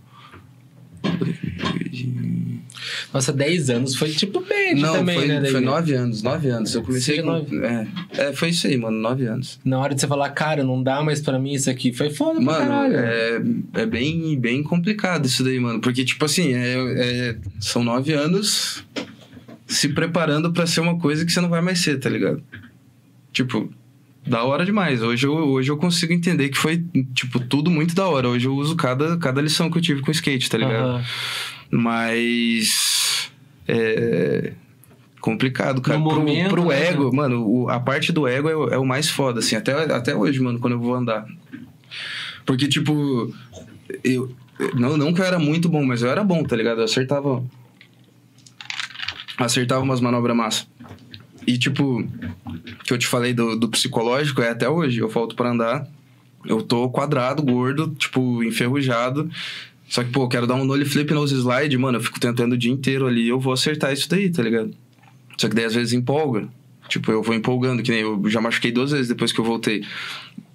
Nossa, 10 anos foi tipo médio Não, também, foi, né? foi nove anos, nove anos. Eu comecei com... nove. É, é, foi isso aí, mano, nove anos. Na hora de você falar, cara, não dá mais pra mim isso aqui. Foi foda pra Mano, caralho. é, é bem, bem complicado isso daí, mano. Porque, tipo assim, é, é- são nove anos se preparando pra ser uma coisa que você não vai mais ser, tá ligado? Tipo, da hora demais. Hoje eu, hoje eu consigo entender que foi, tipo, tudo muito da hora. Hoje eu uso cada, cada lição que eu tive com skate, tá ligado? Aham. Mas. É. Complicado, cara. No pro, momento, pro né, ego, mano, o- a parte do ego é, o- é o mais foda, assim, até, até hoje, mano, quando eu vou andar. Porque, tipo, eu. Não, não que eu era muito bom, mas eu era bom, tá ligado? Eu acertava. Acertava umas manobras massa. E, tipo, que eu te falei do, do psicológico é até hoje. Eu falto pra andar. Eu tô quadrado, gordo, tipo, enferrujado. Só que, pô, eu quero dar um nole flip nose slide, mano. Eu fico tentando o dia inteiro ali. Eu vou acertar isso daí, tá ligado? Só que daí às vezes empolga. Tipo, eu vou empolgando, que nem eu já machuquei duas vezes depois que eu voltei.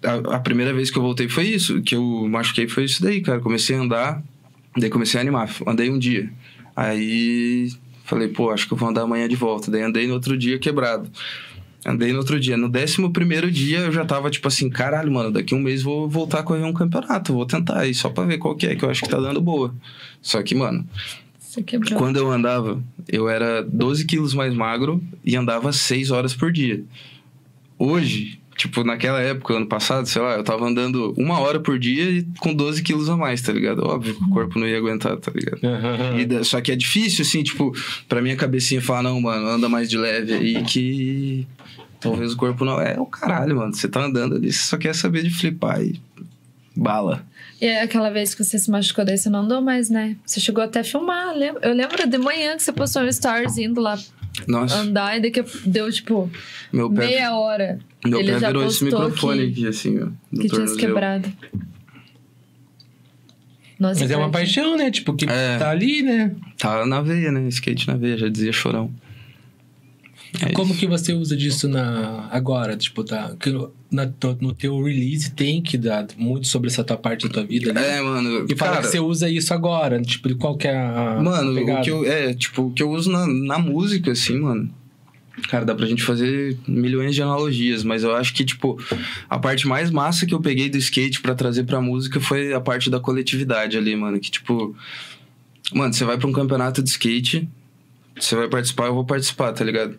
A, a primeira vez que eu voltei foi isso. Que eu machuquei foi isso daí, cara. Comecei a andar, daí comecei a animar. Andei um dia. Aí falei, pô, acho que eu vou andar amanhã de volta. Daí andei no outro dia quebrado. Andei no outro dia. No décimo primeiro dia eu já tava tipo assim, caralho, mano, daqui um mês vou voltar a correr um campeonato. Vou tentar aí, só pra ver qual que é, que eu acho que tá dando boa. Só que, mano, quando eu andava, eu era 12 quilos mais magro e andava 6 horas por dia. Hoje, tipo, naquela época, ano passado, sei lá, eu tava andando uma hora por dia e com 12 quilos a mais, tá ligado? Óbvio que o corpo não ia aguentar, tá ligado? E só que é difícil, assim, tipo, pra minha cabecinha falar, não, mano, anda mais de leve aí que talvez o corpo não. É o caralho, mano. Você tá andando ali, você só quer saber de flipar e. Bala. E é aquela vez que você se machucou, daí você não andou mais, né? Você chegou até a filmar. Eu lembro de manhã que você postou um stories indo lá Nossa, andar e daqui deu, tipo, meu pé, meia hora meu ele pé já virou esse microfone que- aqui, assim, ó. Que tinha se quebrado. Nossa, Mas é uma paixão, né? Tipo, que É. tá ali, né? Tá na veia, né? Skate na veia, já dizia chorão. É Como isso. que você usa disso na agora? Tipo, tá. na, no, teu release tem que dar muito sobre essa tua parte da tua vida, né? É, mano. E fala cara, que você usa isso agora, tipo, de qual que é a. Mano, pegada? o que eu. É, tipo, o que eu uso na, na música, assim, mano. Cara, dá pra gente fazer milhões de analogias, mas eu acho que, tipo, a parte mais massa que eu peguei do skate pra trazer pra música foi a parte da coletividade ali, mano. Que, tipo. Mano, você vai pra um campeonato de skate, você vai participar, eu vou participar, tá ligado?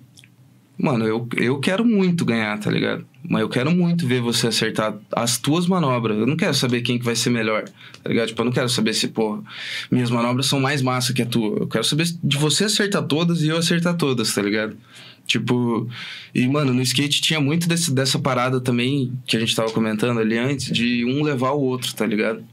Mano, eu, eu quero muito ganhar, tá ligado? Mas eu quero muito ver você acertar as tuas manobras. Eu não quero saber quem que vai ser melhor, tá ligado? Tipo, eu não quero saber se, porra, minhas manobras são mais massa que a tua. Eu quero saber de você acertar todas e eu acertar todas, tá ligado? Tipo, e mano, no skate tinha muito desse, dessa parada também que a gente tava comentando ali antes, de um levar o outro, tá ligado?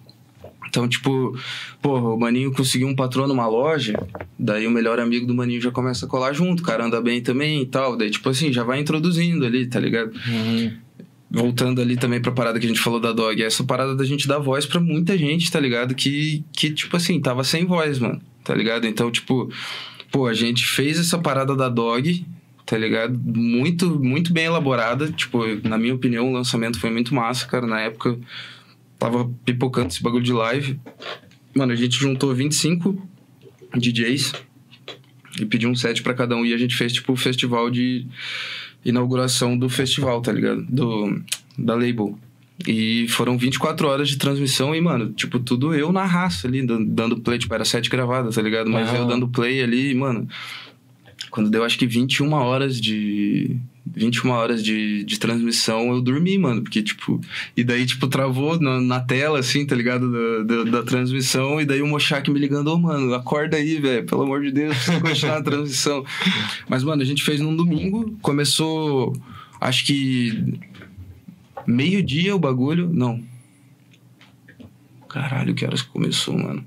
Então, tipo, porra, o Maninho conseguiu um patrão numa loja, daí o melhor amigo do Maninho já começa a colar junto, o cara anda bem também e tal. Daí, tipo assim, já vai introduzindo ali, tá ligado? Uhum. Voltando ali também pra parada que a gente falou da dog, essa parada da gente dar voz pra muita gente, tá ligado? Que, que tipo assim, tava sem voz, mano, tá ligado? Então, tipo, pô, a gente fez essa parada da dog, tá ligado? Muito, muito bem elaborada. Tipo, na minha opinião, o lançamento foi muito massa, cara. Na época, tava pipocando esse bagulho de live. Mano, a gente juntou 25 DJs e pediu um set pra cada um. E a gente fez, tipo, o festival de inauguração do festival, tá ligado? Do, da label. E foram 24 horas de transmissão e, mano, tipo, tudo eu na raça ali, dan- dando play. Tipo, era set gravada, tá ligado? Mas Aham. eu dando play ali, mano. Quando deu acho que 21 horas de. 21 horas de, de transmissão, eu dormi, mano. Porque, tipo. E daí, tipo, travou na, na tela, assim, tá ligado? Da, da, da transmissão. E daí o Mochak me ligando, ô, mano, acorda aí, velho. Pelo amor de Deus, precisa continuar a transmissão. (laughs) Mas, mano, a gente fez num domingo. Começou, acho que. Meio-dia o bagulho. Não. Caralho, que horas que começou, mano?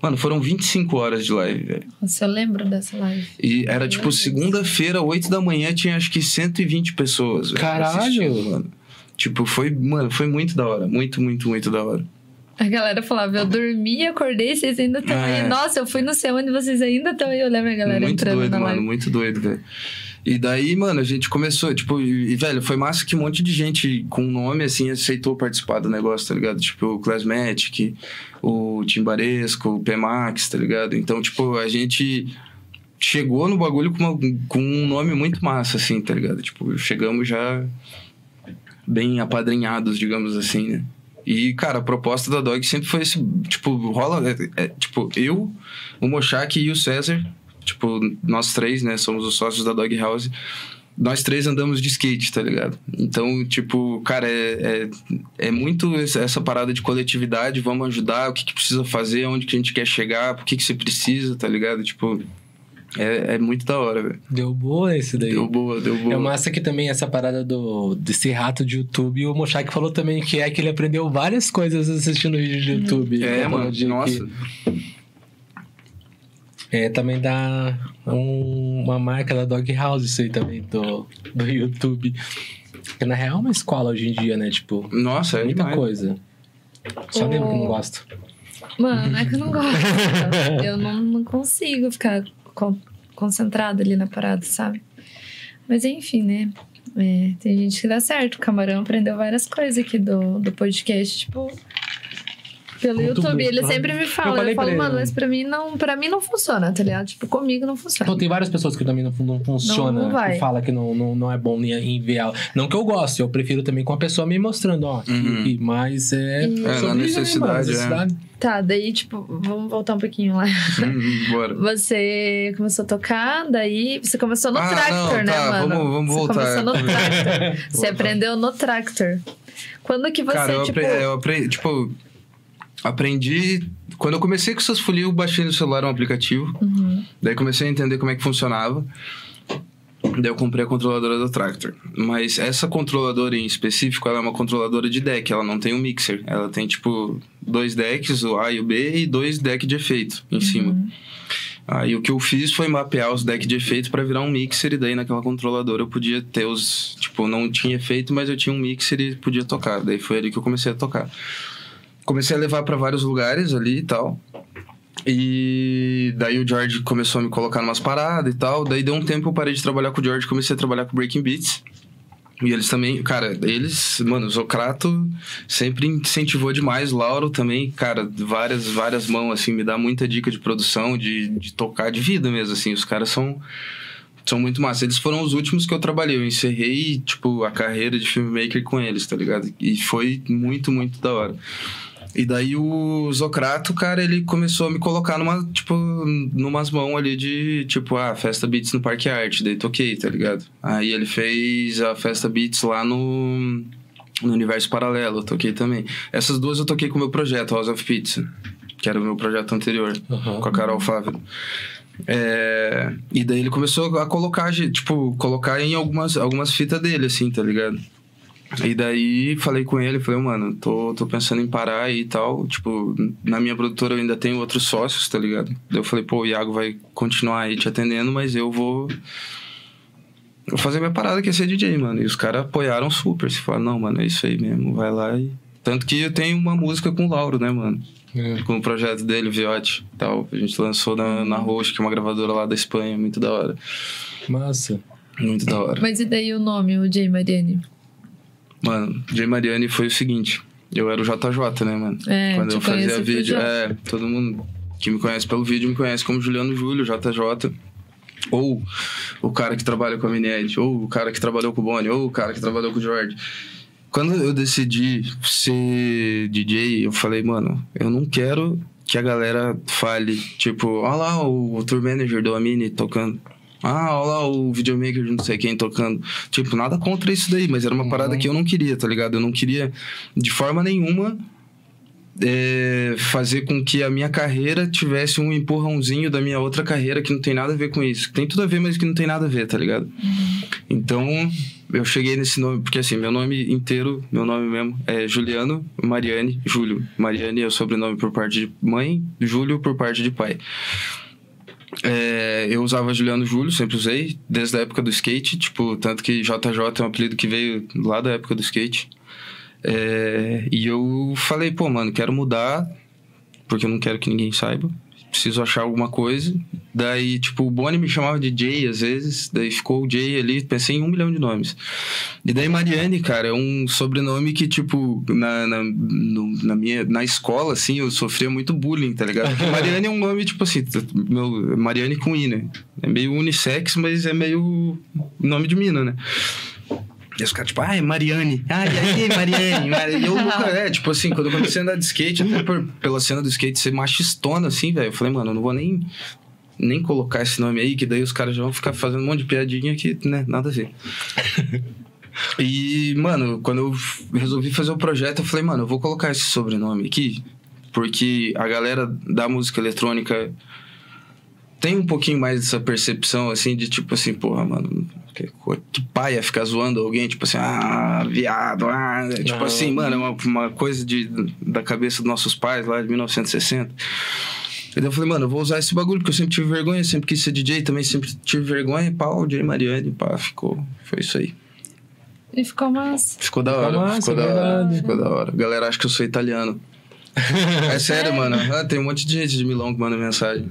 Mano, foram 25 horas de live, velho. Nossa, eu lembro dessa live. E era Meu tipo segunda-feira, 8 da manhã, tinha acho que 120 pessoas. velho, Caralho! assistindo, mano. Tipo, foi, mano, foi muito da hora. Muito, muito, muito da hora. A galera falava, eu dormi, acordei, vocês ainda estão É. aí. Nossa, eu fui no céu onde vocês ainda estão aí. Eu lembro a galera muito entrando doido, na mano, live. muito doido, velho. E daí, mano, a gente começou, tipo, e, velho, foi massa que um monte de gente com nome, assim, aceitou participar do negócio, tá ligado? Tipo, o Classmatic, o Timbaresco, o P-Max, tá ligado? Então, tipo, a gente chegou no bagulho com, uma- com um nome muito massa, assim, tá ligado? Tipo, chegamos já bem apadrinhados, digamos assim, né? E, cara, a proposta da Dog sempre foi esse, tipo, rola, é- é, tipo, eu, o Mochak e o César, tipo, nós três, né, somos os sócios da Dog House, nós três andamos de skate, tá ligado? Então, tipo, cara, é, é, é muito essa parada de coletividade, vamos ajudar, o que, que precisa fazer, onde que a gente quer chegar, por que, que você precisa, tá ligado? Tipo, é, é muito da hora, velho. Deu boa esse daí. Deu boa, deu boa. É massa que também essa parada do, desse rato de YouTube, o Mochak falou também que é que ele aprendeu várias coisas assistindo vídeo de YouTube. É, mano, de nossa. que- é, também dá um- uma marca da Dog House isso aí também, do, do YouTube. Porque na real é uma escola hoje em dia, né? Tipo, Nossa, é muita demais. coisa. Só O- que não gosto. Mano, não é que eu não gosto. eu eu não, não consigo ficar con- concentrada ali na parada, sabe? Mas enfim, né? É, tem gente que dá certo. O Camarão aprendeu várias coisas aqui do, do podcast. Tipo, Pelo Muito YouTube. bom. Ele sempre me fala. Eu Eu, pra falo, ele, mano, né? mas pra mim não, pra mim não funciona, tá ligado? Tipo, comigo não funciona. Então tem várias pessoas que também não, não funciona, Não vai. que fala que não, não, não é bom ela. Não que eu goste, eu prefiro também com a pessoa me mostrando, ó. Uhum. mas é. É, na né, mano? é. necessidade. Tá, daí, tipo, vamos voltar um pouquinho lá. Hum, Bora. Você começou a tocar, daí você começou no Ah, tractor, não, né, tá, mano? vamos- vamos você voltar. começou no tractor. (laughs) você aprendeu no tractor. Quando que você, Cara, eu, tipo... apre- eu aprendi, tipo, aprendi. Quando eu comecei com essas folias, eu baixei no celular um aplicativo. Uhum. Daí comecei a entender como é que funcionava. Daí eu comprei a controladora do Tractor. Mas essa controladora em específico, ela é uma controladora de deck, ela não tem um mixer. Ela tem, tipo, dois decks, o A e o B, e dois decks de efeito em cima. Aí o que eu fiz foi mapear os decks de efeito para virar um mixer, e daí naquela controladora eu podia ter os. Tipo, não tinha efeito, mas eu tinha um mixer e podia tocar. Daí foi ali que eu comecei a tocar. Comecei a levar para vários lugares ali e tal. E daí o George começou a me colocar numas paradas e tal. Daí deu um tempo eu parei de trabalhar com o George comecei a trabalhar com Breaking Beats. E eles também, cara, eles, mano, o Zocrato sempre incentivou demais, Lauro também, cara, várias, várias mãos, assim, me dá muita dica de produção, de, de tocar, de vida mesmo, assim, os caras são, são muito massa. Eles foram os últimos que eu trabalhei, eu encerrei, tipo, a carreira de filmmaker com eles, tá ligado? E foi muito, muito da hora. E daí o Zocrato, cara, ele começou a me colocar numa, tipo, numas mãos ali de, tipo, ah, Festa Beats no Parque Arte. Daí toquei, tá ligado? Aí ele fez a Festa Beats lá no, no Universo Paralelo, eu toquei também. Essas duas eu toquei com o meu projeto, House of Pizza, que era o meu projeto anterior, Aham. com a Carol Fávero. É, e daí ele começou a colocar, tipo, colocar em algumas, algumas fitas dele, assim, tá ligado? E daí falei com ele, falei, mano, tô, tô pensando em parar aí e tal. Tipo, na minha produtora eu ainda tenho outros sócios, tá ligado? Daí eu falei, pô, o Iago vai continuar aí te atendendo, mas eu vou. Vou fazer minha parada que é ser DJ, mano. E os caras apoiaram super. Se falaram, não, mano, é isso aí mesmo, vai lá e. Tanto que eu tenho uma música com o Lauro, né, mano? É. Com o projeto dele, Viote tal. A gente lançou na, na Roche, que é uma gravadora lá da Espanha, muito da hora. Massa. Muito da hora. Mas e daí o nome, o Jay Mariani? Mano, Jay Mariani foi o seguinte. Eu era o JJ, né, mano? É, Quando eu fazia conheço por vídeo. É, todo mundo que me conhece pelo vídeo me conhece como Juliano Júlio, JJ. Ou o cara que trabalha com a Minied, ou o cara que trabalhou com o Bonnie, ou o cara que trabalhou com o George. Quando eu decidi ser DJ, eu falei, mano, eu não quero que a galera fale, tipo, olha lá o, tour manager do Amini tocando. Ah, olha lá o videomaker de não sei quem tocando. Tipo, nada contra isso daí, mas era uma parada que eu não queria, tá ligado? Eu não queria, de forma nenhuma, é, fazer com que a minha carreira tivesse um empurrãozinho da minha outra carreira que não tem nada a ver com isso. Que tem tudo a ver, mas que não tem nada a ver, tá ligado? Então, eu cheguei nesse nome, porque assim, meu nome inteiro, meu nome mesmo, é Juliano Mariane Júlio. Mariane é o sobrenome por parte de mãe, Júlio por parte de pai. É, eu usava Juliano Júlio, sempre usei, desde a época do skate, tipo, tanto que JJ é um apelido que veio lá da época do skate. É, e eu falei, pô, mano, quero mudar, porque eu não quero que ninguém saiba. Preciso achar alguma coisa. Daí, tipo, o Bonnie me chamava de Jay às vezes. Daí ficou o Jay ali. Pensei em um milhão de nomes. E daí Mariane, cara, é um sobrenome que, tipo, na, na, no- na minha, na escola, assim, eu sofria muito bullying, tá ligado? Porque (laughs) Mariane é um nome, tipo assim, meu, Mariane com I, né? É meio unissex, mas é meio nome de mina, né? E os caras, tipo, ai, Mariane. Ai, e aí, Mariane? (laughs) Mariane. E eu nunca, é, tipo assim, quando eu comecei a andar de skate, até por, pela cena do skate ser machistona, assim, velho, eu falei, mano, eu não vou nem, nem colocar esse nome aí, que daí os caras já vão ficar fazendo um monte de piadinha que, né, nada a ver. (laughs) e, mano, quando eu resolvi fazer o projeto, eu falei, mano, eu vou colocar esse sobrenome aqui, porque a galera da música eletrônica tem um pouquinho mais dessa percepção, assim, de tipo assim, porra, mano, que, que paia ficar zoando alguém, tipo assim, ah, viado, ah, tipo Aham. assim, mano, é uma, uma coisa de, da cabeça dos nossos pais lá de 1960. E daí eu falei, mano, eu vou usar esse bagulho, porque eu sempre tive vergonha, sempre quis ser DJ, também sempre tive vergonha, e pau, DJ Mariane, pá, ficou, foi isso aí. E ficou massa. Ficou da Ficou hora, massa, ficou é da hora, ficou da hora. A galera acha que eu sou italiano. (laughs) é sério, mano, ah, tem um monte de gente de Milão que manda mensagem.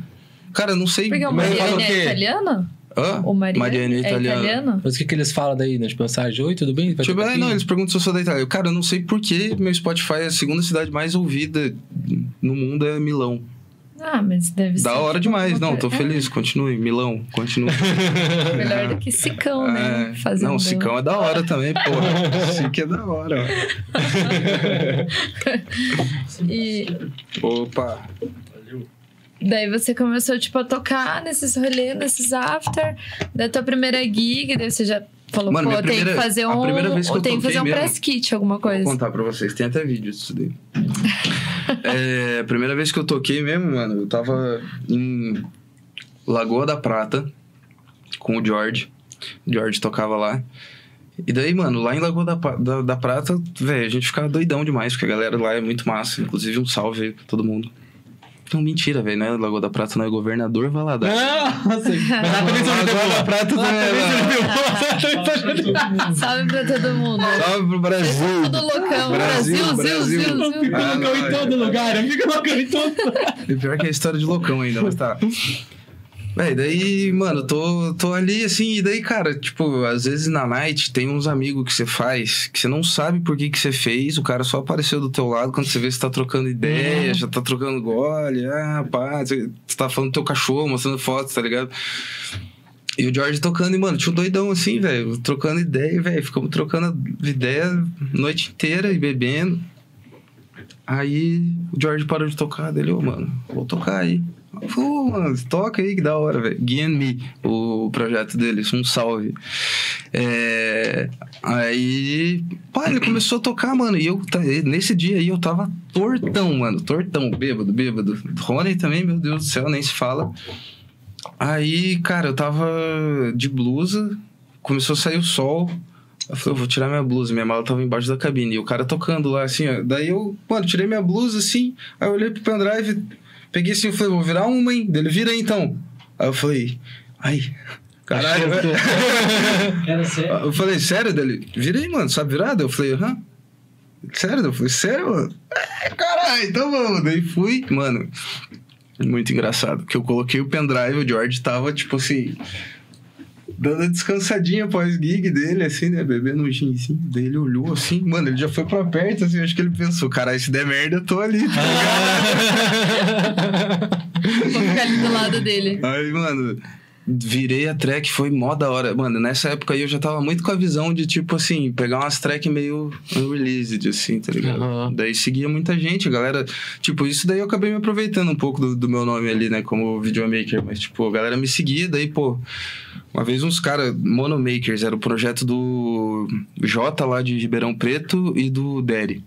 Cara, eu não sei... Porque o o é quê? italiano? Hã? O Mariano, Mariano é é italiano. italiano? Mas o que, que eles falam daí, né? Tipo, mensagem, oi, tudo bem? Vai Tipo, é, aqui?" não, eles perguntam se eu sou da Itália. Eu, Cara, eu não sei por que meu Spotify é a segunda cidade mais ouvida no mundo é Milão. Ah, mas deve ser. Da hora tipo, demais. Não, tô feliz. Continue. Milão, continue. (laughs) Melhor do que Sicão, né? É, Fazendo... Não, Sicão é da hora também, porra. (laughs) Sic é da hora. (laughs) E ó. Opa. Daí você começou, tipo, a tocar nesses rolês, nesses after. Da tua primeira gig, daí você já falou, Mano, pô, tem que fazer um. tem que fazer um mesmo- press kit, alguma Vou coisa. contar pra vocês. Tem até vídeo disso daí. (laughs) é, primeira vez que eu toquei mesmo, mano, eu tava em Lagoa da Prata com o George. O George tocava lá. E daí, mano, lá em Lagoa da, da, da Prata, velho, a gente ficava doidão demais, porque a galera lá é muito massa. Inclusive, um salve aí pra todo mundo. Não, mentira, velho, não é Lagoa da Prata, não é Governador Valadares. Ah, nossa, (laughs) mas lá também Lagoa da Prata também é. (laughs) Salve pra todo mundo. Salve pro Brasil! Tudo loucão. Brasil, Brasil. Fica Ah, loucão em todo é. lugar, fica loucão em todo E pior que é a história de loucão ainda, mas tá. Véi, daí, mano, tô, tô ali assim, e daí, cara, tipo, às vezes na night tem uns amigos que você faz que você não sabe por que que você fez, o cara só apareceu do teu lado quando você vê que você tá trocando ideia, já tá trocando gole, ah, pá, você você tá falando do teu cachorro, mostrando fotos, tá ligado? E o George tocando, e, mano, tinha um doidão assim, velho, trocando ideia, velho, ficamos trocando ideia noite inteira e bebendo. Aí o George parou de tocar, dele, ô, mano, vou tocar aí. Eu falei, ô, mano, toca aí, que da hora, velho. Guia Me, o projeto deles, um salve. É, Aí, pá, ele começou a tocar, mano, e eu, nesse dia aí, eu tava tortão, mano, tortão, bêbado, bêbado. Rony também, meu Deus do céu, nem se fala. Aí, cara, eu tava de blusa, começou a sair o sol. Eu falei, eu vou tirar minha blusa, minha mala tava embaixo da cabine. E o cara tocando lá, assim, ó. Daí eu, mano, tirei minha blusa, assim. Aí eu olhei pro pendrive, peguei assim, eu falei, vou virar uma, hein? Dele, vira aí, então. Aí eu falei, ai, caralho? (laughs) Eu falei, sério, dele? Vira aí, mano, sabe virada? Eu falei, aham. Sério? Eu falei, sério, mano? É, caralho, então vamos. Daí fui, mano. Muito engraçado, porque eu coloquei o pendrive, o George tava, tipo assim, dando a descansadinha após gig dele, assim, né? Bebendo um ginzinho. Daí ele olhou assim, mano, ele já foi pra perto, assim, acho que ele pensou, caralho, se der merda, eu tô ali, tá (laughs) ligado? Vou ficar ali do lado dele. Aí, mano, virei a track, foi mó da hora. Mano, nessa época aí eu já tava muito com a visão de, tipo assim, pegar umas track meio unreleased, assim, tá ligado? Aham. Daí seguia muita gente, a galera. Tipo, isso daí eu acabei me aproveitando um pouco do, do meu nome ali, né, como videomaker. Mas, tipo, a galera me seguia, daí, pô. Uma vez uns caras, Monomakers, era o projeto do Jota lá de Ribeirão Preto e do Derry.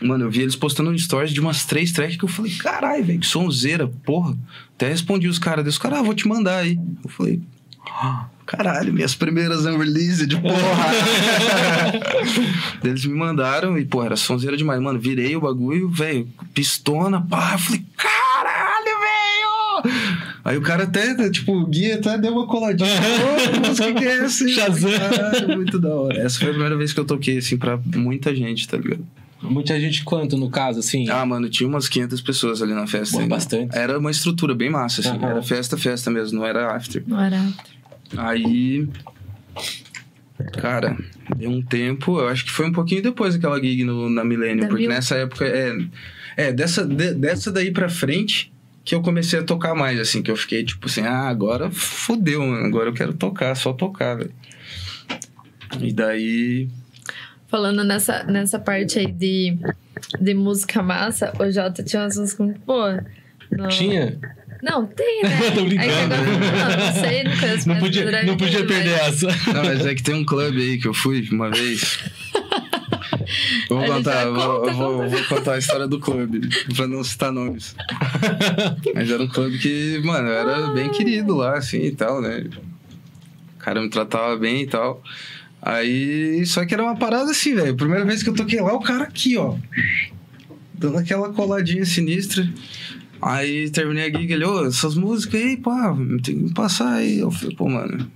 Mano, eu vi eles postando um stories de umas três tracks que eu falei, caralho, velho, que sonzeira, porra. Até respondi os caras, os caras, ah, vou te mandar aí. Eu falei, "Ah, caralho, minhas primeiras unreleased, porra. (laughs) eles me mandaram e, porra, era sonzeira demais. Mano, virei o bagulho, velho, pistona, pá. Eu falei, caralho, velho! Aí o cara até, tipo, o guia até deu uma coladinha. Ô, o que, que é essa? (laughs) aí?" Shazam. Caralho, muito da hora. Essa foi a primeira vez que eu toquei, assim, pra muita gente, tá ligado? Muita gente quanto, no caso, assim? Ah, mano, tinha umas 500 pessoas ali na festa. Bastante. Era uma estrutura bem massa, assim. Aham. Era festa, festa mesmo, não era after. Não era. Aí. Cara, deu um tempo, eu acho que foi um pouquinho depois daquela gig no, na Millennium, Da porque Mil? nessa época. É, é dessa, de- dessa daí pra frente que eu comecei a tocar mais, assim, que eu fiquei tipo assim, ah, agora fodeu, mano, agora eu quero tocar, só tocar, velho. E daí. Falando nessa, nessa parte aí de, de música massa, o Jota tinha umas músicas muito boas. No- Tinha? Não, tem, né? (laughs) Tô brincando. Aí agora, não, não sei, não conheço Não podia, mas não podia perder mas- essa. Não, mas é que tem um clube aí que eu fui uma vez. (laughs) Vou contar, já vou, conta, vou- conta. vou contar a história do clube, pra não citar nomes. Mas era um clube que, mano, eu era bem querido lá, assim e tal, né? O cara me tratava bem e tal. Aí, só que era uma parada assim, velho. Primeira vez que eu toquei lá, o cara aqui, ó. Dando aquela coladinha sinistra. Aí terminei a gig, ele, ô, essas músicas aí, pá, tem que passar aí. Eu falei, pô, mano.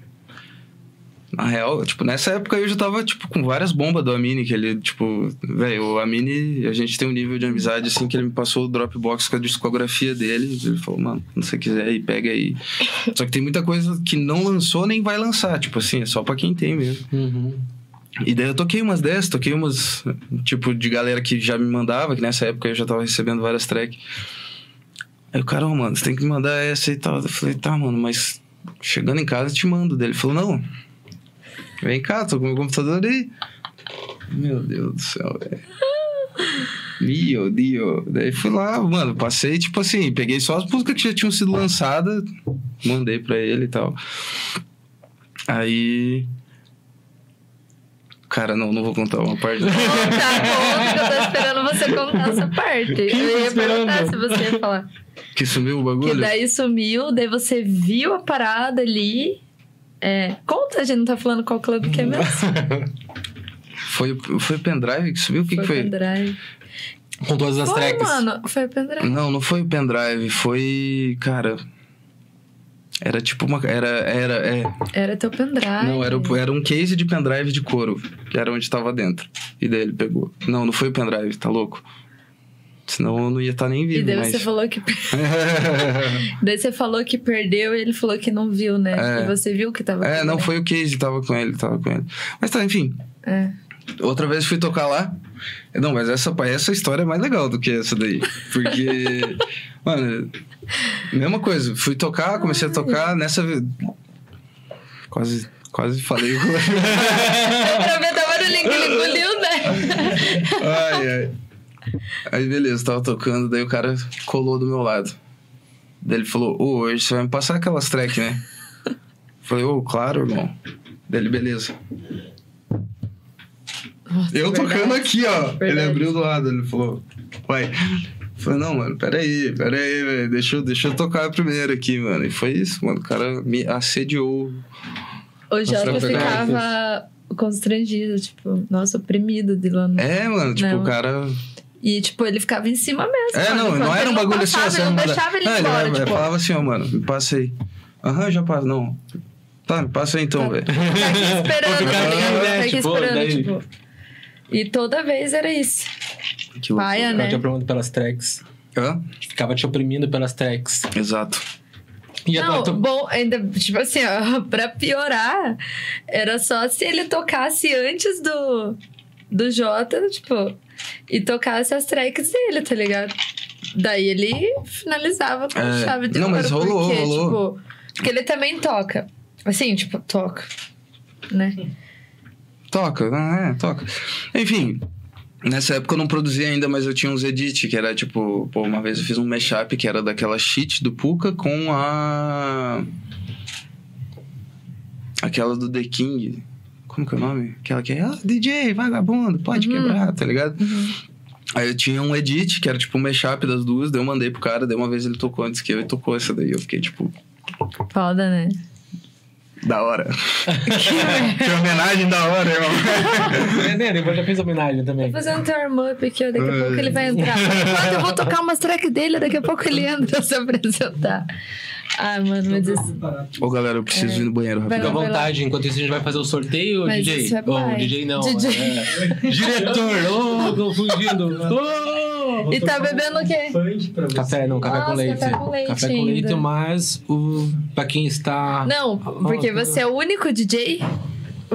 Na real, tipo, nessa época eu já tava, tipo, com várias bombas do Amine, que ele, tipo, velho, o Amine, a gente tem um nível de amizade, assim, que ele me passou o Dropbox com a discografia dele. Ele falou, mano, se você quiser aí, pega aí. (laughs) Só que tem muita coisa que não lançou nem vai lançar, tipo assim, é só pra quem tem mesmo. Uhum. E daí eu toquei umas dessas, toquei umas, tipo, de galera que já me mandava, que nessa época eu já tava recebendo várias tracks. Aí o cara, "Ô, mano, você tem que me mandar essa e tal. Eu falei, tá, mano, mas chegando em casa eu te mando. Daí ele falou, não, vem cá, tô com meu computador aí. Meu Deus do céu, velho. Dio, Dio. Daí fui lá, mano, passei, tipo assim, peguei só as músicas que já tinham sido lançadas, mandei pra ele e tal. Aí. Cara, não, não vou contar uma parte. (laughs) Tá bom, que eu tô esperando você contar essa parte. Eu ia perguntar se você ia falar. que sumiu o Que bagulho? daí sumiu, daí você viu a parada ali. É, conta, a gente não tá falando qual clube que é mesmo. (laughs) Foi, foi o pendrive que subiu? O que, que foi? pendrive. Com todas as Foi, tracks. mano, foi pendrive. Não, não foi o pendrive, foi. Cara. Era tipo uma. Era. Era. É, Era teu pendrive. não, era, o- era um case de pendrive de couro, que era onde tava dentro. E daí ele pegou. Não, não foi o pendrive, tá louco? Senão eu não ia estar nem E vivo. daí mas... você falou que. (laughs) daí você falou que perdeu e ele falou que não viu, né? É. E você viu que tava. É, com não ele. foi o case, tava com ele, tava com ele. Mas tá, enfim. É. Outra vez fui tocar lá. Não, mas essa, essa história é mais legal do que essa daí. Porque, (laughs) mano, mesma coisa. Fui tocar, comecei a tocar nessa. Quase, quase falei. ver da barulhinho que ele engoliu, né? (laughs) ai, ai. Aí, beleza, tava tocando, daí o cara colou do meu lado. Daí ele falou: Ô, hoje você vai me passar aquelas tracks, né? Falei: Ô, claro, irmão. Daí ele, beleza. Nossa, Eu verdade. tocando aqui, ó. Ele Verdade. abriu do lado, ele falou, vai. Falei, não, mano, peraí, peraí, velho. Deixa, eu- deixa eu tocar primeiro aqui, mano. E foi isso, mano. O cara me assediou. O Jota ficava constrangido, tipo, nossa, oprimido de lá no... É, mano, tipo, Não. o cara. E, tipo, ele ficava em cima mesmo. É, mano, não, enquanto não era um bagulho assim, passava, você ele não manda- deixava ele não, embora, ele tipo... falava assim, ó, mano, me passa aí. Aham, já passa. Não. Tá, me passa aí então, velho. Tá aqui esperando, tá aqui, ligado? né, Tá aqui tipo, esperando, daí- tipo... E toda vez era isso. Que. Paia, Ficava né? te oprimindo pelas tracks. Hã? Ficava te oprimindo pelas tracks. Exato. E a Não, tua- bom, ainda, tipo assim, ó, (laughs) pra piorar, era só se ele tocasse antes do, do Jota, tipo, e tocasse as tracks dele, tá ligado? Daí ele finalizava com É, chave de não, mas rolou, porque, rolou. tipo, porque ele também toca. Assim, tipo, toca, né? Toca, ah, é, toca. Enfim, nessa época eu não produzia ainda, mas eu tinha uns edit, que era tipo, pô, uma vez eu fiz um mashup que era daquela cheat do Puka com a. Aquela do The King. Como que é o nome? Aquela que é, ah, DJ, vagabundo, pode Uhum. quebrar, tá ligado? Aí eu tinha um edit, que era tipo um mashup das duas, daí eu mandei pro cara, daí uma vez ele tocou antes que eu e tocou essa daí. Eu fiquei tipo, Foda, né? da hora. (laughs) que homenagem da hora, irmão. (laughs) É, né? Depois já fez homenagem também. Vou fazer um turn-up aqui, ó. Daqui a pouco ele vai entrar. (laughs) Enquanto eu vou tocar umas tracks dele, daqui a pouco ele entra se apresentar. Ah, mano, mas isso. Ô, galera, eu preciso ir no banheiro Fica à vontade. Enquanto isso, a gente vai fazer o sorteio, Mas DJ. isso é pai. DJ não. DJ. é. (laughs) Diretor. Ô, confundindo. Ô! E tá bebendo o quê? Café não, café Nossa, com leite. café com leite Café com leite, mas o, pra quem está. Não, porque você é o único DJ.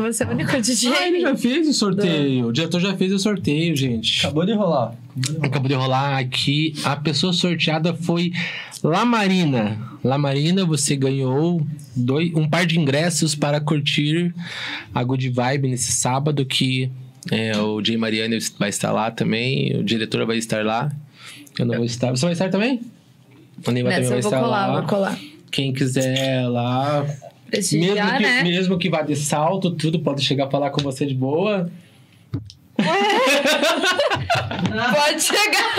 Você é o único DJ. Ah, ele já fez o sorteio. O diretor já fez o sorteio, gente. Acabou de rolar. Acabou de rolar. Aqui. A pessoa sorteada foi Lamarina. Lamarina, você ganhou dois, um par de ingressos para curtir a Good Vibe nesse sábado que é, o Jay Mariano vai estar lá também. O diretor vai estar lá. Eu não vou estar. Você vai estar também? O Neiva também vai estar colar, lá. vou colar. Quem quiser lá. Mesmo Prestigiar, que, né? mesmo que vá de salto, tudo pode chegar pra lá com você de boa. Pode chegar.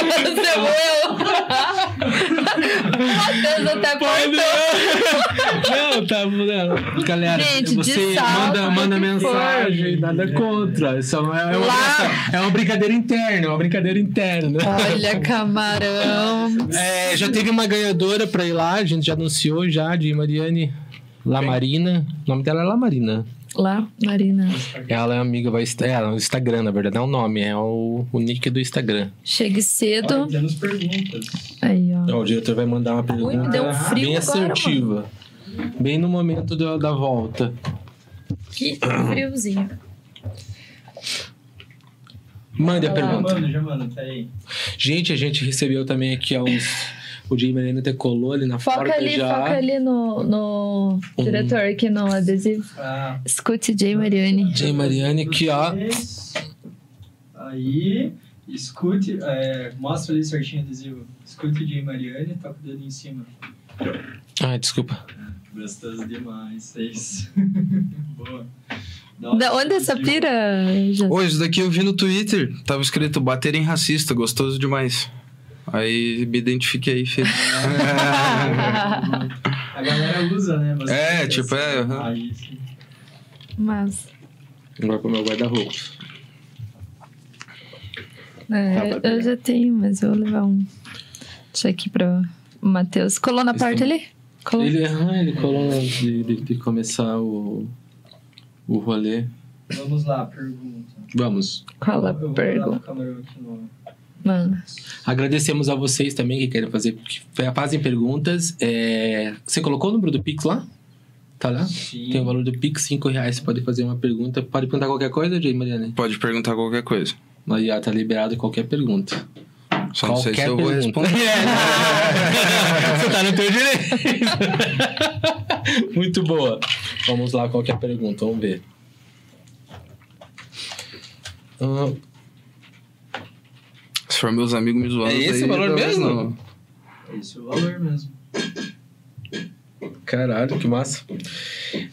Agora você eu. Matheus até Pode apontou. Não, tá, não. Galera, Gente, você manda, manda mensagem, nada contra. Isso é uma, é uma, é uma brincadeira interna, é uma brincadeira interna. Olha, camarão. É, já teve uma ganhadora pra ir lá, a gente já anunciou já, de Mariane. Lamarina. O nome dela é Lamarina. Lá, Marina. Ela é amiga, vai estar. É, no Instagram, na verdade, não é o nome, é o, o nick do Instagram. Chegue cedo. Olha, temos perguntas. Aí, ó. Ó, o diretor vai mandar uma pergunta me deu um frio bem agora, assertiva. Bem no momento do- da volta. Que friozinho. Mande a. Já pergunta. mando, já mando, peraí. Gente, a gente recebeu também aqui há uns. O Jay Marina até colou ali na Foca porta ali, já. foca ali no, no Uhum. diretor, aqui no adesivo. Ah, Escute Jay Mariani. Jay Mariani aqui, ó. Aí, escute, é, mostra ali certinho o adesivo. Escute Jay Mariani, toca o dedo em cima. Ai, desculpa. Gostoso demais, é isso. (laughs) Boa. Da onde essa pira? Isso daqui eu vi no Twitter. Tava escrito bater em racista, gostoso demais. Aí me identifiquei, filho. (laughs) A galera usa, né? Bastante É, tipo, é, assim. Mas. Agora pro meu guarda-roupa. É, Tá, eu já tenho, mas eu vou levar um. Deixa aqui pra o Matheus. Colou na parte ali? Colou. Ele, ah, ele colou antes de, de, de começar o, o rolê. Vamos lá, pergunta. Vamos. Qual a Eu vou dar pergunta? Mano. Agradecemos a vocês também que querem fazer, que fazem perguntas. É, Você colocou o número do Pix lá? Tá lá? Sim. Tem o valor do Pix, 5 reais. Você pode fazer uma pergunta. Pode perguntar qualquer coisa, Jay Mariana? Pode perguntar qualquer coisa. Aí ó, tá liberado qualquer pergunta. Só não sei se Qualquer eu vou pergunta. responder. (laughs) Você tá no teu direito. (laughs) Muito boa. Vamos lá, qualquer pergunta, vamos ver. Ah, For meus amigos me zoando. É esse aí, o valor mesmo? não. Esse é o valor mesmo. Caralho, que massa.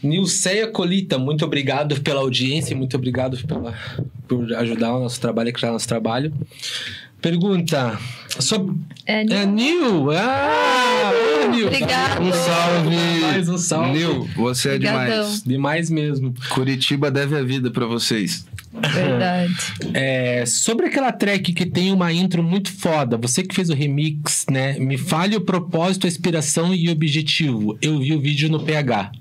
Nilceia Colita, muito obrigado pela audiência, muito obrigado pela, por ajudar o nosso trabalho, criar nosso trabalho. Pergunta. Sobre... É, É Nil! Ah! ô, Nil! Obrigado. Um salve. Mais um salve. Nil, você é Obrigadão. demais. Demais mesmo. Curitiba deve a vida pra vocês. Verdade. É, sobre aquela track que tem uma intro muito foda, você que fez o remix, né? Me fale o propósito, a inspiração e o objetivo. Eu vi o vídeo no PH.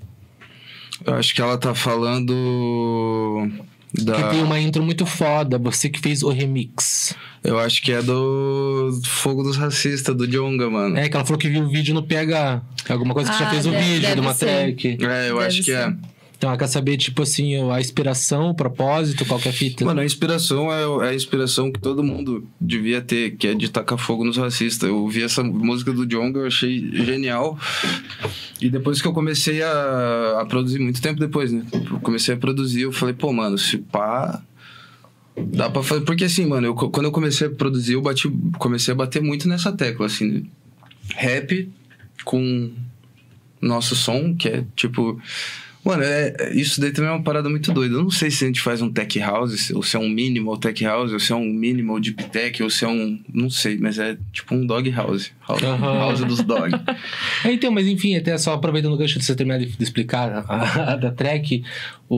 Eu acho que ela tá falando da. Que tem uma intro muito foda, você que fez o remix. Eu acho que é do Fogo dos Racistas, do Jonga, mano. É, que ela falou que viu o vídeo no PH. Alguma coisa que já Ah, fez o deve- vídeo deve de uma ser. track. É, eu Deve acho que é. ser. Ela quer saber, tipo assim, a inspiração, o propósito, qualquer fita. Mano, a inspiração é, é a inspiração que todo mundo devia ter, que é de tacar fogo nos racistas. Eu ouvi essa música do Jonga, eu achei genial. E depois que eu comecei a, a produzir, muito tempo depois, né? Eu comecei a produzir, eu falei, pô, mano, se pá. Dá pra fazer. Porque assim, mano, eu, quando eu comecei a produzir, eu bati, comecei a bater muito nessa tecla, assim. né? Rap com nosso som, que é tipo. Mano, é, é- isso daí também é uma parada muito doida. Eu não sei se a gente faz um tech house, se- ou se é um minimal tech house, ou se é um minimal deep tech, ou se é um. Não sei, mas é tipo um dog house. House, Aham. house dos dog. (laughs) É, então, mas enfim, até só aproveitando o gancho de você terminar de, de explicar a, a da track, o,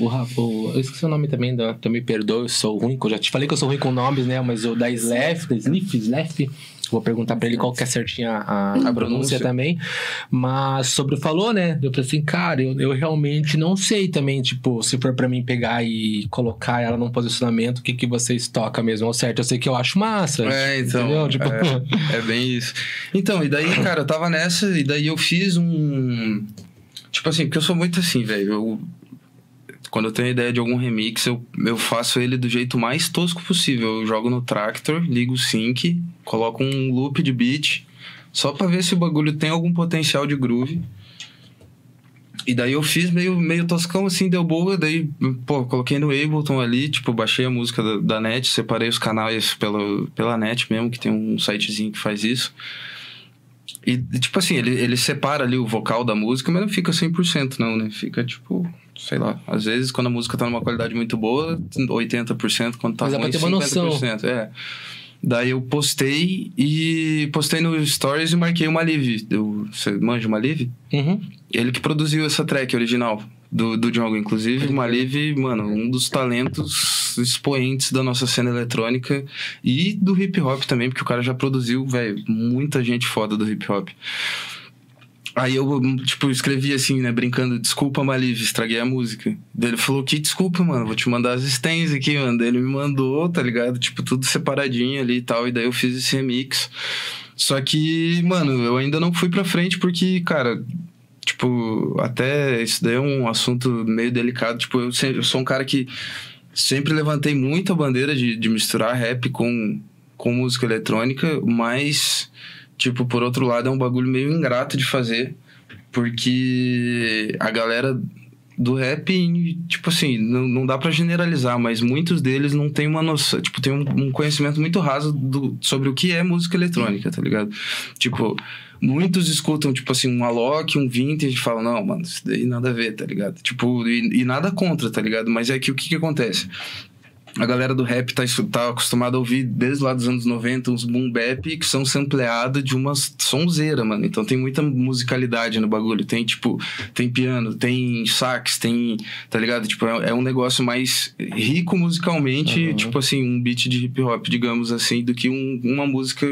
o, o- Eu esqueci o nome também, da, também me perdoe, eu sou ruim, eu já te falei que eu sou ruim com nomes, né? Mas o da Slef, da Slif, Slef, vou perguntar pra ele qual que é certinha a, a pronúncia pronúncia. também. Mas sobre o falou, né? Eu falei assim, cara, eu, eu realmente não sei também, tipo, se for pra mim pegar e colocar ela num posicionamento, o que, que vocês tocam mesmo ao certo. Eu sei que eu acho massa. É, então. Tipo, É, (laughs) é bem isso. Então, e daí, cara, eu tava nessa, e daí eu fiz um. Tipo assim, porque eu sou muito assim, velho. Eu. Quando eu tenho ideia de algum remix, eu, eu faço ele do jeito mais tosco possível. Eu jogo no Tractor, ligo o sync, coloco um loop de beat, só pra ver se o bagulho tem algum potencial de groove. E daí eu fiz meio, meio toscão assim, deu boa. Daí, pô, coloquei no Ableton ali, tipo, baixei a música da, da net, separei os canais pela, pela net mesmo, que tem um sitezinho que faz isso. E, tipo assim, ele, ele separa ali o vocal da música, mas não fica 100% não, né? Fica tipo, sei lá. Às vezes, quando a música tá numa qualidade muito boa, 80%, quando tá Mas dá pra ruim, ter uma noção. 50%. É. Daí eu postei e postei no Stories e marquei uma live. Eu, você manja uma live? Uhum. Ele que produziu essa track original do, do Django. Inclusive, o Maliv, mano, um dos talentos expoentes da nossa cena eletrônica e do hip hop também, porque o cara já produziu, velho, muita gente foda do hip hop. Aí eu, tipo, escrevi assim, né, brincando, desculpa, Maliv, estraguei a música. Daí ele falou, que desculpa, mano, vou te mandar as stems aqui, mano. Daí ele me mandou, tá ligado? Tipo, tudo separadinho ali e tal. E daí eu fiz esse remix. Só que, mano, eu ainda não fui pra frente porque, cara, tipo, até isso daí é um assunto meio delicado. Tipo, eu, sempre, eu sou um cara que sempre levantei muito a bandeira de, de misturar rap com, com música eletrônica, mas Tipo, por outro lado, é um bagulho meio ingrato de fazer, porque a galera do rap, tipo assim, não, não dá para generalizar, mas muitos deles não tem uma noção, tipo, tem um, um, conhecimento muito raso do, sobre o que é música eletrônica, tá ligado? Tipo, muitos escutam, tipo assim, um Alok, um Vintage e falam, não, mano, isso daí nada a ver, tá ligado? Tipo, e, e nada contra, tá ligado? Mas é que o que que acontece? A galera do rap tá, tá acostumada a ouvir desde lá dos anos 90 uns boom bap que são sampleados de uma sonzeira, mano. Então tem muita musicalidade no bagulho. Tem, tipo, tem piano, tem sax, tem. Tá ligado? Tipo, é, é um negócio mais rico musicalmente, uhum. tipo assim, um beat de hip hop, digamos assim, do que um, uma música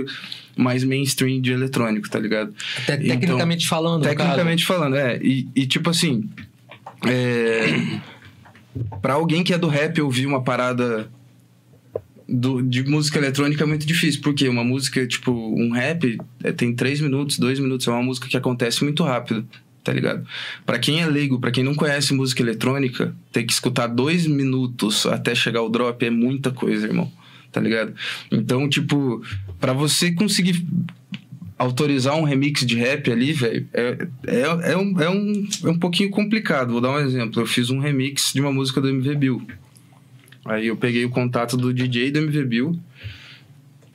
mais mainstream de eletrônico, tá ligado? Até então, tecnicamente falando, Tecnicamente falando, é. E, e tipo assim. É para alguém que é do rap ouvir uma parada do, de música eletrônica é muito difícil, porque uma música, tipo, um rap é, tem três minutos, dois minutos, é uma música que acontece muito rápido, tá ligado? Para quem é leigo, para quem não conhece música eletrônica, ter que escutar dois minutos até chegar o drop é muita coisa, irmão, tá ligado? Então, tipo, para você conseguir autorizar um remix de rap ali, velho, é, é, é, um, é, um, é um pouquinho complicado. Vou dar um exemplo. Eu fiz um remix de uma música do MV Bill. Aí eu peguei o contato do DJ do MV Bill.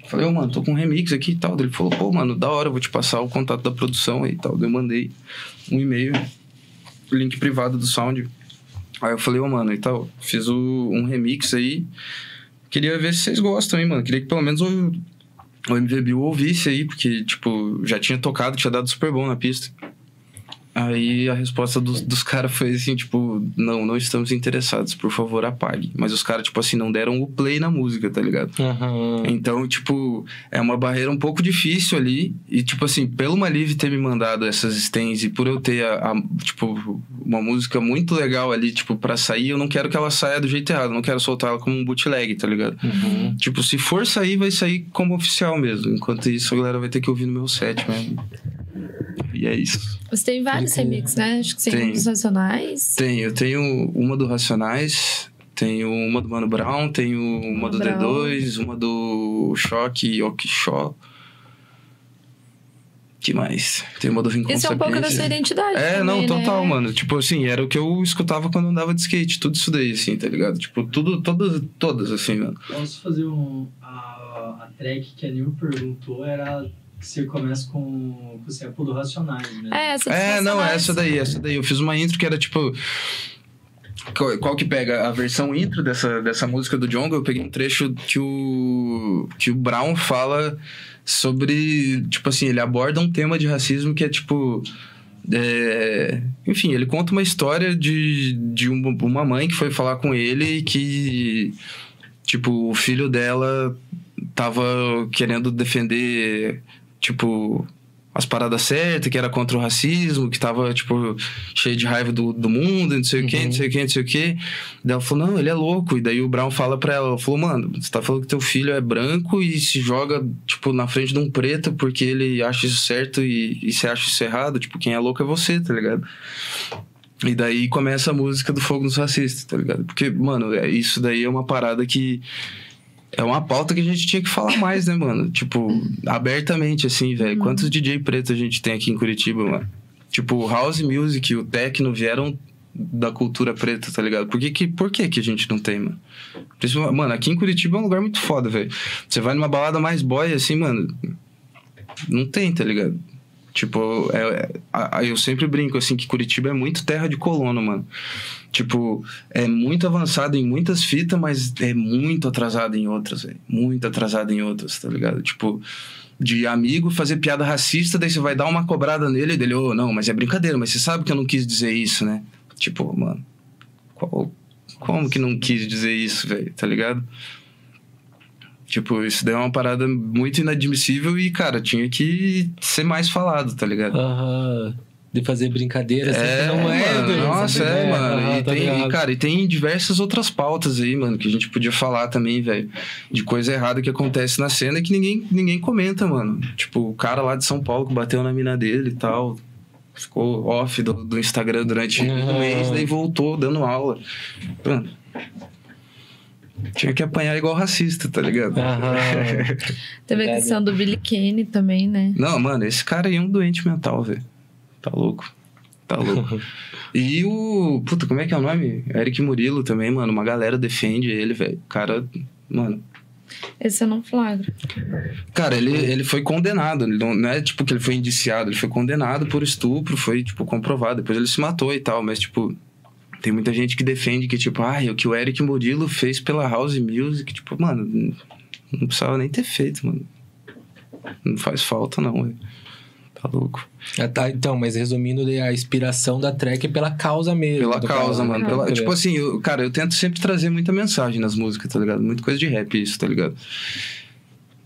Falei, ô, oh, mano, tô com um remix aqui e tal. Ele falou, pô, mano, da hora, vou te passar o contato da produção aí e tal. Eu mandei um e-mail, link privado do sound. Aí eu falei, ô, oh, mano, e tal, fiz o, um remix aí. Queria ver se vocês gostam, hein, mano. Queria que pelo menos o MVBio ouvisse aí, porque, tipo, já tinha tocado, tinha dado super bom na pista. Aí a resposta dos, dos caras foi assim, tipo, não, não estamos interessados, por favor, apague. Mas os caras, tipo assim, não deram o play na música, tá ligado? Uhum. Então, tipo, é uma barreira um pouco difícil ali. E, tipo assim, pelo Malive ter me mandado essas stands e por eu ter, a, a, tipo, uma música muito legal ali, tipo, pra sair, eu não quero que ela saia do jeito errado. Não quero soltar ela como um bootleg, tá ligado? Uhum. Tipo, se for sair, vai sair como oficial mesmo. Enquanto isso, a galera vai ter que ouvir no meu set mesmo. E é isso. Você tem vários remixes, né? Acho que você tem, dos Racionais. Tem, eu tenho uma do Racionais, tenho uma do Mano Brown, tenho uma do Brown. D2, uma do Choque e Okisho. que mais? Tem uma do Rincon Isso é um pouco da sua identidade. É, também, não, total, né? mano. Tipo assim, era o que eu escutava quando andava de skate, tudo isso daí, assim, tá ligado? Tipo, tudo, todas, todas, assim, mano. Posso fazer um. A, a track que a Nil perguntou era você começa com, com o sample do Racionais, né? É, essa É, não, essa daí, essa daí. Eu fiz uma intro que era tipo. Qual, qual, que pega a versão intro dessa, dessa música do Jonga? Eu peguei um trecho que o, que o Brown fala sobre. Tipo assim, ele aborda um tema de racismo que é tipo. É, enfim, ele conta uma história de, de uma mãe que foi falar com ele que, tipo, o filho dela tava querendo defender tipo, as paradas certas, que era contra o racismo, que tava, tipo, cheio de raiva do, do mundo, não sei o quê, não sei o quê, não sei o quê. Daí ela falou, não, ele é louco. E daí o Brown fala pra ela, falou, mano, você tá falando que teu filho é branco e se joga, tipo, na frente de um preto porque ele acha isso certo e, e você acha isso errado. Tipo, quem é louco é você, tá ligado? E daí começa a música do Fogo nos Racistas, tá ligado? Porque, mano, é, isso daí é uma parada que é uma pauta que a gente tinha que falar mais, né, mano? Tipo, abertamente, assim, velho. Uhum. Quantos DJ preto a gente tem aqui em Curitiba, mano? Tipo, o house music e o techno vieram da cultura preta, tá ligado? Por que que, por que, que a gente não tem, mano? Mano, aqui em Curitiba é um lugar muito foda, velho. Você vai numa balada mais boy, assim, mano. Não tem, tá ligado? Tipo, é, eu sempre brinco, assim, que Curitiba é muito terra de colono, mano. Tipo, é muito avançado em muitas fitas, mas é muito atrasado em outras, velho. Muito atrasado em outras, tá ligado? Tipo, de amigo fazer piada racista, daí você vai dar uma cobrada nele e dele, ô, oh, não, mas é brincadeira, mas você sabe que eu não quis dizer isso, né? Tipo, mano, qual, como que não quis dizer isso, velho, tá ligado? Tipo, isso daí é uma parada muito inadmissível e, cara, tinha que ser mais falado, tá ligado? Aham. Uhum. de fazer brincadeira, assim, É, não é. mano, do- nossa, sabe? é, mano. aham, e, tá tem, ligado. cara, e tem diversas outras pautas aí, mano, que a gente podia falar também, velho. De coisa errada que acontece na cena e que ninguém, ninguém comenta, mano. Tipo, o cara lá de São Paulo que bateu na mina dele e tal. Ficou off do, do Instagram durante Ah. um mês, daí voltou dando aula. Mano. Tinha que apanhar igual racista, tá ligado? Aham. (laughs) Teve a questão do Billy Kane também, né? Não, mano, esse cara aí é um doente mental, velho. Tá louco. Tá louco. (laughs) e o. Puta, como é que é o nome? Eric Murilo também, mano. Uma galera defende ele, velho. O cara. Mano. Esse eu não flagro. Cara, ele, ele foi condenado. Ele não, não é tipo que ele foi indiciado. Ele foi condenado por estupro, foi, tipo, comprovado. Depois ele se matou e tal. Mas, tipo. Tem muita gente que defende que, tipo, ah, o que o Eric Murilo fez pela House Music, tipo, mano, não precisava nem ter feito, mano. Não faz falta, não, velho. Tá louco. Ah, tá, então, mas resumindo, a inspiração da track é pela causa mesmo. Pela do causa, cara. mano. Pela- tipo assim, eu- cara, eu tento sempre trazer muita mensagem nas músicas, tá ligado? Muita coisa de rap isso, tá ligado?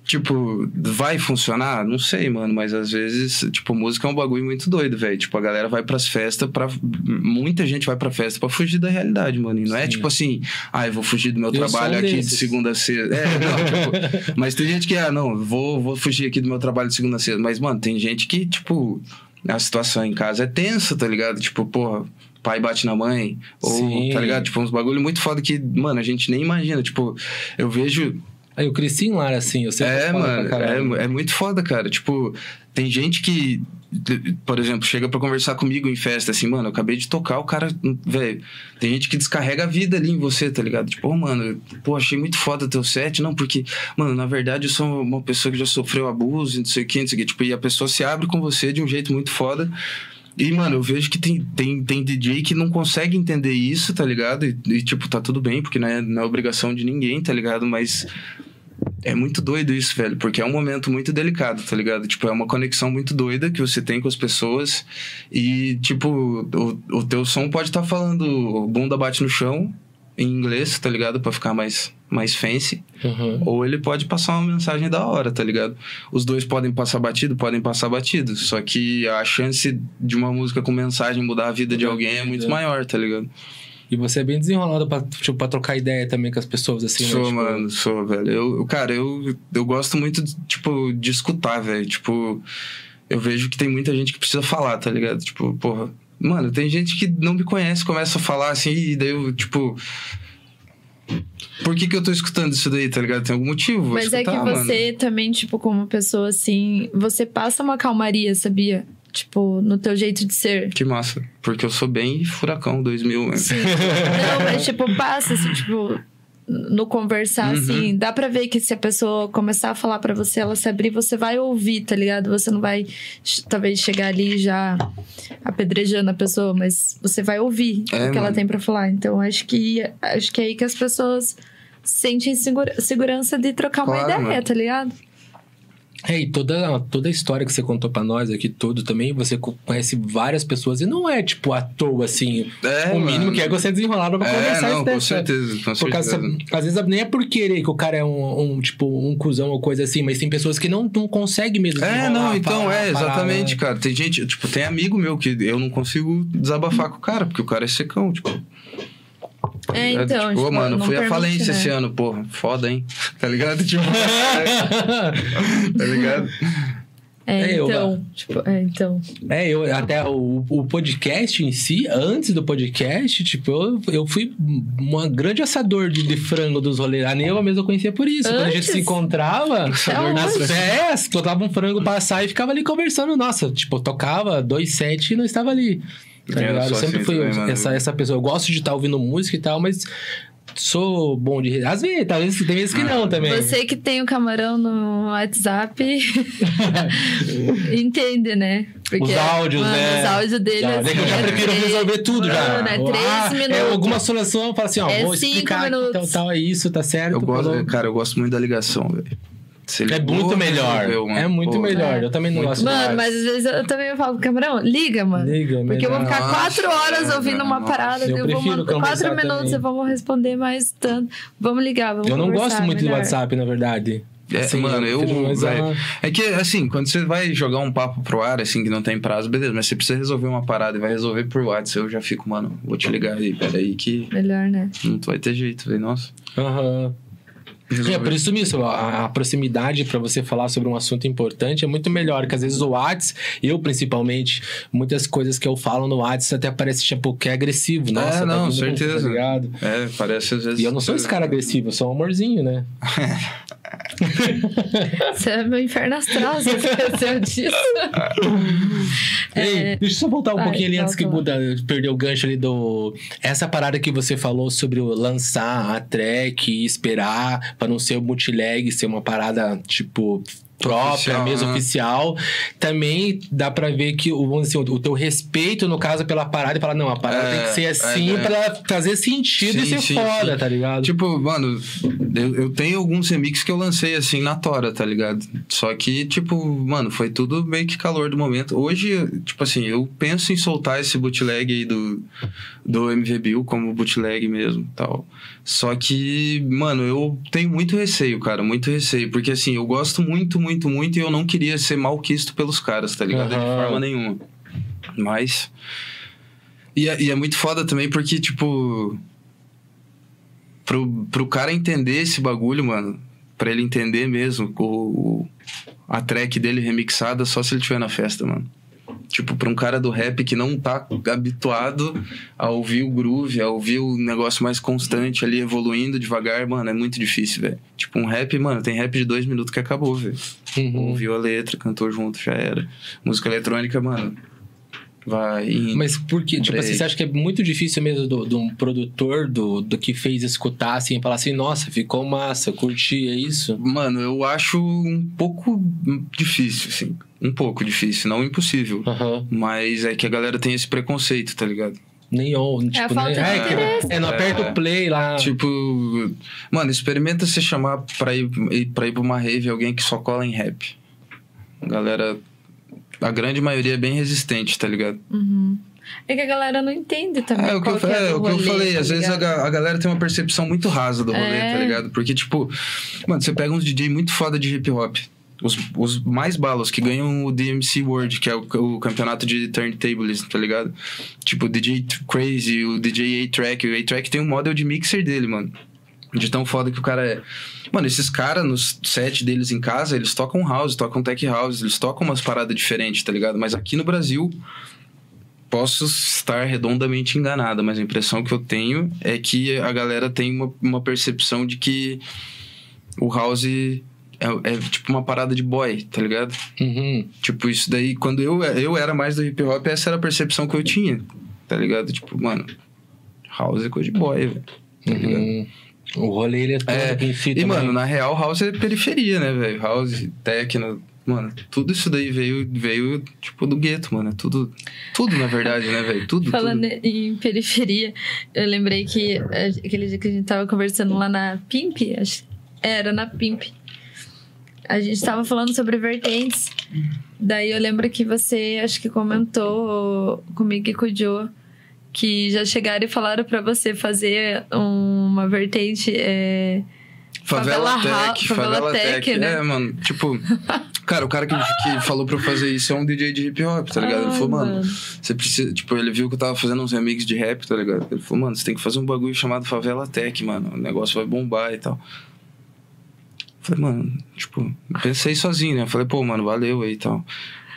Tipo, vai funcionar? Não sei, mano, mas às vezes, tipo, música é um bagulho muito doido, velho. Tipo, a galera vai pras festas pra. Muita gente vai pra festa pra fugir da realidade, mano. E não é Sim. tipo assim, ah, eu vou fugir do meu Eu trabalho aqui de desses. segunda a sexta. É, não, tipo, (laughs) mas tem gente que, ah, não, vou, vou fugir aqui do meu trabalho de segunda a sexta. Mas, mano, tem gente que, tipo, a situação em casa é tensa, tá ligado? Tipo, porra, pai bate na mãe. Ou, Sim. tá ligado? Tipo, uns bagulho muito foda que, mano, a gente nem imagina. Tipo, eu vejo Aí eu cresci em lar assim, eu sempre é, mano, é, é muito foda, cara. Tipo, tem gente que, por exemplo, chega pra conversar comigo em festa, assim, mano, eu acabei de tocar, o cara, velho. Tem gente que descarrega a vida ali em você, tá ligado? Tipo, oh, mano, pô, achei muito foda teu set. Não, porque, mano, na verdade eu sou uma pessoa que já sofreu abuso, não sei o que, não sei o que. Tipo, e a pessoa se abre com você de um jeito muito foda. E, mano, eu vejo que tem, tem, tem DJ que não consegue entender isso, tá ligado? E, e, tipo, tá tudo bem, porque não é, não é obrigação de ninguém, tá ligado? Mas é muito doido isso, velho, porque é um momento muito delicado, tá ligado? Tipo, é uma conexão muito doida que você tem com as pessoas e, tipo, o, o teu som pode estar falando bunda bate no chão em inglês, tá ligado? Pra ficar mais, mais fancy. Uhum. Ou ele pode passar uma mensagem da hora, tá ligado? Os dois podem passar batido, podem passar batido. Só que a chance de uma música com mensagem mudar a vida de alguém é muito maior, tá ligado? E você é bem desenrolado pra, tipo, pra trocar ideia também com as pessoas, assim, né? sou, Tipo, mano, sou, velho. Eu, cara, eu, eu gosto muito, tipo, de escutar, velho. Tipo, eu vejo que tem muita gente que precisa falar, tá ligado? Tipo, porra. Mano, tem gente que não me conhece, começa a falar assim, e daí eu, tipo. Por que, que eu tô escutando isso daí, tá ligado? Tem algum motivo? Mas é que escutar, mano. você também, tipo, como pessoa assim, você passa uma calmaria, sabia? Tipo, no teu jeito de ser. Que massa. Porque eu sou bem furacão 2000, mano. Não, mas tipo, passa, assim, tipo, no conversar, Uhum. assim, dá pra ver que se a pessoa começar a falar pra você, ela se abrir, você vai ouvir, tá ligado? Você não vai, talvez, chegar ali já apedrejando a pessoa, mas você vai ouvir É, o que ela mano. tem pra falar. Então, acho que, acho que é aí que as pessoas sentem segura- segurança de trocar uma Claro, ideia, mano. tá ligado? É, e toda, toda a história que você contou pra nós aqui, tudo também, você co- conhece várias pessoas e não é, tipo, à toa, assim. É, o mínimo mano. que é você desenrolar pra É, conversar não, isso com dessa- certeza, com Por causa, certeza. às vezes nem é por querer que o cara é um, um, tipo, um cuzão ou coisa assim, mas tem pessoas que não, não conseguem mesmo. É, não, então falar, é, parar, exatamente, né? cara. Tem gente, tipo, tem amigo meu que eu não consigo desabafar com o cara, porque o cara é secão, tipo. É, então, Tipo, tipo, mano, não fui à permite, falência né? esse ano, porra. Foda, hein? Tá ligado? (laughs) Tipo, (laughs) tá ligado? É, É, eu- então, tipo, é, então. É, eu até o, o podcast em si, antes do podcast, tipo, eu, eu fui um grande assador de, de frango dos rolês. A Neuva mesmo eu conhecia por isso. Quando a gente Antes? se encontrava Até nas festas, botava um frango pra assar e ficava ali conversando. Nossa, tipo, eu tocava dois sets e não estava ali. Tá eu sou sempre assim fui também, mano. essa, essa pessoa. Eu gosto de estar ouvindo música e tal, mas sou bom de. Às vezes, talvez tem vezes que não também. Você que tem o camarão no WhatsApp (laughs) entende, né? Os áudios, mano, né? Os áudios dele Já, assim, eu já é prefiro três- resolver tudo já. Mano, é três Ah, minutos. É alguma solução, eu falo assim, ó, É vou cinco explicar minutos. tal, tal, é isso, tá certo. Eu gosto, falou. cara, eu gosto muito da ligação, velho. É ligou, muito melhor. É muito Pô, melhor. É. Eu também não Muito gosto Mano, mais. mas às vezes eu também falo, camarão, liga, mano. Liga, Porque eu vou ficar Nossa, quatro horas é, ouvindo uma nossa. parada, Eu eu, vou mandar quatro minutos também. e vamos responder mais tanto. Vamos ligar, vamos Eu não gosto muito do melhor. WhatsApp, na verdade. É, Sim, mano, eu. prefiro mais véi, a- É que, assim, quando você vai jogar um papo pro ar, assim, que não tem prazo, beleza, mas você precisa resolver uma parada e vai resolver por WhatsApp, eu já fico, mano, vou te ligar aí, peraí, que Melhor, né? não vai ter jeito, velho. Nossa. Aham. É, resolver. por isso mesmo, a, a proximidade pra você falar sobre um assunto importante é muito melhor, que às vezes o Whats, eu principalmente, muitas coisas que eu falo no Whats até parece tipo que é agressivo, nossa, É, tá não, vindo, certeza. Tá ligado? É, parece às vezes. E eu não sou esse cara agressivo, eu sou um amorzinho, né? (laughs) (laughs) Você é meu inferno astral, você esqueceu disso. Ei, É, deixa eu só voltar um vai, pouquinho ali antes que muda, perder o gancho ali do. Essa parada que você falou sobre o lançar a track e esperar pra não ser o multilag, ser uma parada, tipo. Própria, Oficial, mesmo né? oficial. Também dá pra ver que o, vamos dizer, o teu respeito, no caso, pela parada e falar, não, a parada É, tem que ser assim é, é. pra fazer sentido e Sim, ser sim, foda, sim. tá ligado? Tipo, mano, eu, eu tenho alguns remixes que eu lancei assim na tora, tá ligado? Só que, tipo, mano, foi tudo meio que calor do momento. Hoje, tipo assim, eu penso em soltar esse bootleg aí do, do MV Bill como bootleg mesmo tal. Só que, mano, eu tenho muito receio, cara, muito receio. Porque assim, eu gosto muito, muito, muito e eu não queria ser malquisto pelos caras, tá ligado? De Aham. forma nenhuma. Mas. E é, e é muito foda também porque, tipo pro, pro cara entender esse bagulho, mano, pra ele entender mesmo o, o- a track dele remixada só se ele estiver na festa, mano. Tipo, pra um cara do rap que não tá habituado a ouvir o groove, a ouvir o negócio mais constante ali, evoluindo devagar, mano, é muito difícil, velho. Tipo, um rap, mano, tem rap de dois minutos que acabou, velho. Uhum. Ouviu a letra, cantou junto, já era. Música eletrônica, mano, vai. Mas por quê? Tipo assim, você acha que é muito difícil mesmo do- de um produtor do, do que fez escutar assim e falar assim, nossa, ficou massa, curti, é isso? Mano, eu acho um pouco difícil, assim. Um pouco difícil, não impossível. Mas é que a galera tem esse preconceito, tá ligado? Nem ou, tipo, a falta né? de é, que- interesse. é, não aperta É. o play lá. Tipo, mano, experimenta se chamar pra ir, ir- pra ir pra uma rave alguém que só cola em rap. Galera, a grande maioria é bem resistente, tá ligado? Uhum. É que a galera não entende também. É o que, eu, qual é, é o que eu rolê, falei, tá às vezes a, a galera tem uma percepção muito rasa do rolê, É. tá ligado? Porque, tipo, mano, você pega uns DJ muito foda de hip hop. Os, os mais balos que ganham o DMC World, que é o, o campeonato de turntables, tá ligado? Tipo, o DJ Crazy, o DJ A-Track. O A-Track tem um model de mixer dele, mano. De tão foda que o cara é. Mano, esses caras, nos set deles em casa, eles tocam house, tocam tech house, eles tocam umas paradas diferentes, tá ligado? Mas aqui no Brasil, posso estar redondamente enganada, mas a impressão que eu tenho é que a galera tem uma, uma percepção de que o house é, é tipo uma parada de boy, tá ligado? Uhum. Tipo, isso daí, quando eu, eu era mais do hip hop, essa era a percepção que eu tinha, tá ligado? Tipo, mano, house é coisa de boy, velho. Tá ligado? O rolê ele é todo É, em si E, também. mano, na real, house é periferia, né, velho? House, techno, mano, tudo isso daí veio, veio tipo, do gueto, mano. É Tudo, tudo, na verdade, né, velho? Tudo, Falando tudo. em periferia, eu lembrei que eh, aquele dia que a gente tava conversando lá na Pimp, acho era na Pimp. A gente tava falando sobre vertentes. Daí eu lembro que você, acho que comentou comigo e com o Joe que já chegaram e falaram pra você fazer uma vertente. é, Favela, Favela Tech, Favela, Favela Tech. Tech, né? É, mano, tipo... cara, o cara que, que falou pra eu fazer isso é um DJ de hip hop, tá ligado? Ele falou, mano, você precisa... Tipo, ele viu que eu tava fazendo uns remixes de rap, tá ligado? Ele falou, mano, você tem que fazer um bagulho chamado Favela Tech, mano. O negócio vai bombar e tal. Falei, mano, tipo, pensei sozinho, né? Falei, pô, mano, valeu aí e tal.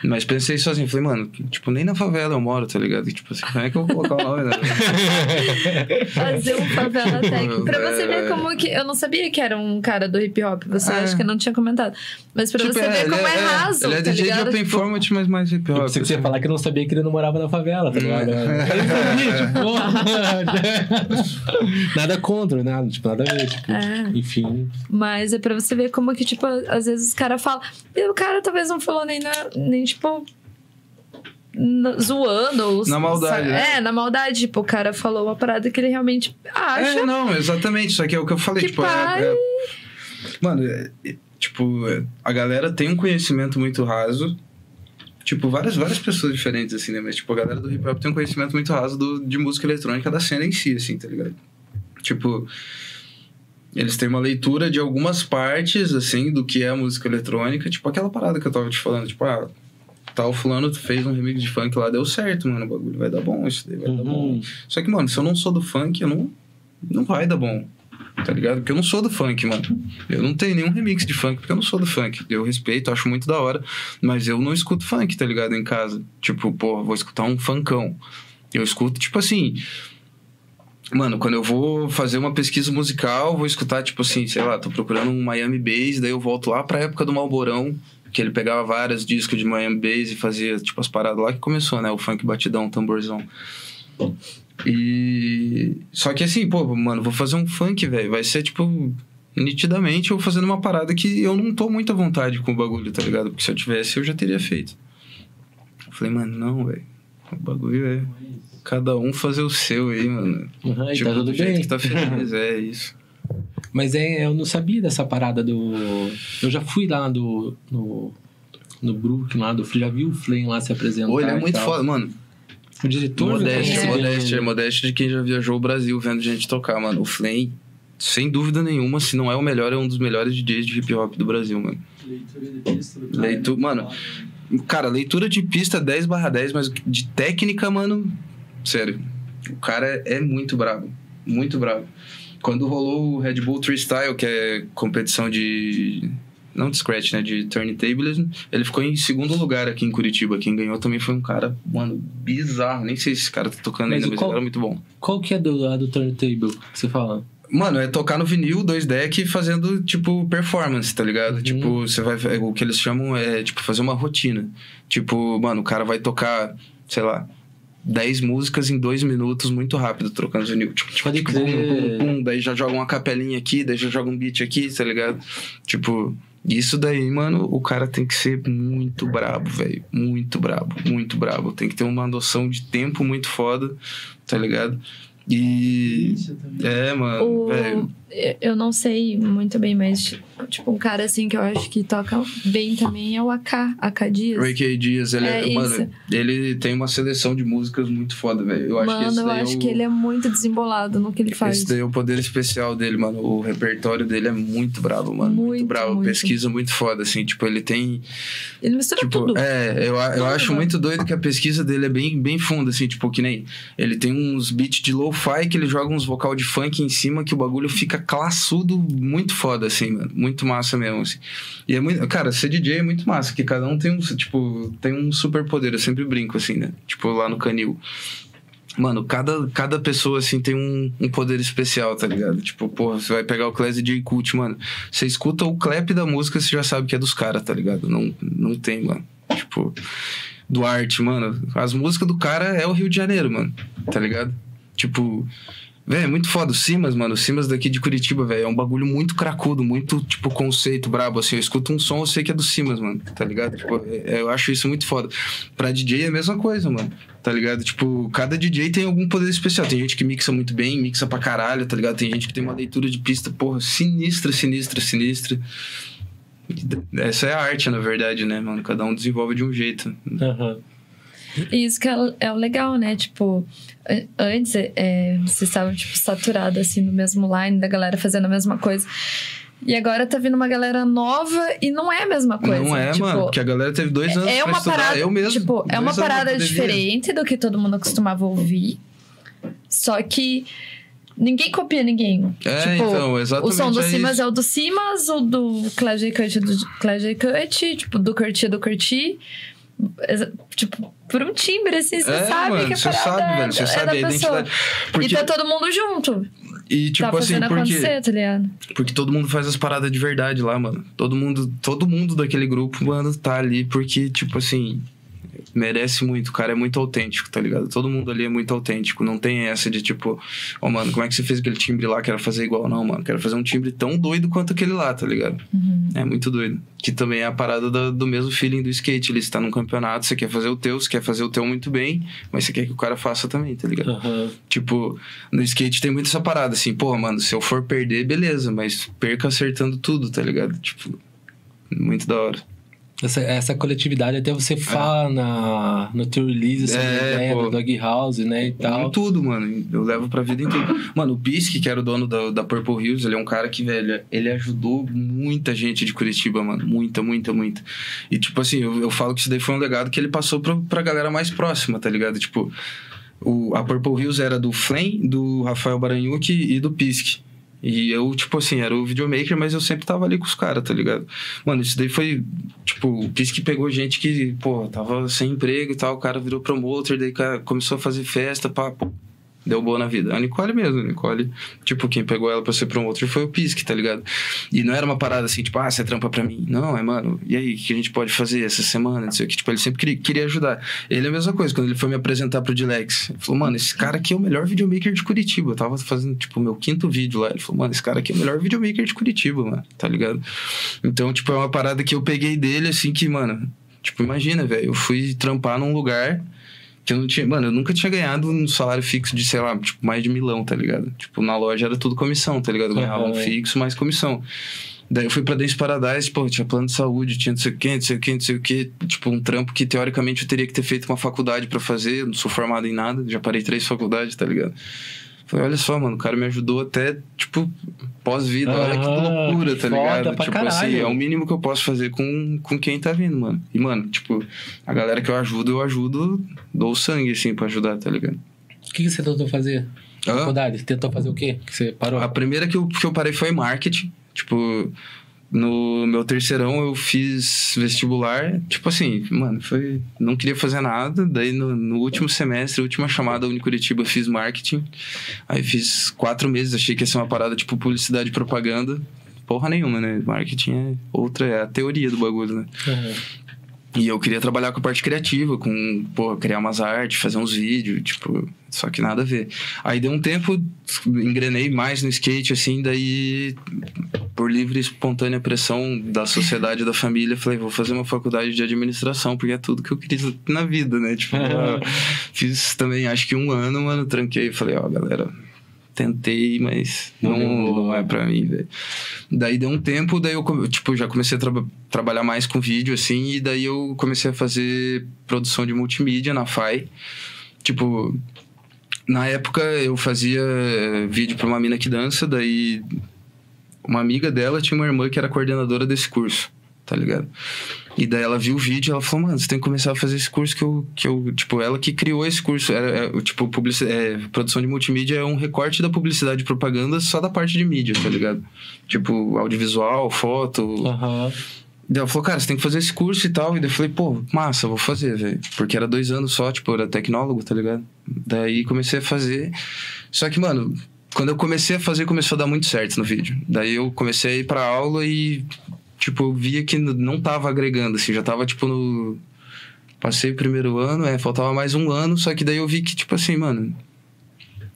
Mas pensei sozinho, falei, mano, tipo, nem na favela eu moro, tá ligado? E, tipo assim, como é que eu vou colocar o nome, né? (laughs) fazer um favela tech. Pra você É. ver como que. Eu não sabia que era um cara do hip hop. Você É. acha que não tinha comentado. Mas pra Tipo, você ver ele como é, raso. Ele é tá DJ ligado? de open Tipo, format, mas mais hip Eu hop. você ia assim. falar que não sabia que ele não morava na favela, tá ligado? (laughs) tipo, (laughs) nada contra, nada, tipo, nada a ver, tipo, É. enfim. Mas é pra você ver como que, tipo, às vezes os caras falam. E o cara talvez não falou nem, na, nem tipo. zoando. Ou, Na maldade, sabe? né? É, na maldade. Tipo, o cara falou uma parada que ele realmente acha. É, não, exatamente. Só que é o que eu falei. Que tipo, é- pai- é- Mano, é- é- tipo, é- a galera tem um conhecimento muito raso. Tipo, várias, várias pessoas diferentes, assim, né? Mas, tipo, a galera do hip hop tem um conhecimento muito raso do, de música eletrônica da cena em si, assim, tá ligado? Tipo. eles têm uma leitura de algumas partes, assim, do que é a música eletrônica. Tipo, aquela parada que eu tava te falando. Tipo, ah, tal fulano fez um remix de funk lá, deu certo, mano. O bagulho vai dar bom, isso daí vai dar bom. Uhum. Só que, mano, se eu não sou do funk, eu não, não vai dar bom. Tá ligado? Porque eu não sou do funk, mano. Eu não tenho nenhum remix de funk porque eu não sou do funk. Eu respeito, acho muito da hora. Mas eu não escuto funk, tá ligado? Em casa. Tipo, pô, vou escutar um funkão. Eu escuto, tipo assim. Mano, quando eu vou fazer uma pesquisa musical, vou escutar, tipo assim, sei lá, tô procurando um Miami Bass, daí eu volto lá pra época do Malborão, que ele pegava vários discos de Miami Bass e fazia, tipo, as paradas lá que começou, né? O funk batidão, tamborzão. E. Só que assim, pô, mano, vou fazer um funk, velho. Vai ser, tipo, nitidamente eu fazendo uma parada que eu não tô muito à vontade com o bagulho, tá ligado? Porque se eu tivesse, eu já teria feito. Eu falei, mano, não, velho. O bagulho é cada um fazer o seu aí, mano. Uhum, tipo, tá tudo do jeito bem. que tá feliz, é isso. Mas é, eu não sabia dessa parada do. Eu já fui lá do. No, no Brooklyn lá do já vi o Flame lá se apresentar. Ele é muito foda, mano. O diretor Modéstia, É. modéstia, modéstia de quem já viajou o Brasil vendo gente tocar, mano. O Flame, sem dúvida nenhuma, se não é o melhor, é um dos melhores DJs de hip hop do Brasil, mano. Leitura de pista do cara. Leitu- mano. Cara, leitura de pista 10 barra 10, mas de técnica, mano, sério. O cara é muito brabo. Muito brabo. Quando rolou o Red Bull Freestyle, que é competição de. Não de scratch, né? De turntablism, ele ficou em segundo lugar aqui em Curitiba. Quem ganhou também foi um cara, mano, bizarro. Nem sei se esse cara tá tocando Mas ainda, mas qual- ele era muito bom. Qual que é do, a do turntable que você fala? Mano, é tocar no vinil, dois deck, fazendo, tipo, performance, tá ligado? Uhum. Tipo, você vai. é, O que eles chamam é, tipo, fazer uma rotina. Tipo, mano, o cara vai tocar, sei lá, 10 músicas em dois minutos, muito rápido, trocando vinil. Tipo, tipo, Pode tipo, crer. pum, pum, pum, daí já joga uma capelinha aqui, daí já joga um beat aqui, tá ligado? Tipo. Isso daí, mano, o cara tem que ser muito brabo, velho. Muito brabo, muito brabo. Tem que ter uma noção de tempo muito foda, tá ligado? E. É, mano, O- velho. Eu não sei muito bem, mas tipo, um cara assim que eu acho que toca bem também é o AK, AK Dias. Ray K. Dias, ele é, É mano, ele tem uma seleção de músicas muito foda, velho. Eu acho que Mano, esse eu daí acho é o, que ele é muito desembolado no que ele faz. esse daí é o poder especial dele, mano. O repertório dele é muito bravo, mano. Muito, Muito, bravo. muito. Pesquisa muito foda, assim. Tipo, ele tem. Ele mistura Tipo, tudo. é, eu, eu acho muito doido que a pesquisa dele é bem, bem funda, assim, tipo, que nem. Ele tem uns beats de lo-fi que ele joga uns vocal de funk em cima que o bagulho fica classudo, muito foda, assim, mano. Muito massa mesmo, assim. E é muito. Cara, ser DJ é muito massa, que cada um tem um, tipo, tem um super poder. Eu sempre brinco, assim, né? Tipo, lá no canil. Mano, cada, cada pessoa, assim, tem um, um poder especial, tá ligado? Tipo, porra, você vai pegar o Class DJ Cult, mano. Você escuta o clap da música, você já sabe que é dos caras, tá ligado? Não, não tem, mano. Tipo, Duarte, mano. As músicas do cara é o Rio de Janeiro, mano. Tá ligado? Tipo, velho, é muito foda. O Simas, mano. O Simas daqui de Curitiba, velho. É um bagulho muito cracudo, muito, tipo, conceito brabo. Assim, eu escuto um som, eu sei que é do Simas, mano. Tá ligado? Tipo, é- eu acho isso muito foda. Pra DJ é a mesma coisa, mano. Tá ligado? Tipo, cada DJ tem algum poder especial. Tem gente que mixa muito bem, mixa pra caralho, tá ligado? Tem gente que tem uma leitura de pista, porra, sinistra, sinistra, sinistra. Essa é a arte, na verdade, né, mano? Cada um desenvolve de um jeito. Aham. E isso que é, é o legal, né? Tipo, antes é, vocês estavam, tipo, saturados, assim, no mesmo line, da galera fazendo a mesma coisa. E agora tá vindo uma galera nova e não é a mesma coisa. Não é, tipo, mano, porque a galera teve dois anos É pra uma estudar. parada, eu mesmo. tipo, é uma parada diferente do que todo mundo costumava ouvir. Só que ninguém copia ninguém. É, tipo, então, o exatamente. som do é Simas isso. é o do Simas, o do Clash Cut é do Clash Cut, tipo, do Curti é do Curti. Tipo, por um timbre, assim, você É, sabe mano, que a você sabe, velho. Você é sabe a identidade. Porque, E tá todo mundo junto. e tipo tá assim, porque, tá porque todo mundo faz as paradas de verdade lá, mano. Todo mundo, todo mundo daquele grupo, mano, tá ali porque, tipo assim, merece muito. O cara é muito autêntico, tá ligado? Todo mundo ali é muito autêntico. Não tem essa de tipo, ó, mano, como é que você fez aquele timbre lá? Quero fazer igual. Não, mano, quero fazer um timbre tão doido quanto aquele lá, tá ligado? Uhum. É muito doido. Que também é a parada da- do mesmo feeling do skate. Ele está num campeonato, você quer fazer o teu, você quer fazer o teu muito bem, mas você quer que o cara faça também, tá ligado? Aham. Tipo, no skate tem muito essa parada, assim, pô, mano, se eu for perder, beleza, mas perca acertando tudo, tá ligado? Tipo, muito da hora. Essa, essa coletividade, até você fala na, no teu release sobre É, ideia pô. do Dog House, né, e Em tal. tudo, mano. Eu levo pra vida em tudo. Mano, o Pisque, que era o dono da, da Purple Hills, ele é um cara que, velho, ele ajudou muita gente de Curitiba, mano. Muita, muita, muita. E, tipo assim, eu, eu falo que isso daí foi um legado que ele passou pra, pra galera mais próxima, tá ligado? Tipo, o, a Purple Hills era do Flame, do Rafael Baranhuki e do Pisque. E eu, tipo assim, era o videomaker, mas eu sempre tava ali com os caras, tá ligado? Mano, isso daí foi, tipo, o Pisque pegou gente que, pô, tava sem emprego e tal, o cara virou promoter, daí começou a fazer festa, pá, pô, deu boa na vida. A Nicole mesmo, a Nicole, tipo, quem pegou ela pra ser promoter foi o Pisque, tá ligado? E não era uma parada assim, tipo, ah, você trampa pra mim. Não, é, mano, e aí, o que a gente pode fazer essa semana? Não sei o que, tipo, ele sempre queria, queria ajudar. Ele é a mesma coisa, quando ele foi me apresentar pro Dilex, ele falou, mano, esse cara aqui é o melhor videomaker de Curitiba. Eu tava fazendo, tipo, meu quinto vídeo lá. Ele falou, mano, esse cara aqui é o melhor videomaker de Curitiba, mano, tá ligado? Então, tipo, é uma parada que eu peguei dele, assim, que, mano, tipo, imagina, velho, eu fui trampar num lugar que eu não tinha. Mano, eu nunca tinha ganhado um salário fixo de, sei lá, tipo, mais de milão, tá ligado? Tipo, na loja era tudo comissão, tá ligado? Eu ganhava um Aham. fixo mais comissão. Daí eu fui pra Dance Paradise, pô, tinha plano de saúde, tinha não sei o que, não sei o que, não sei o que. Tipo, um trampo que teoricamente eu teria que ter feito uma faculdade pra fazer. Eu não sou formado em nada, já parei três faculdades, tá ligado? Falei, olha só, mano, o cara me ajudou até, tipo, pós-vida. Olha que loucura, tá foda ligado? pra Tipo assim, caralho. é o mínimo que eu posso fazer com, com quem tá vindo, mano. E, mano, tipo, a galera que eu ajudo, eu ajudo, dou sangue, assim, pra ajudar, tá ligado? O que, que você tentou fazer? Hã? Faculdade? Tentou fazer o quê? Que você parou? A primeira que eu, que eu parei foi marketing. Tipo, no meu terceirão eu fiz vestibular. Tipo assim, mano, foi. Não queria fazer nada. Daí no, no último semestre, última chamada Unicuritiba, eu fiz marketing. Aí fiz quatro meses, achei que ia ser uma parada tipo publicidade e propaganda. Porra nenhuma, né? Marketing é outra, é a teoria do bagulho, né? Uhum. E eu queria trabalhar com a parte criativa, com, pô, criar umas artes, fazer uns vídeos, tipo, só que nada a ver. Aí deu um tempo, engrenei mais no skate, assim, daí, por livre e espontânea pressão da sociedade e da família, falei, vou fazer uma faculdade de administração, porque é tudo que eu queria na vida, né? Tipo, eu fiz também, acho que um ano, mano, tranquei e falei, ó, galera, tentei, mas Não não, é pra mim, velho. Daí deu um tempo, daí eu, tipo, já comecei a traba- trabalhar mais com vídeo, assim, e daí eu comecei a fazer produção de multimídia na FAI. Tipo, na época eu fazia eh, vídeo pra uma mina que dança, daí uma amiga dela tinha uma irmã que era coordenadora desse curso, tá ligado? E daí ela viu o vídeo e ela falou, mano, você tem que começar a fazer esse curso que eu, que eu tipo, ela que criou esse curso. Era, é, tipo, é, produção de multimídia é um recorte da publicidade e propaganda só da parte de mídia, tá ligado? Tipo, audiovisual, foto. Aham. Daí ela falou, cara, você tem que fazer esse curso e tal. E daí eu falei, pô, massa, vou fazer, velho. Porque era dois anos só, tipo, eu era tecnólogo, tá ligado? Daí comecei a fazer. Só que, mano, quando eu comecei a fazer, começou a dar muito certo no vídeo. Daí eu comecei a ir pra aula e, tipo, eu via que não tava agregando, assim, já tava, tipo, no. Passei o primeiro ano, é, faltava mais um ano, só que daí eu vi que, tipo assim, mano,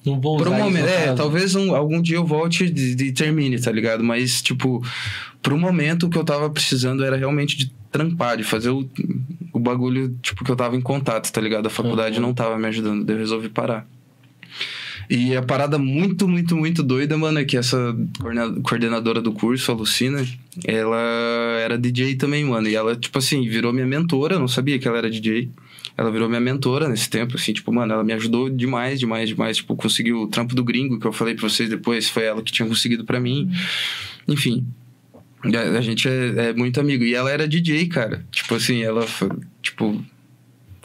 Não vou por um usar momento, é, caso. talvez um- algum dia eu volte e, e termine, tá ligado? Mas, tipo, pro momento o que eu tava precisando era realmente de trampar, de fazer o, o bagulho, tipo, que eu tava em contato, tá ligado? A faculdade Uhum. não tava me ajudando, daí eu resolvi parar. E a parada muito, muito, muito doida, mano, é que essa coordena- coordenadora do curso, a Lucina, ela era DJ também, mano. E ela, tipo assim, virou minha mentora, eu não sabia que ela era DJ. Ela virou minha mentora nesse tempo, assim, tipo, mano, ela me ajudou demais, demais, demais. Tipo, conseguiu o trampo do gringo, que eu falei pra vocês depois, foi ela que tinha conseguido pra mim. Enfim. A, gente é, é muito amigo. E ela era DJ, cara. Tipo assim, ela, tipo,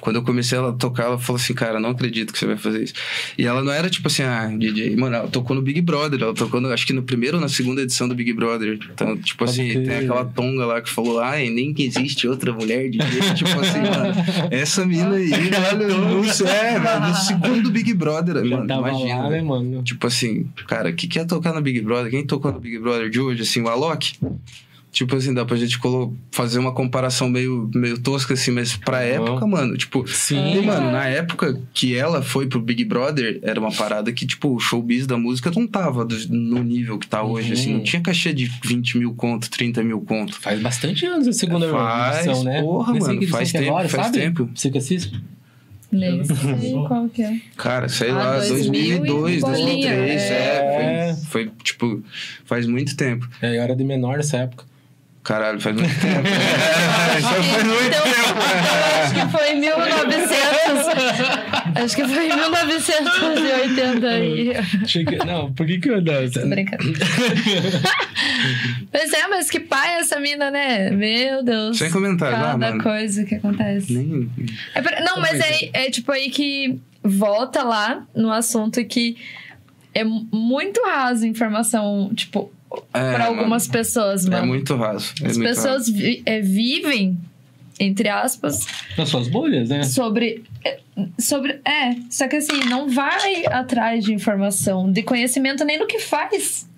quando eu comecei a tocar, ela falou assim, cara, não acredito que você vai fazer isso. E ela não era tipo assim, ah, DJ. Mano, ela tocou no Big Brother. Ela tocou, no, acho que no primeiro ou na segunda edição do Big Brother. Então, tipo assim, tem aquela tonga lá que falou, ai, nem que existe outra mulher DJ. tipo assim, mano, essa mina aí, (laughs) velho, no, é, velho, no segundo Big Brother, Já mano, imagina. lá, né, mano? Tipo assim, cara, o que, que é tocar no Big Brother? Quem tocou no Big Brother de hoje, assim, o Alok? Tipo assim, dá pra gente fazer uma comparação meio, meio tosca, assim, mas pra Aham. época, mano, tipo. Sim. E, mano, na época que ela foi pro Big Brother, era uma parada que, tipo, o showbiz da música não tava do- no nível que tá hoje, Uhum. assim. Não tinha cachê de 20 mil conto, 30 mil conto. Faz bastante anos a segunda Faz, edição, né? porra, mano, faz tempo, agora, faz sabe? tempo. Você que assiste? Nem sei qual que é. Cara, sei Ah, lá, 2000 e 2002, bolinha, 2003, é. é. foi, foi, tipo, faz muito tempo. É, eu era de menor nessa época. Caralho, faz muito tempo. Acho (laughs) que- então, eu acho que foi em 1900. acho que foi em 1980 aí. Não, por que que eu não? Tô brincando. Pois é, mas que pai essa mina, né? Meu Deus. Sem comentários, ah, Cada mano. coisa que acontece. Nem... É pra- não, mas é, é tipo aí que volta lá no assunto que é mu- muito raso a informação, tipo, É, pra mano, algumas pessoas, É mano. muito raso. É As muito pessoas vi- é, vivem, entre aspas, Nas suas bolhas, né? sobre. é, Sobre. É, só que assim, não vai atrás de informação, de conhecimento nem do que faz.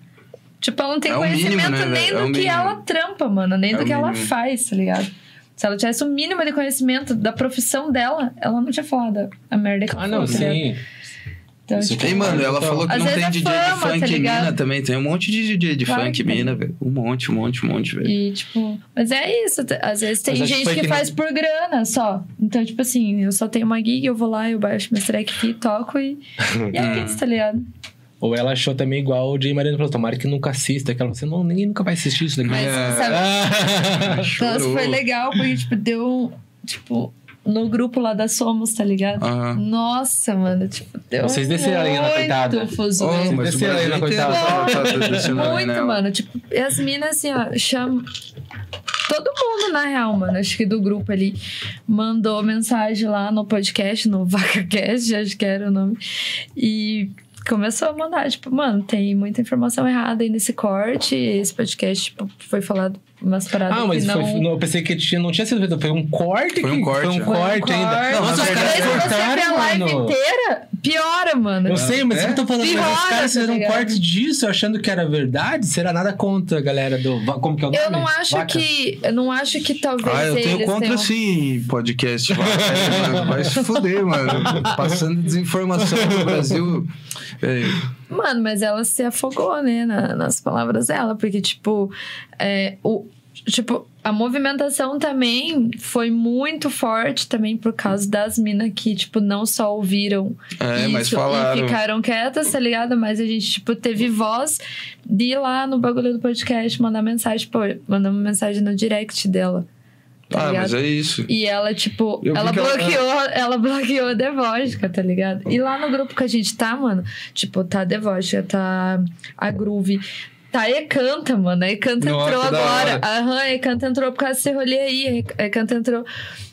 Tipo, ela não tem É o mínimo, conhecimento né, nem? É do que mínimo. ela trampa, mano, nem É do que ela faz, tá ligado? Se ela tivesse o mínimo de conhecimento da profissão dela, ela não tinha falado a merda que Ah, não, falou, tá ligado? Então, Isso tipo, E, mano, ela Às falou que não vezes tem é DJ de fama, tá funk ligado? mina também. Tem um monte de DJ de Claro funk tem. mina, velho. Um monte, um monte, um monte, velho. E, tipo, mas é isso. Às vezes tem Mas que gente que, que faz por grana só. Então, tipo assim, eu só tenho uma gig, eu vou lá, eu baixo meu track aqui, toco e, e é (laughs) isso, tá ligado? Ou ela achou também igual o Jay Mariano falou, tomara que nunca assista. Que ela falou assim, não, ninguém nunca vai assistir isso daqui. Mas, É. sabe, Ah. (laughs) Nossa, Chorou. foi legal, porque, tipo, deu. Tipo, no grupo lá da Somos, tá ligado? Aham. Nossa, mano, tipo, deu. Vocês desceram ali na coitada. Fuzuê. Oh, mas Desceram aí na coitada. ali Muito, nela. mano. Tipo, e as minas, assim, ó, chamam. Todo mundo, na real, mano, acho que do grupo ali, mandou mensagem lá no podcast, no (laughs) VacaCast, acho que era o nome. E começou a mandar, tipo, mano, tem muita informação errada aí nesse corte. Esse podcast, tipo, foi falado umas paradas Ah, mas que não... foi, não, eu pensei que tinha, não tinha sido feito. Foi um corte Foi um que- corte, Foi um é. corte Foi um ainda. corte. Não, Nossa, os caras cortaram, a live mano. inteira, piora, mano. Eu sei, mas É? é? que eu tô falando, mas os Piora, caras tá fizeram um corte disso, achando que era verdade. Será nada contra a galera do. Como que é o nome? Eu não acho Vaca? que. Eu não acho que talvez Ah, eu tenho eles contra tenham... sim podcast. Vai, (laughs) mano, vai se fuder, mano. Passando desinformação no Brasil. Véi, Mano, mas ela se afogou, né, na- nas palavras dela, porque, tipo, é, o, tipo, a movimentação também foi muito forte também por causa das minas que, tipo, não só ouviram É, isso mas falaram. e ficaram quietas, tá ligado? Mas a gente, tipo, teve voz de ir lá no bagulho do podcast, mandar mensagem, pô, mandar uma mensagem no direct dela. Tá Ah, ligado? mas é isso. E ela, tipo, Eu ela que ela- bloqueou, ela... bloqueou a Devótica, tá ligado? E lá no grupo que a gente tá, mano, tipo, tá a Devótica, tá a Groove, tá a Ecanta, mano. A Ecanta Nossa, entrou agora. Aham, a Ecanta entrou por causa desse rolê aí. A Ecanta entrou.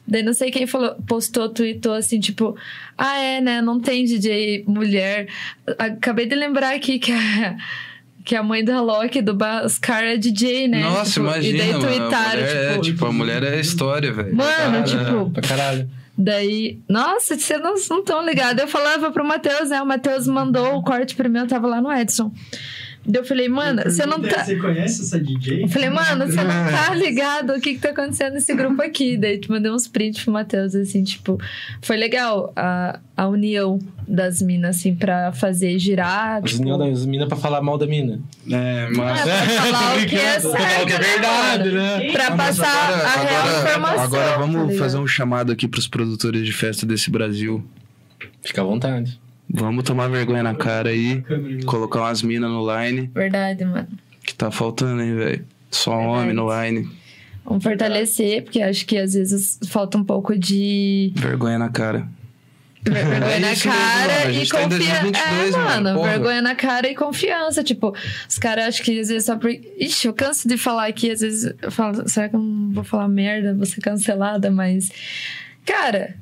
Daí não sei quem falou, postou, tweetou assim, tipo, ah, é, né? Não tem DJ mulher. Acabei de lembrar aqui que a. Que a mãe da Loki, do Bascar, é DJ, né? Nossa, Tipo, imagina, E daí mano. A tweetaram, mulher, é, tipo, tipo, a mulher é história, velho. Mano, Cara, tipo, Pra caralho. Daí, nossa, vocês não estão ligados. Eu falava pro Matheus, né? O Matheus mandou o corte primeiro, eu tava lá no Edson. Daí eu falei, mano, você não tá. Você conhece essa DJ? Eu falei, mano, você não tá ligado o que que tá acontecendo nesse grupo aqui. Daí te mandei uns prints pro Matheus, assim, tipo, foi legal a, a união das minas, assim, pra fazer girar. As Tipo, meninas mina pra falar mal da mina. É, mas. É, pra (laughs) falar o que é certo, que é né, verdade, né? pra Ah, passar agora- a real agora- informação. Agora vamos tá fazer um chamado aqui pros produtores de festa desse Brasil. Fica à vontade. Vamos tomar vergonha na cara aí, colocar umas minas no line, Verdade, mano. que tá faltando, hein, velho. Só Verdade. homem no line. Vamos fortalecer, porque acho que às vezes falta um pouco de Vergonha na cara. vergonha É na cara e tá confiança. 2022, É, mano, mano, porra. vergonha na cara e confiança. Tipo, os caras acham que às vezes só por. Ixi, eu canso de falar aqui, às vezes eu falo, será que eu não vou falar merda, vou ser cancelada, mas. Cara.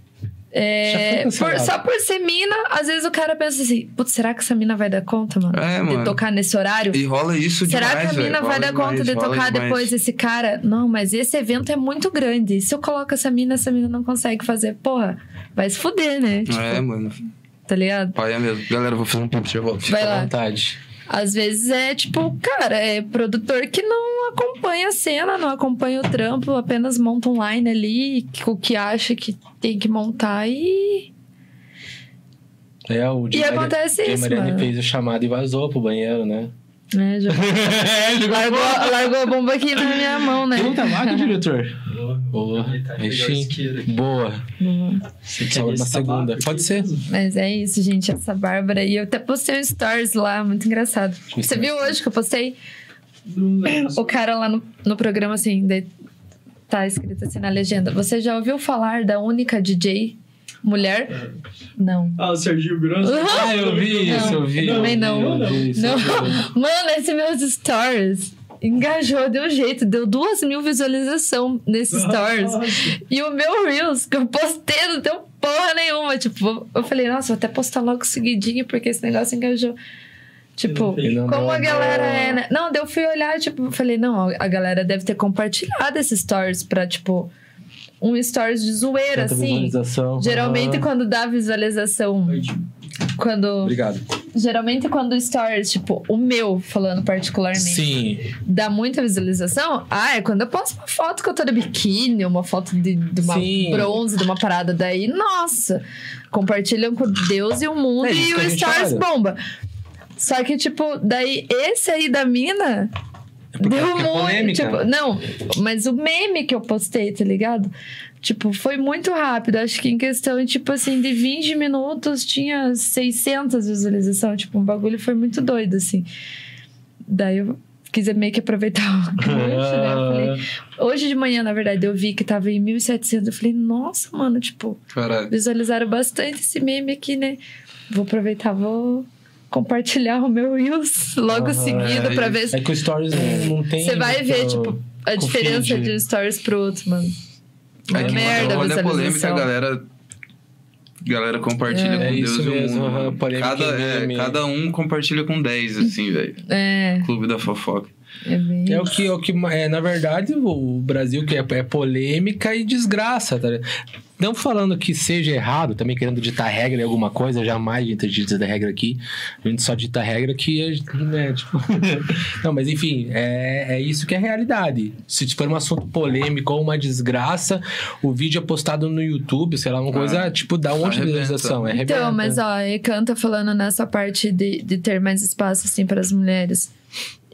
É, por- só por ser mina, às vezes o cara pensa assim: Putz, será que essa mina vai dar conta, mano? É, de mano. tocar nesse horário? E rola isso Será demais, que a mina velho. vai dar conta demais, de rola tocar demais. depois esse cara? Não, mas esse evento é muito grande. Se eu coloco essa mina, essa mina não consegue fazer. Porra, vai se fuder, né? Tipo, É, mano. Tá ligado? Pai é mesmo. Galera, eu vou fazer um tempo, já volto. Vai Fica à lá. vontade. Às vezes é tipo, cara, é produtor que não acompanha a cena, não acompanha o trampo, apenas monta um line ali, o que acha que tem que montar e. É, o E Jay Mari- acontece isso, Mariani mano. fez o chamado e vazou pro banheiro, né? Né, (laughs) jogou- largou, largou a bomba aqui na minha mão, né? Tem vaga, diretor? Boa, Boa. Boa. Você quer Só ver uma segunda. Pode ser. Mas é isso, gente, essa Bárbara. E eu até postei um stories lá, muito engraçado. Você viu hoje que eu postei? O cara lá no, no programa, assim, de- tá escrito assim na legenda. Você já ouviu falar da única DJ mulher? Não. Ah, o Serginho Grosso. Ah, eu vi isso, eu vi. Também eu não. isso, Não. vi. Mano, esse meus stories engajou, deu jeito, deu duas mil visualizações nesses stories. Nossa. E o meu Reels, que eu postei, não deu porra nenhuma. Tipo, eu falei, nossa, vou até postar logo seguidinho, porque esse negócio engajou. Tipo, não como a galera é, né? Não, eu fui olhar, tipo, eu falei, não, a galera deve ter compartilhado esses stories pra, tipo, um stories de zoeira, Tanta assim. visualização. Geralmente, Aham. quando dá visualização, Oi, tio. quando. Obrigado. Geralmente, quando o stories, tipo, o meu, falando particularmente, Sim. dá muita visualização, ah, é quando eu posto uma foto que eu tô de biquíni, uma foto de, de uma Sim. bronze, de uma parada daí, nossa, compartilham com Deus e o mundo É e o Stories fala. bomba. Só que, tipo, daí esse aí da mina deu muito. Tipo, não, mas o meme que eu postei, tá ligado? Tipo, foi muito rápido. Acho que em questão, tipo assim, de 20 minutos tinha 600 visualizações. Tipo, um bagulho foi muito doido, assim. Daí eu quis meio que aproveitar o gancho, né? Falei, (laughs) hoje de manhã, na verdade, eu vi que tava em 1.700. Eu falei, nossa, mano, tipo, Caralho. visualizaram bastante esse meme aqui, né? Vou aproveitar, vou compartilhar o meu Reels logo Aham, seguido é pra isso. ver se É que o Stories não, (laughs) não tem. você vai ver, tipo, a diferença de um stories pro outro, mano. É que merda a quando é polêmica, a galera. Galera compartilha É. com É Deus isso e o mesmo, mundo. polêmica cada, é é, cada um compartilha com 10, (laughs) assim, velho. É, Clube da fofoca. É bem. É o que, é o que é, na verdade, o Brasil que é, é polêmica e desgraça, tá? Não falando que seja errado, também querendo ditar regra em alguma coisa, jamais a gente dita regra aqui. A gente só dita regra que é, né, (laughs) tipo... Não, mas enfim, é, é isso que é a realidade. Se for um assunto polêmico ou uma desgraça, o vídeo é postado no YouTube, sei lá, uma coisa, tipo, dá um monte de visualização. É Então, mas ó, e canta falando nessa parte de, de ter mais espaço, assim, para as mulheres.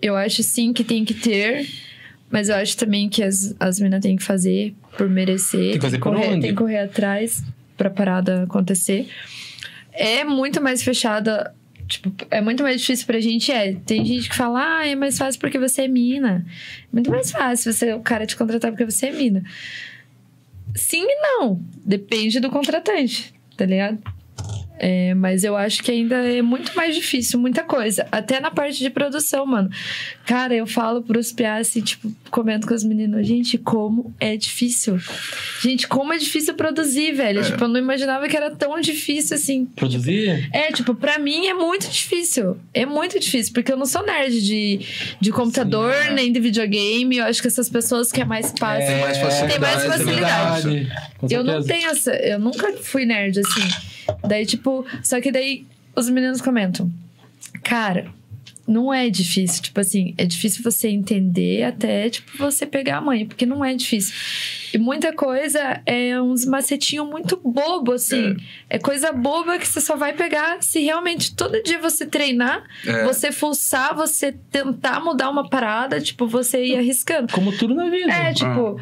Eu acho sim que tem que ter, mas eu acho também que as, as meninas têm que fazer por merecer. Tem que fazer por correr, onde? tem que correr atrás pra parada acontecer. É muito mais fechada. Tipo, é muito mais difícil pra gente, é. Tem gente que fala, ah, é mais fácil porque você é mina. Muito mais fácil você, o cara te contratar porque você é mina. Sim e não. Depende do contratante, tá ligado? É, mas eu acho que ainda é muito mais difícil, muita coisa. Até na parte de produção, mano. Cara, eu falo pros piás, assim, tipo, comento com os meninos, gente, como é difícil. Gente, como é difícil produzir, velho. É. Tipo, eu não imaginava que era tão difícil assim. Produzir? É, tipo, pra mim é muito difícil. É muito difícil, porque eu não sou nerd de, de computador, Sim, é. nem de videogame. Eu acho que essas pessoas que é mais fácil. Tem mais facilidade, Tem mais facilidade. Eu não tenho essa. Eu nunca fui nerd assim. Daí, tipo. Só que daí os meninos comentam. Cara, não é difícil. Tipo assim, é difícil você entender até, tipo, você pegar a mãe, porque não é difícil. E muita coisa é uns macetinhos muito bobo, assim. É. coisa boba que você só vai pegar se realmente todo dia você treinar, É. você fuçar, você tentar mudar uma parada, tipo, você ir arriscando. Como tudo na vida. É, tipo.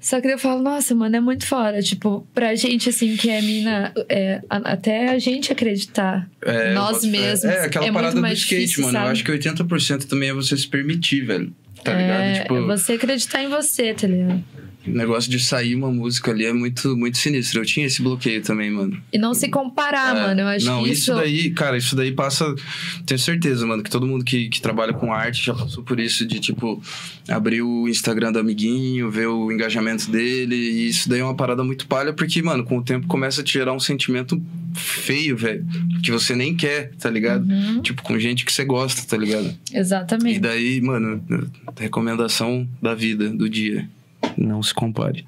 Só que eu falo, nossa, mano, é muito fora. Tipo, pra gente, assim, que é mina, é, a- até a gente acreditar. É, eu Nós mesmos. É, aquela É muito parada do skate, difícil, mano. Eu sabe? acho que 80% também é você se permitir, velho. Tá ligado? é, tipo, é você acreditar em você, tá ligado? O negócio de sair uma música ali é muito, muito sinistro. Eu tinha esse bloqueio também, mano. E não se comparar, É, mano. Eu acho não, que isso isso. daí, cara, isso daí passa. Tenho certeza, mano, que todo mundo que, que trabalha com arte já passou por isso de, tipo, abrir o Instagram do amiguinho, ver o engajamento dele. E isso daí é uma parada muito palha, porque, mano, com o tempo começa a te gerar um sentimento feio, velho. Que você nem quer, tá ligado? Uhum, Tipo, com gente que você gosta, tá ligado? E exatamente. daí, mano, recomendação da vida, do dia. Não se compare.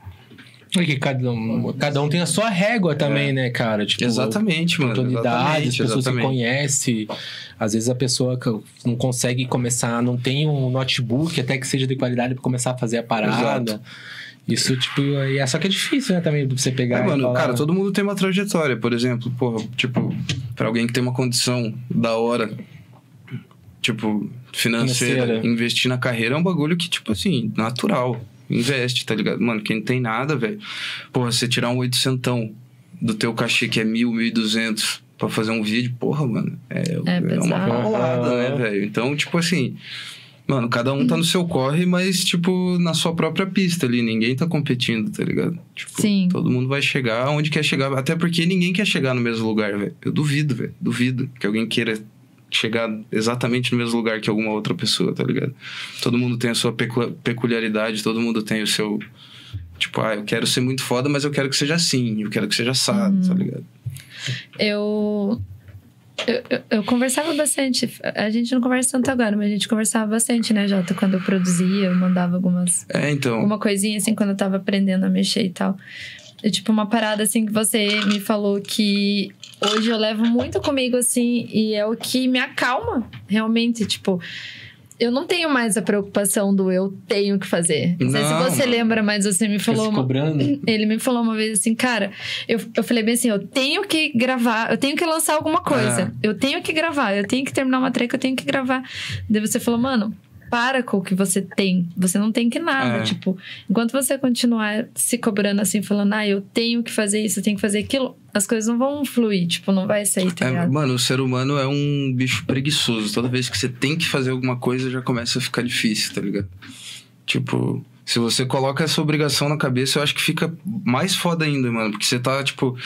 Porque cada um, cada um tem a sua régua também, né, cara? Tipo, Exatamente, mano. oportunidades, Exatamente, pessoas exatamente. que conhece. Às vezes a pessoa que não consegue começar, não tem um notebook até que seja de qualidade pra começar a fazer a parada. Isso, tipo, e é só que é difícil, né, também, de você pegar. É, mano, falar, cara, todo mundo tem uma trajetória. Por exemplo, porra, tipo, pra alguém que tem uma condição da hora, tipo, financeira, Financeira. investir na carreira é um bagulho que, tipo assim, natural. Investe, tá ligado? Mano, quem não tem nada, velho. Porra, você tirar um oitocentão do teu cachê que é mil, mil e duzentos pra fazer um vídeo, porra, mano, é, é uma pesado. paulada, né, Aham. velho? Então, tipo assim, Mano, cada um tá no seu corre, mas, tipo, na sua própria pista ali. Ninguém tá competindo, tá ligado? Tipo, Sim. todo mundo vai chegar onde quer chegar. Até porque ninguém quer chegar no mesmo lugar, velho. Eu duvido, velho. Duvido que alguém queira chegar exatamente no mesmo lugar que alguma outra pessoa, tá ligado? Todo mundo tem a sua pecu- peculiaridade, todo mundo tem o seu. Tipo, ah, eu quero ser muito foda, mas eu quero que seja assim, eu quero que seja assado, tá ligado? Eu, eu, eu- eu conversava bastante. A gente não conversa tanto agora, mas a gente conversava bastante, né, Jota? Quando eu produzia, eu mandava algumas É, então. uma coisinha assim quando eu tava aprendendo a mexer e tal. E, tipo, uma parada assim que você me falou que hoje eu levo muito comigo, assim, e é o que me acalma, realmente. Tipo, eu não tenho mais a preocupação do eu tenho que fazer. Não, sei se Não, você lembra, mas você me falou. uma- (laughs) ele me falou uma vez assim, cara, eu, eu falei bem assim, eu tenho que gravar, eu tenho que lançar alguma coisa. Eu tenho que gravar, eu tenho que terminar uma track, eu tenho que gravar. Daí você falou, mano, para com o que você tem. Você não tem que nada. É. Tipo, enquanto você continuar se cobrando assim, falando, ah, eu tenho que fazer isso, eu tenho que fazer aquilo, as coisas não vão fluir, tipo, não vai sair, tá É, mano, o ser humano é um bicho preguiçoso. Toda vez que você tem que fazer alguma coisa, já começa a ficar difícil, tá ligado? Tipo, se você coloca essa obrigação na cabeça, eu acho que fica mais foda ainda, mano. Porque você tá, tipo,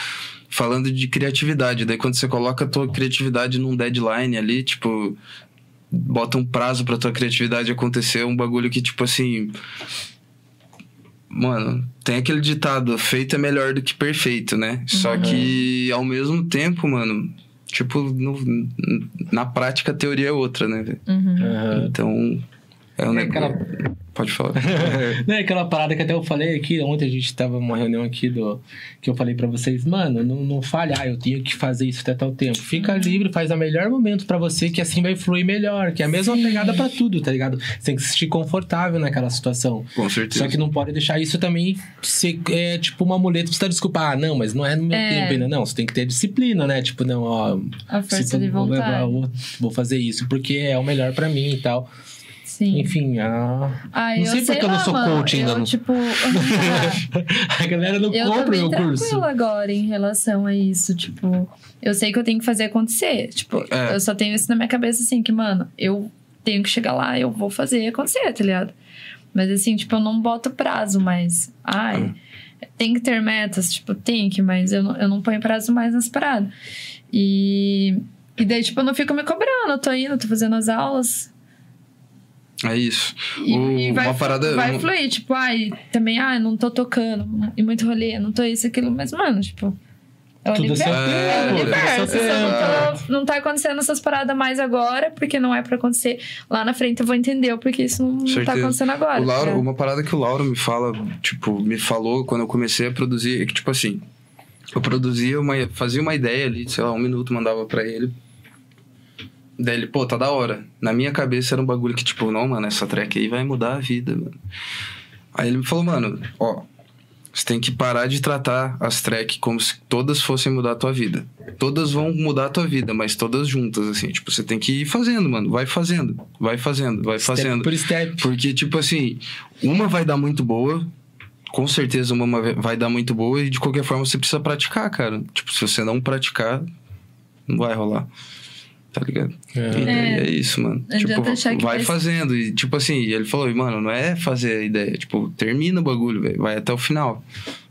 falando de criatividade. Daí quando você coloca a tua criatividade num deadline ali, tipo, bota um prazo pra tua criatividade acontecer, um bagulho que, tipo assim. Mano, tem aquele ditado, feito é melhor do que perfeito, né? Só Uhum. que, ao mesmo tempo, mano, tipo, no- na prática a teoria é outra, né? Uhum. Aham. Então, é um É negócio. aquela- Pode falar. (laughs) Não é aquela parada que até eu falei aqui, ontem a gente tava numa reunião aqui do que eu falei pra vocês, mano, não, não falha, ah, eu tenho que fazer isso até tal tempo. Fica livre, faz o melhor momento pra você, que assim vai fluir melhor, que é a mesma Sim. pegada pra tudo, tá ligado? Você tem que se sentir confortável naquela situação. Com certeza. Só que não pode deixar isso também ser é, tipo uma muleta pra você tá desculpar. Ah, não, mas não é no meu É. tempo ainda. Não, você tem que ter disciplina, né? Tipo, não, ó. A força se de vou, vontade. vou, vou fazer isso porque é o melhor pra mim e tal. Sim. Enfim, a, Ai, Não eu sei porque eu não lá, sou mano, coach ainda, Eu, não. tipo... (laughs) a galera não Eu compra o meu curso. tranquila agora em relação a isso. Tipo, eu sei que eu tenho que fazer acontecer. Tipo, É. eu só tenho isso na minha cabeça, assim, que, mano, eu tenho que chegar lá, eu vou fazer acontecer, tá ligado? Mas assim, tipo, eu não boto prazo mais. Ai, tem que ter metas, tipo, tem que, mas eu não, eu não ponho prazo mais nas paradas. E, e daí, tipo, eu não fico me cobrando, eu tô indo, tô fazendo as aulas. É isso. E, O- e vai, uma parada- vai um- fluir, tipo, ai, também, ai, não tô tocando, e muito rolê, não tô isso, aquilo, mas, mano, tipo. É o Tudo universo. É, o universo. seu Só não, tempo. tô- não tá acontecendo essas paradas mais agora, porque não é pra acontecer. Lá na frente eu vou entender o porquê isso não, tá Certeza. acontecendo agora. O Lauro, tá? uma parada que o Lauro me fala, tipo, me falou quando eu comecei a produzir, é que, tipo assim, eu produzia uma, fazia uma ideia ali, sei lá, um minuto, mandava pra ele. Daí ele, pô, tá da hora. Na minha cabeça era um bagulho que, tipo, não, mano, essa track aí vai mudar a vida, mano. Aí ele me falou, mano, ó, você tem que parar de tratar as tracks como se todas fossem mudar a tua vida. Todas vão mudar a tua vida, mas todas juntas, assim. Tipo, você tem que ir fazendo, mano. Vai fazendo, vai fazendo, vai fazendo. Step por step. Porque, tipo assim, uma vai dar muito boa, com certeza uma vai dar muito boa, e de qualquer forma você precisa praticar, cara. Tipo, se você não praticar, não vai rolar. Tá ligado? E É. daí É. é isso, mano. Não tipo, vai vai- fazendo. E, tipo assim, e ele falou, mano, não é fazer a ideia. Tipo, termina o bagulho, velho. Vai até o final.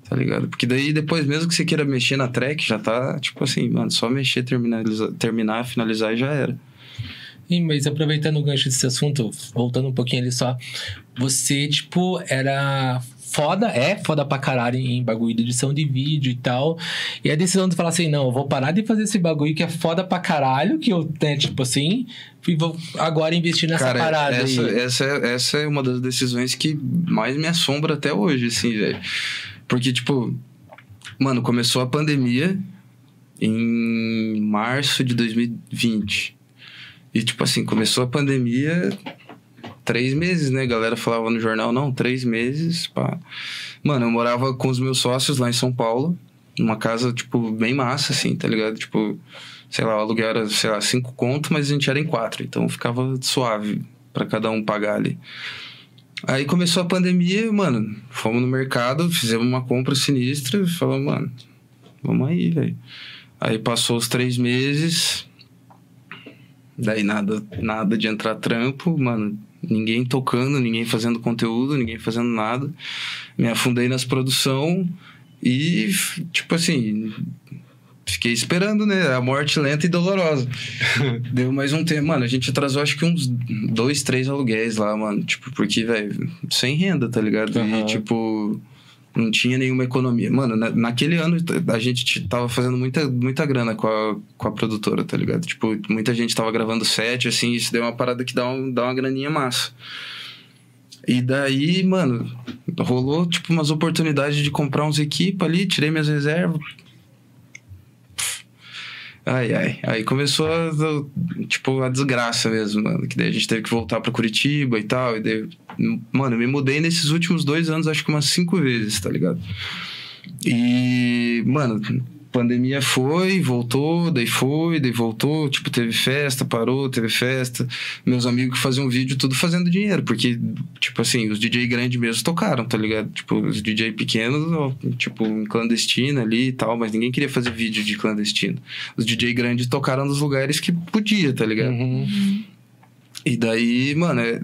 Tá ligado? Porque daí depois, mesmo que você queira mexer na track, já tá, tipo assim, mano, só mexer, terminar, terminar finalizar e já era. Ih, mas aproveitando o gancho desse assunto, voltando um pouquinho ali só. Você, tipo, era foda, é foda pra caralho em bagulho de edição de vídeo e tal. E a decisão de falar assim, não, eu vou parar de fazer esse bagulho que é foda pra caralho, que eu, né, tipo assim, e vou agora investir nessa Cara, parada essa, aí. essa, é- essa é uma das decisões que mais me assombra até hoje, assim, velho. Porque, tipo, mano, começou a pandemia em março de 2020. E, tipo assim, começou a pandemia três meses, né? A galera falava no jornal, não, três meses, pá. Mano, eu morava com os meus sócios lá em São Paulo, numa casa, tipo, bem massa, assim, tá ligado? Tipo, sei lá, o aluguel era, sei lá, cinco conto, mas a gente era em quatro, então ficava suave pra cada um pagar ali. Aí começou a pandemia, mano, fomos no mercado, fizemos uma compra sinistra e falamos, mano, vamos aí, velho. Aí passou os três meses, Daí nada, nada de entrar trampo, mano. Ninguém tocando, ninguém fazendo conteúdo, ninguém fazendo nada. Me afundei nas produção e, tipo assim, fiquei esperando, né? A morte lenta e dolorosa. (laughs) Deu mais um tempo. Mano, a gente atrasou acho que uns dois, três aluguéis lá, mano. Tipo, porque, velho, sem renda, tá ligado? Aham. E, tipo, não tinha nenhuma economia. Mano, na- naquele ano a gente tava fazendo muita, muita grana com a, com a produtora, tá ligado? Tipo, muita gente tava gravando set, assim, isso deu uma parada que dá, um, dá uma graninha massa. E daí, mano, rolou, tipo, umas oportunidades de comprar uns equipes ali, tirei minhas reservas. Ai, ai. Aí começou, a, tipo, a desgraça mesmo, mano. Que daí a gente teve que voltar pra Curitiba e tal. E daí, mano, eu me mudei nesses últimos dois anos, acho que umas cinco vezes, tá ligado? E, mano, pandemia foi, voltou, daí foi, daí voltou. Tipo, teve festa, parou, teve festa. Meus amigos faziam vídeo, tudo fazendo dinheiro. Porque, tipo assim, os DJ grandes mesmo tocaram, tá ligado? Tipo, os DJ pequenos, tipo, em clandestina ali e tal. Mas ninguém queria fazer vídeo de clandestino. Os DJ grandes tocaram nos lugares que podia, tá ligado? Uhum. E daí, mano, é,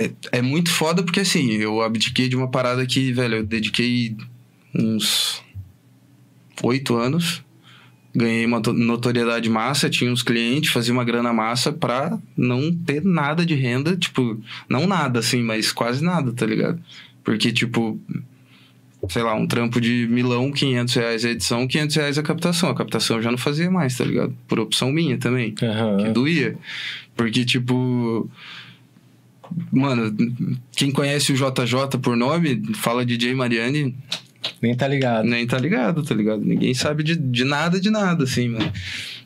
é, é muito foda porque assim, eu abdiquei de uma parada que, velho, eu dediquei uns oito anos, ganhei uma to- notoriedade massa, tinha uns clientes, fazia uma grana massa pra não ter nada de renda, tipo, não nada assim, mas quase nada, tá ligado? Porque, tipo, sei lá, um trampo de milão, 500 reais a edição, 500 reais a captação. A captação eu já não fazia mais, tá ligado? Por opção minha também Aham. que doía. Porque, tipo. Mano, quem conhece o JJ por nome, fala DJ Mariani, Nem tá ligado. nem tá ligado, tá ligado? Ninguém sabe de, de nada, de nada, assim, mano.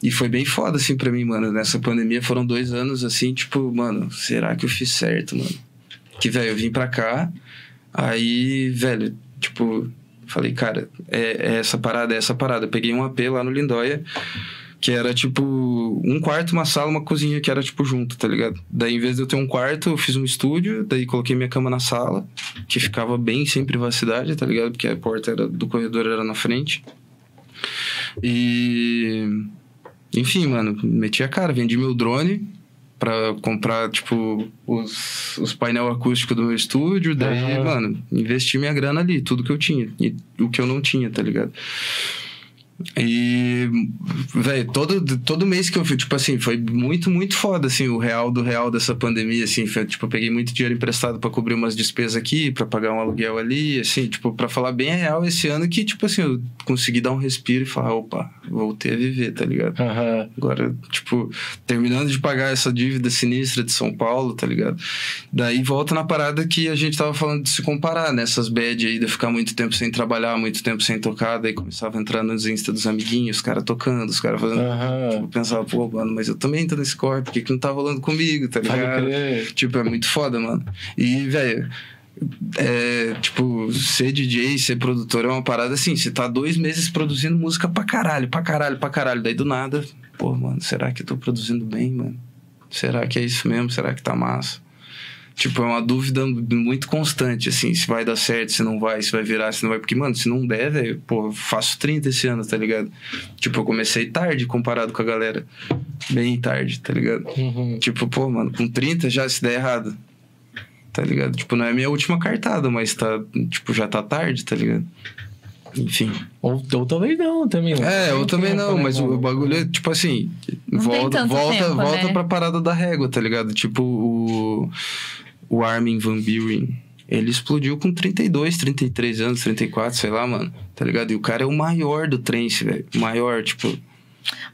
E foi bem foda, assim, pra mim, mano. Nessa pandemia foram dois anos, assim, tipo, mano, será que eu fiz certo, mano? Que, velho, eu vim pra cá, aí, velho, tipo, falei, cara, é, é essa parada, é essa parada. Eu peguei um AP lá no Lindóia, que era, tipo, um quarto, uma sala, uma cozinha, que era, tipo, junto, tá ligado? Daí, em vez de eu ter um quarto, eu fiz um estúdio, daí coloquei minha cama na sala, que ficava bem sem privacidade, tá ligado? Porque a porta era, do corredor era na frente. E. Enfim, mano, meti a cara, vendi meu drone pra comprar, tipo, os, os painel acústico do meu estúdio. Daí, Aham. mano, investi minha grana ali, tudo que eu tinha. E o que eu não tinha, tá ligado? E, velho, todo, todo mês que eu fui, tipo assim, foi muito, muito foda, assim, o real do real dessa pandemia, assim, foi, tipo, eu peguei muito dinheiro emprestado pra cobrir umas despesas aqui, pra pagar um aluguel ali, assim, tipo, pra falar bem real esse ano que, tipo assim, eu consegui dar um respiro e falar, opa, voltei a viver, tá ligado? Aham. Agora, tipo, terminando de pagar essa dívida sinistra de São Paulo, tá ligado? Daí volta na parada que a gente tava falando de se comparar, nessas bad aí, de ficar muito tempo sem trabalhar, muito tempo sem tocar, daí começava a entrar nos Dos amiguinhos, os caras tocando, os caras fazendo. Aham. Tipo, pensava, pô, mano, mas eu também tô nesse corre, por que, que não tá rolando comigo, tá ligado? Tipo, é muito foda, mano. E, velho, é, tipo, ser DJ, ser produtor é uma parada assim. Você tá dois meses produzindo música pra caralho, pra caralho, pra caralho. Daí do nada, pô, mano, será que eu tô produzindo bem, mano? Será que é isso mesmo? Será que tá massa? Tipo, é uma dúvida muito constante, assim, se vai dar certo, se não vai, se vai virar, se não vai. Porque, mano, se não der, velho, pô, eu faço 30 esse ano, tá ligado? Tipo, eu comecei tarde comparado com a galera. Bem tarde, tá ligado? Uhum. Tipo, pô, mano, com 30 já se der errado. Tá ligado? Tipo, não é a minha última cartada, mas tá, tipo, já tá tarde, tá ligado? Enfim. Ou, ou talvez não também. não. É, eu Tem também tempo, não, né, mas o, o bagulho é, tipo assim, Não tem volta, tanto volta, tempo, volta né? pra parada da régua, tá ligado? Tipo, o, o Armin Van Buren, ele explodiu com 32, 33 anos, 34, sei lá, mano, tá ligado? E o cara é o maior do trance, velho, o maior, tipo,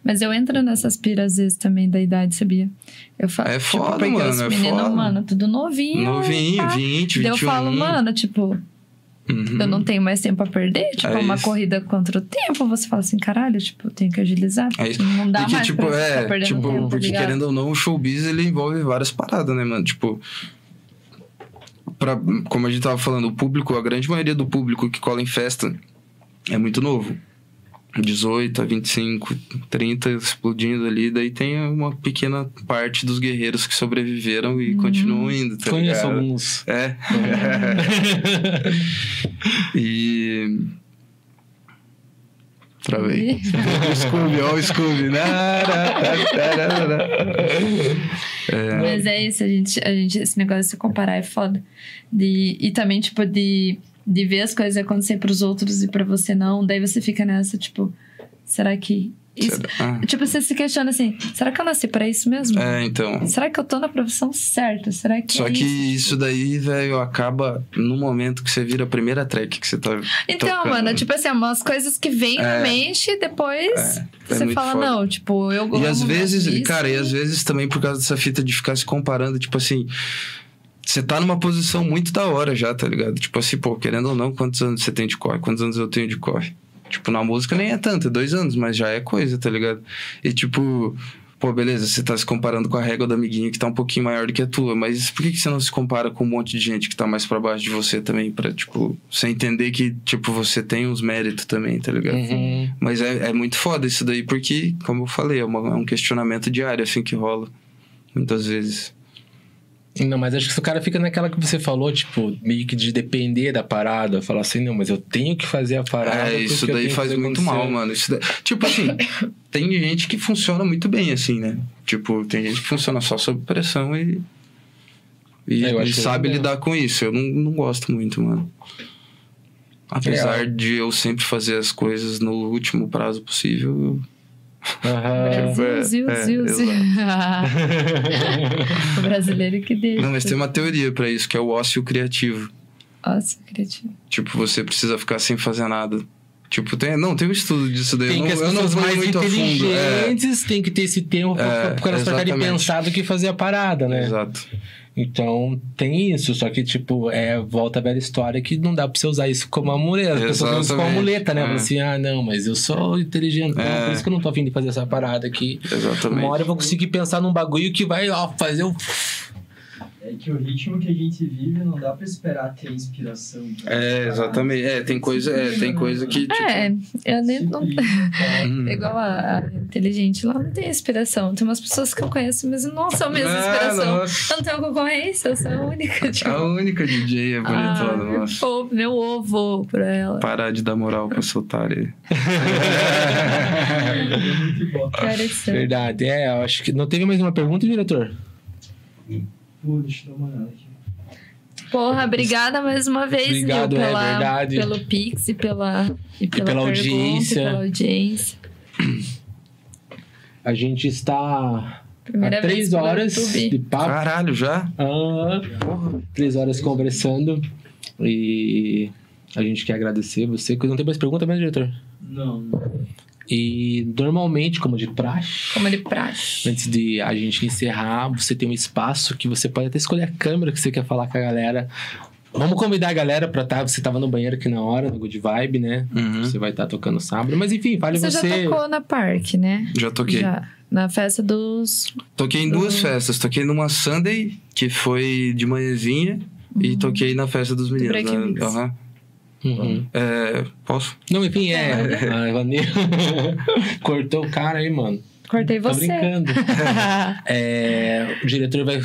Mas eu entro nessas piras vezes também da idade, sabia? Eu falo, É tipo, foda, mano, os é meninos, foda. mano, tudo novinho. novinho, pá. 20, 21. Daí eu falo, mano, tipo, Uhum. eu não tenho mais tempo a perder. Tipo, É uma isso. corrida contra o tempo. Você fala assim, caralho, tipo, eu tenho que agilizar. É isso. Não dá porque, mais tipo, pra é, tipo, tempo, tá porque ligado? querendo ou não, o showbiz ele envolve várias paradas, né, mano? Tipo, pra, como a gente tava falando, o público, a grande maioria do público que cola em festa é muito novo. 18 a 25, 30 explodindo ali, daí tem uma pequena parte dos guerreiros que sobreviveram e continuam indo, tá Conheço ligado? alguns. É. (laughs) (laughs) e. Travei. Scooby, ó o Scooby. É. Mas é isso, a gente, a gente, esse negócio de se comparar é foda. De, e também, tipo, de, de ver as coisas acontecer pros outros e pra você não. Daí você fica nessa, tipo, será que isso, ah. Tipo, você se questiona assim: será que eu nasci pra isso mesmo? É, então. Será que eu tô na profissão certa? Será que. Só é que isso? isso daí, velho, acaba no momento que você vira a primeira track que você tá. Então, tocando. mano, tipo assim, umas coisas que vêm É. na mente e depois É, é você fala: foda. não, tipo, eu E às vezes, isso cara, e às vezes também por causa dessa fita de ficar se comparando, tipo assim. Você tá numa posição muito da hora já, tá ligado? Tipo assim, pô, querendo ou não, quantos anos você tem de corre? Quantos anos eu tenho de corre? Tipo, na música nem é tanto, é dois anos, mas já é coisa, tá ligado? E tipo, pô, beleza, você tá se comparando com a régua do amiguinho que tá um pouquinho maior do que a tua, mas por que, que você não se compara com um monte de gente que tá mais pra baixo de você também? Pra, tipo, você entender que, tipo, você tem uns méritos também, tá ligado? Uhum. Mas é, é muito foda isso daí, porque, como eu falei, é, uma- é um questionamento diário, assim, que rola. Muitas vezes. Não, mas acho que se o cara fica naquela que você falou, tipo, meio que de depender da parada, falar assim, não, mas eu tenho que fazer a parada. É, isso daí faz fazer muito acontecer. mal, mano. Isso daí- Tipo assim, tem gente que funciona muito bem, assim, né? Tipo, tem gente que funciona só sob pressão e. E, É, e sabe é legal. lidar com isso. Eu não, não gosto muito, mano. Apesar É. de eu sempre fazer as coisas no último prazo possível. Brasil, É, ziu, é, ziu, ziu. (laughs) o brasileiro que deixa. Não, mas tem uma teoria pra isso, que é o ócio criativo. Nossa, criativo. Tipo, você precisa ficar sem fazer nada. Tipo, tem. Não, tem um estudo disso daí. Tem que não, as pessoas mais muito a fundo. É, inteligentes têm que ter esse tempo pra, É, pra elas ficarem exatamente. pensado que fazer a parada, né? Exato. Então tem isso, só que, tipo, é volta a velha história que não dá pra você usar isso como amuleta. As pessoas usam como amuleta, né? É. Assim, ah, não, mas eu sou inteligente, É. por isso que eu não tô afim de fazer essa parada aqui. Exatamente. Uma hora eu vou conseguir pensar num bagulho que vai, ó, fazer o. É que o ritmo que a gente vive não dá pra esperar ter inspiração. pra É, exatamente. É, tem coisa, é, tem coisa que, tipo. É, eu nem. Não, hum. é igual a, a inteligente lá, não tem inspiração. Tem umas pessoas que eu conheço, mas não são minhas Ah, inspiração. nossa. Eu não tenho concorrência, eu sou a única. Tipo, A única DJ é bonitona, ah, meu, nossa. fofo, meu ovo pra ela. Parar de dar moral pra soltar aí. (laughs) É muito bom. Pareceu. Verdade, é, eu acho que. Não teve mais uma pergunta, diretor? Pô, deixa eu dar uma olhada aqui. Porra, obrigada mais uma vez, Obrigado, viu, é pela, verdade. pelo Pix e pela, e pela, pela pergunta, audiência. E pela audiência. A gente está Primeira há três horas de papo. Caralho, já? Ah, três horas conversando. E a gente quer agradecer você. Não tem mais pergunta mesmo, diretor? Não, não. E normalmente, como de praxe, Como de praxe. antes de a gente encerrar, você tem um espaço que você pode até escolher a câmera que você quer falar com a galera. Vamos convidar a galera pra estar. Você tava no banheiro aqui na hora, no Good Vibe, né? Uhum. Você vai estar tocando sábado. Mas enfim, fale Você, você. já tocou na Parque, né? Já toquei. Já. Na festa dos. Toquei em duas Uhum. festas. Toquei numa Sunday, que foi de manhãzinha, e toquei na festa dos meninos. Break né? Mix. Aham. Uhum. É, posso? Não, enfim, é. (laughs) Vanessa (laughs) Cortou o cara aí, mano. Cortei Tá você. brincando. (laughs) É, o diretor vai.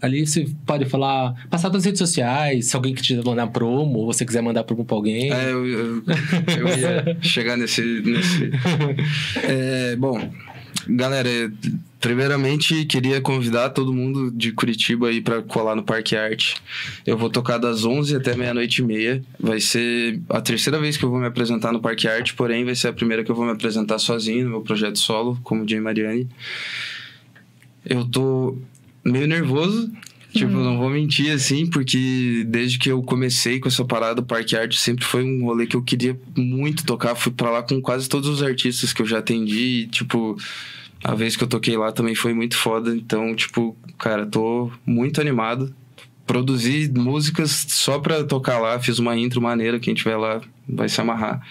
Ali você pode falar, passar nas redes sociais, se alguém que te mandar promo, ou você quiser mandar promo pra alguém. É, eu, eu, eu ia chegar nesse. nesse... É, bom, galera, é, primeiramente queria convidar todo mundo de Curitiba aí pra colar no Parque Arte. Eu vou tocar das 11 até meia-noite e meia. Vai ser a terceira vez que eu vou me apresentar no Parque Arte, porém vai ser a primeira que eu vou me apresentar sozinho no meu projeto solo, como Jay Mariani. Eu tô meio nervoso. Tipo, não vou mentir assim, porque desde que eu comecei com essa parada, o Parque Arte sempre foi um rolê que eu queria muito tocar. Fui pra lá com quase todos os artistas que eu já atendi. E, tipo, a vez que eu toquei lá também foi muito foda. Então, tipo, cara, tô muito animado. Produzi músicas só pra tocar lá. Fiz uma intro maneira. Quem tiver lá vai se amarrar.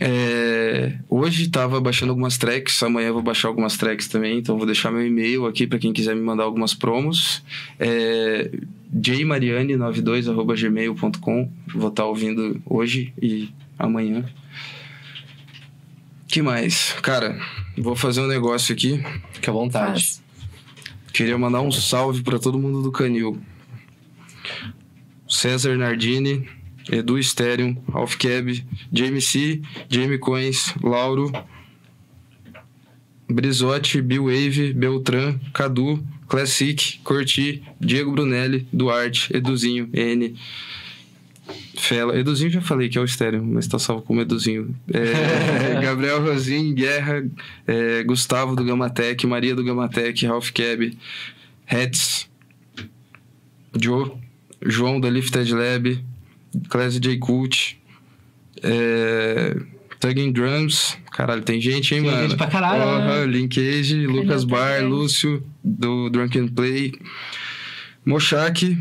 É, hoje tava baixando algumas tracks, amanhã vou baixar algumas tracks também, então vou deixar meu e-mail aqui para quem quiser me mandar algumas promos. É, jmariane92@gmail.com. Vou estar ouvindo hoje e amanhã. Que mais? Cara, vou fazer um negócio aqui. Fique à vontade. Faz. Queria mandar um salve para todo mundo do Canil. César Nardini, Edu Stereo, Ralph Cab, Jamie C, Jamie Coins, Lauro, Brizotti, Bill Wave, Beltran, Cadu, Classic, Corti, Diego Brunelli, Duarte, Eduzinho, N. Fela. Eduzinho já falei que é o estéreo, mas tá salvo como Eduzinho. É, (laughs) Gabriel Rosin, Guerra, é, Gustavo do Gamatec, Maria do Gamatec, Ralph Cab, Hetz, Joe, João da Lifted Lab, Class J Cult, é, Tugging Drums. Caralho, tem gente, hein, Tem mano? gente pra caralho, né? Linkage, Lucas Bar. Lúcio, do Drunken Play, Mochak,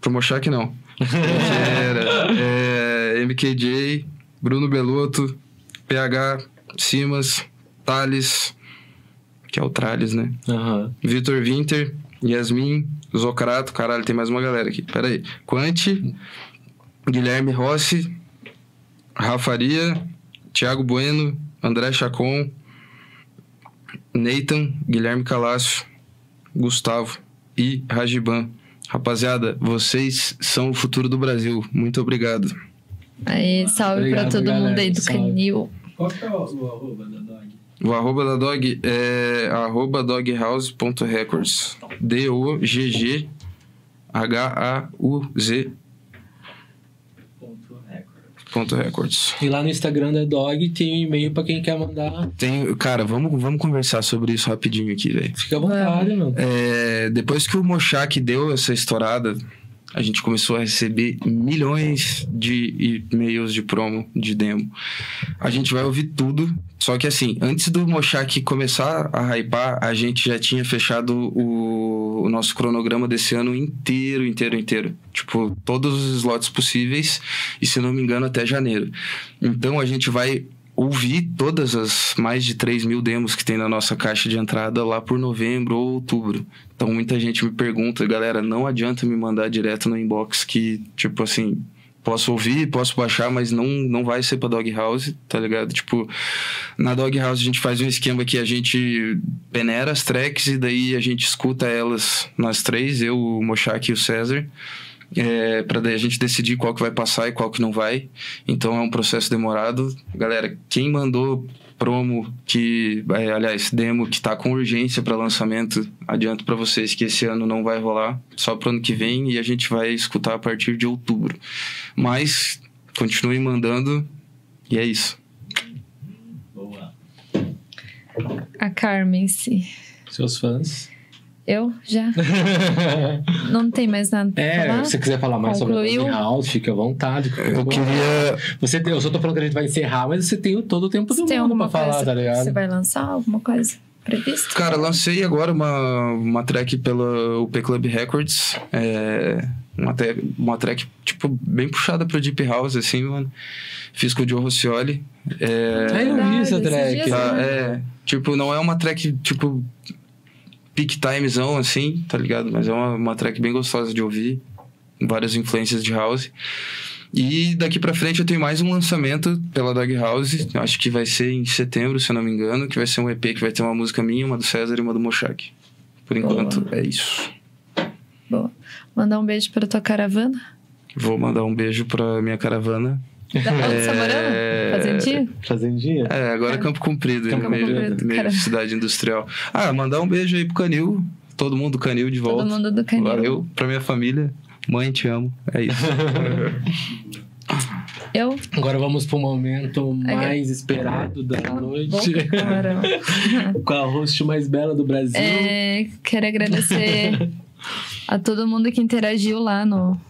pro Mochak não. Era é, MKJ, Bruno Belotto, PH, Simas, Thales, que é o Trales, né? Aham. Vitor Winter, Yasmin, Zocrato, caralho, tem mais uma galera aqui. Pera aí. Quanti, Guilherme Rossi, Rafaria, Thiago Bueno, André Chacon, Nathan, Guilherme Calaço, Gustavo e Rajiban. Rapaziada, vocês são o futuro do Brasil. Muito obrigado. Aí, salve Obrigado, pra todo galera. mundo aí do Salve. canil. Qual que é o, o arroba da dog? O arroba da dog é arroba doghouse.records. D-O-G-G H-A-U-Z. Ponto records. E lá no Instagram da Dog tem um e-mail pra quem quer mandar. Tem, cara, vamos, vamos conversar sobre isso rapidinho aqui, velho. Fica à vontade, mano. É, depois que o Mochak deu essa estourada, a gente começou a receber milhões de e-mails de promo, de demo. A gente vai ouvir tudo. Só que assim, antes do Mochak começar a hypar, a gente já tinha fechado o, o nosso cronograma desse ano inteiro, inteiro, inteiro. Tipo, todos os slots possíveis. E se não me engano, até janeiro. Então a gente vai ouvir todas as mais de 3 mil demos que tem na nossa caixa de entrada lá por novembro ou outubro. Então muita gente me pergunta, galera, não adianta me mandar direto no inbox que, tipo assim, posso ouvir, posso baixar, mas não, não vai ser pra Doghouse, tá ligado? Tipo, na Doghouse a gente faz um esquema que a gente peneira as tracks e daí a gente escuta elas nas três, eu, o Mochak e o César. É, para daí a gente decidir qual que vai passar e qual que não vai. Então é um processo demorado. Galera, quem mandou promo que, é, aliás, demo que tá com urgência para lançamento, adianto para vocês que esse ano não vai rolar, só pro ano que vem e a gente vai escutar a partir de outubro. Mas continuem mandando e é isso. Boa. A Carmen, sim. Seus fãs. Eu já? (laughs) Não tem mais nada pra É, falar? se você quiser falar mais sobre Concluiu? a Dog House, fica à vontade. Eu queria Você tem, eu só tô falando que a gente vai encerrar, mas você tem todo o tempo do tem mundo alguma pra falar, coisa tá ligado? você vai lançar? Alguma coisa prevista? Cara, lancei agora uma, uma track pela UP Club Records. É, uma, te- uma track, tipo, bem puxada pro Deep House, assim, mano. Fiz com o Joe Rossioli. É, Ah, eu vi essa track. dias, tá, né? é, tipo, não é uma track, tipo, peak timezão, assim, tá ligado? Mas é uma, uma track bem gostosa de ouvir. Várias influências de house. E daqui pra frente eu tenho mais um lançamento pela Dog House. Acho que vai ser em setembro, se eu não me engano. Que vai ser um EP que vai ter uma música minha, uma do César e uma do Mochak. Por enquanto, é isso. Boa. Mandar um beijo pra tua caravana. Vou mandar um beijo pra minha caravana. Da onde você morando? É, Fazendinha? Fazendinha? É, agora é Campo Comprido, Campo meio, Comprido, meio cidade industrial. Ah, mandar um beijo aí pro Canil. Todo mundo do Canil de volta. Todo mundo do canil. Valeu pra minha família. Mãe, te amo. É isso. (laughs) Eu? Agora vamos pro momento É. mais esperado da noite. Bom, camarão. (laughs) Com a host mais bela do Brasil. É, quero agradecer a todo mundo que interagiu lá no,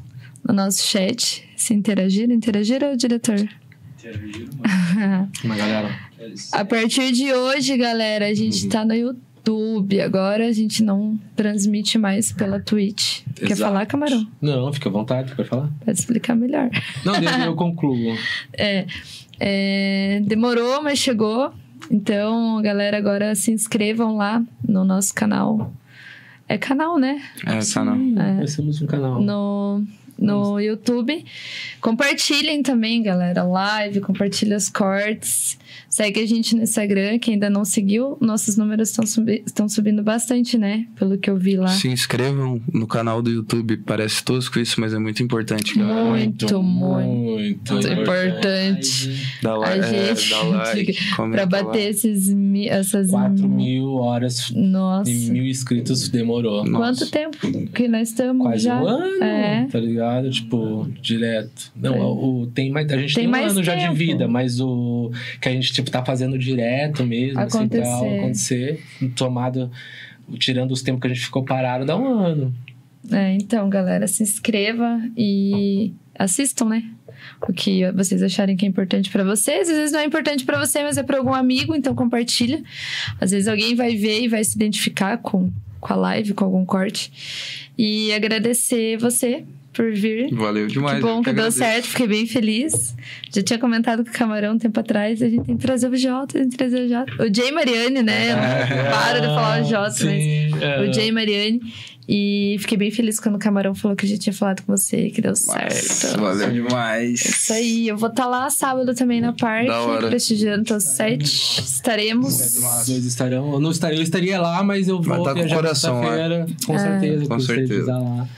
no nosso chat. Se interagiram? Interagiram, diretor? Interagiram. Mas (laughs) galera. A partir de hoje, galera, a gente Uhum. tá no YouTube. Agora a gente não transmite mais pela Twitch. Quer Exato. falar, Camarão? não, fica à vontade, pode falar. Pode explicar melhor. Não, deixa eu concluo. (laughs) É, é, demorou, mas chegou. Então, galera, agora se inscrevam lá no nosso canal. É canal, né? É, não. É. Nós temos um canal. No, no YouTube. Compartilhem também, galera, live, compartilha os cortes. Segue a gente no Instagram, que ainda não seguiu. Nossos números estão subi subindo bastante, né? Pelo que eu vi lá. Se inscrevam no canal do YouTube. Parece tosco isso, mas é muito importante, galera. Muito, muito, muito importante. Dá like, a gente, é, dá like pra bater esses, essas 4 mil horas Nossa. e mil inscritos demorou. Quanto Nossa. tempo que nós estamos Quase já? um ano, É. tá ligado? Tipo, direto. Não, É. o, tem mais, a gente Tem tem, um mais ano já de tempo. vida, mas o que a gente tipo tá fazendo direto mesmo, assim, tal, Acontecer. acontecer, tomado tirando os tempos que a gente ficou parado, dá um ano. É, então, galera, se inscreva e assistam, né? O que vocês acharem que é importante pra vocês. Às vezes não é importante pra você, mas é pra algum amigo, então compartilha. Às vezes alguém vai ver e vai se identificar com, com a live, com algum corte. E agradecer você por vir. Valeu demais. que bom que, deu certo, fiquei bem feliz. Já tinha comentado com o Camarão um tempo atrás, a gente tem que trazer o Jota, tem que trazer o Jota. O Jay Mariani, né? Eu não paro de falar o Jota, mas Sim, é. o Jay Mariani. E fiquei bem feliz quando o Camarão falou que a gente tinha falado com você, que deu certo. Valeu demais. Isso aí, eu vou estar lá sábado também na hora. prestigiando todas sete. Estaremos. Os dois estarão. Eu não estaria, eu estaria lá, mas eu Vai vou tá com o coração lá. feira Com É. certeza, Com certeza. lá.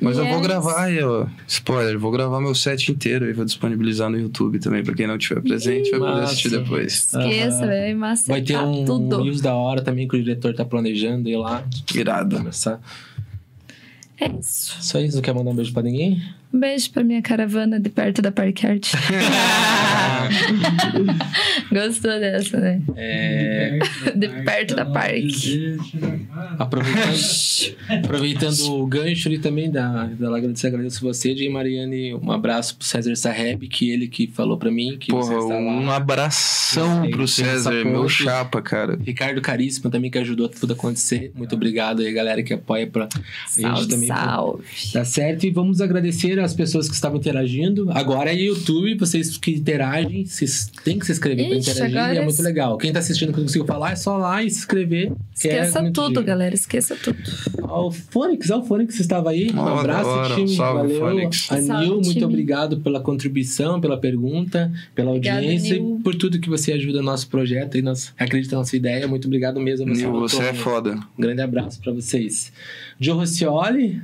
Mas eu vou Yes. gravar aí, ó. Spoiler, vou gravar meu set inteiro e vou disponibilizar no YouTube também. Pra quem não tiver presente, vai poder assistir depois. Esqueça, Aham. vai massa. Vai ter um tudo. news da hora também que o diretor tá planejando ir lá. Irado. Começar. É isso. Só isso, não quer mandar um beijo pra ninguém? Um beijo pra minha caravana de perto da Parque Art. (laughs) Gostou dessa, né? É, De perto da parque. aproveitando, aproveitando o gancho ali também da, da agradecer, agradeço você, Jay Mariane. Um abraço pro César Sarreb, que ele que falou pra mim que você Porra, está lá. um abração Tem- pro César, meu chapa, cara. Ricardo Caríssimo também que ajudou tudo a acontecer. Muito obrigado aí, galera que apoia pra a gente Salve, também. salve. Tá certo? E vamos agradecer as pessoas que estavam interagindo. Agora é YouTube, vocês que interagem, vocês têm que se inscrever pra Ixi, interagir. E é é- muito legal. Quem tá assistindo que não conseguiu falar, é só lá e se inscrever. é Esqueça muito tudo, giro. galera. Esqueça tudo. Ó, O Fônix, ó, o Fônix estava aí. Um abraço, hora. time. Salve, Valeu. Fônix. Anil, Salve, muito time. obrigado pela contribuição, pela pergunta, pela Obrigada, audiência Nil. e por tudo que você ajuda no nosso projeto e nos, acredita na nossa ideia. Muito obrigado mesmo. Nil, você é foda. Um grande abraço pra vocês. Joe Rossioli,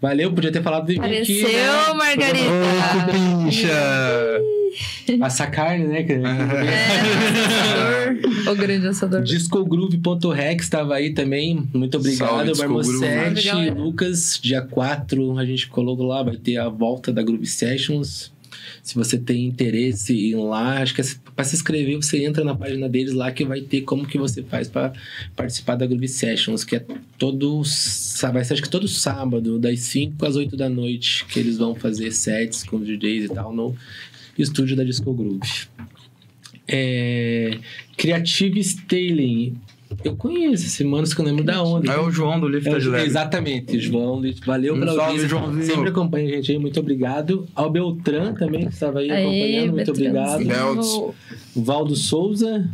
valeu, podia ter falado de mim aqui, Apareceu, né? Ô, Margarida. (laughs) Passar carne, né? É, assador. o grande assador. Discogrove.rex estava aí também. Muito obrigado. Marmosete, galera. Lucas. Dia 4 a gente colocou lá, vai ter a volta da Groove Sessions. Se você tem interesse em ir lá, acho que para se inscrever, você entra na página deles lá que vai ter como que você faz para participar da Groove Sessions, que é todo sábado, vai ser acho que todo sábado, das 5 às 8 da noite, que eles vão fazer sets com os DJs e tal no estúdio da Disco Groove. É, Creative Styling. Eu conheço esse mano, só que eu não lembro da onde. É o João do Lift É o de João, Leve. exatamente, João. Valeu Um pela salve, audiência. Joãozinho. Sempre acompanha a gente aí, muito obrigado. Ao Beltran também, que estava aí Aê, acompanhando, muito obrigado. Belts. Valdo Souza.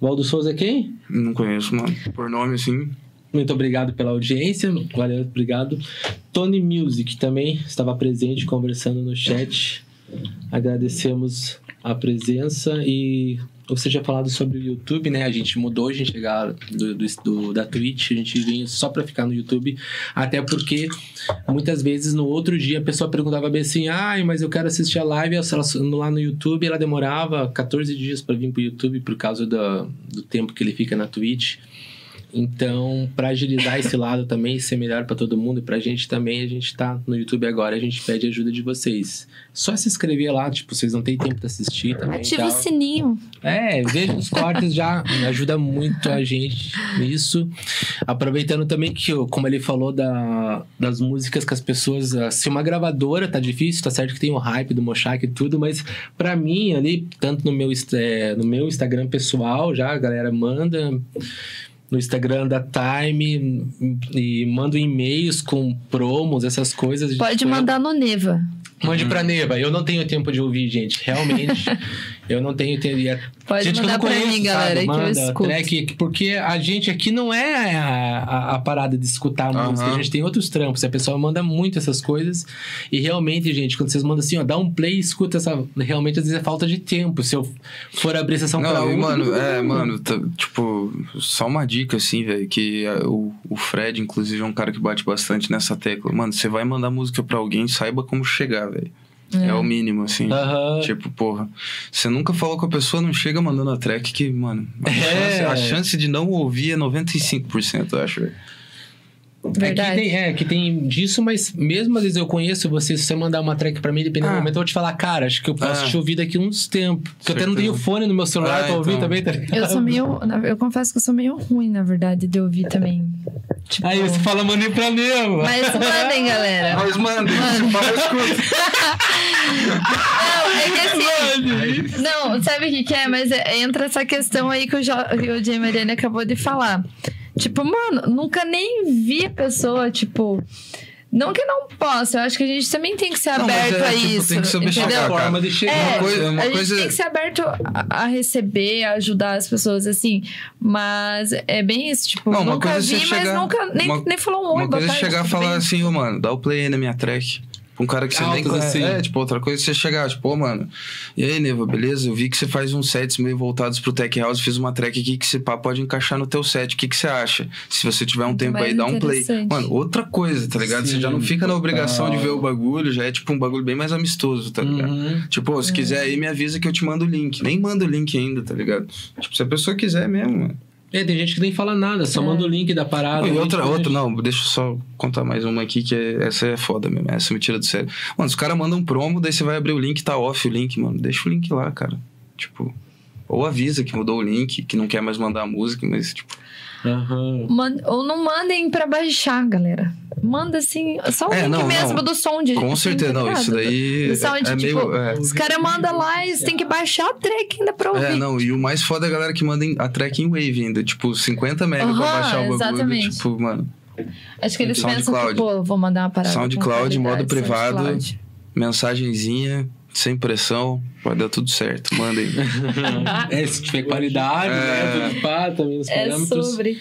Valdo Souza é quem? Não conheço, mano. Por nome, assim. Muito obrigado pela audiência. Valeu, obrigado. Tony Music também estava presente, conversando no chat. Agradecemos a presença e você já falado sobre o YouTube, né? A gente mudou, a gente chegar do, do- do- da Twitch, a gente vinha só pra ficar no YouTube, até porque muitas vezes no outro dia a pessoa perguntava bem assim: ai, mas eu quero assistir a live ela, lá no YouTube, ela demorava 14 dias pra vir pro YouTube por causa do, do tempo que ele fica na Twitch. Então, para agilizar esse lado também, ser melhor para todo mundo e pra gente também, a gente tá no YouTube agora, a gente pede ajuda de vocês. Só se inscrever lá, tipo, vocês não têm tempo de assistir também. Ativa o sininho. É, veja os cortes já, ajuda muito a gente nisso. Aproveitando também que, como ele falou da, das músicas que as pessoas. ah, Se uma gravadora tá difícil, tá certo que tem o hype do Mochak e tudo, mas pra mim ali, tanto no meu, é, no meu Instagram pessoal, já a galera manda. No Instagram da Time e manda e-mails com promos, essas coisas. Pode mandar no Neva. Mande pra Neva. Eu não tenho tempo de ouvir, gente. Realmente. (laughs) Eu não tenho teoria. Pode gente que eu mandar não pra conheço, mim, galera, sabe? que eu Manda escuto. track, porque a gente aqui não é a, a, a parada de escutar Aham. música, a gente tem outros trampos. A pessoa manda muito essas coisas. E realmente, gente, quando vocês mandam assim, ó, dá um play e escuta essa. Realmente, às vezes é falta de tempo. Se eu for abrir sessão pra Não, e, um. mano, (laughs) é, mano, tá- tipo, só uma dica, assim, velho, que é, o, o Fred, inclusive, é um cara que bate bastante nessa tecla. Mano, você vai mandar música pra alguém, saiba como chegar, velho. É. o mínimo, assim. Tipo, porra, você nunca falou com a pessoa, não chega mandando a track que, mano, a, É. chance, a chance de não ouvir é 95%, eu acho. Velho. É que, Verdade. tem, é que tem disso, mas mesmo às vezes eu conheço você, se você mandar uma track pra mim, dependendo do Ah. momento, eu vou te falar, cara, acho que eu posso Ah. te ouvir daqui uns tempos. Porque eu até não tenho fone no meu celular Ah, pra ouvir então. também, tá ligado? Eu sou meio. Eu confesso que eu sou meio ruim, na verdade, de ouvir também. Tipo, Aí você fala maninho pra mim, mano. Mas mandem, galera. Mas, mano, você fala. Não, é que assim. Não, sabe o que, que é? Mas é- entra essa questão aí que o, jo, que o Jay Mariani acabou de falar. Tipo, mano, nunca nem vi a pessoa, tipo. Não que não possa, eu acho que a gente também tem que ser Não, mas aberto é, a tipo, isso. tem que saber entendeu? chegar, cara. forma de chegar. É, Uma coisa- uma a coisa- gente tem que ser aberto a, a receber, a ajudar as pessoas, assim. Mas é bem isso, tipo, Não, nunca coisa é vi, mas chegar- nunca nem, uma- nem falou um oi, Uma coisa é chegar e falar bem? assim, ô, mano, dá o play aí na minha track. Um cara que você nem Altas, conhece. assim. É, tipo, outra coisa é você chegar, tipo, ô, mano, e aí, Neva, beleza? Eu vi que você faz uns sets meio voltados pro Tech House, fiz uma track aqui que esse pá pode encaixar no teu set. O que, que você acha? Se você tiver um tempo aí, mais dá um play. Mano, outra coisa, tá ligado? você Sim, já não fica na obrigação de ver total. o bagulho, já é tipo um bagulho bem mais amistoso, tá ligado? Uhum. Tipo, se quiser aí, me avisa que eu te mando o link. Nem manda o link ainda, tá ligado? Tipo, se a pessoa quiser mesmo, mano. É, tem gente que nem fala nada, só É. manda o link da parada. E outra, gente- outra, não, deixa eu só contar mais uma aqui, que é- essa é foda mesmo. Essa me tira do sério. Mano, os caras mandam um promo, daí você vai abrir o link, tá off o link, mano. Deixa o link lá, cara. Tipo. Ou avisa que mudou o link, que não quer mais mandar a música, mas, tipo. Aham. Man- ou não mandem pra baixar, galera. Manda assim, só o É, link não, mesmo não. do som de. Com certeza, não. Isso daí Do é, sound, é tipo, meio. É, Os caras mandam lá e tem que baixar a track ainda pra ouvir. é, não. E o mais foda é a galera que manda a track em Wave ainda. Tipo, 50 mega Aham, pra baixar o bagulho. exatamente. Tipo, mano. Acho que eles pensam que, pô, eu vou mandar uma parada. SoundCloud, modo privado. SoundCloud. Mensagenzinha, sem pressão. Vai dar tudo certo. Manda (laughs) aí. É, se tiver qualidade, É. né? Tudo pá, também os É parâmetros. sobre.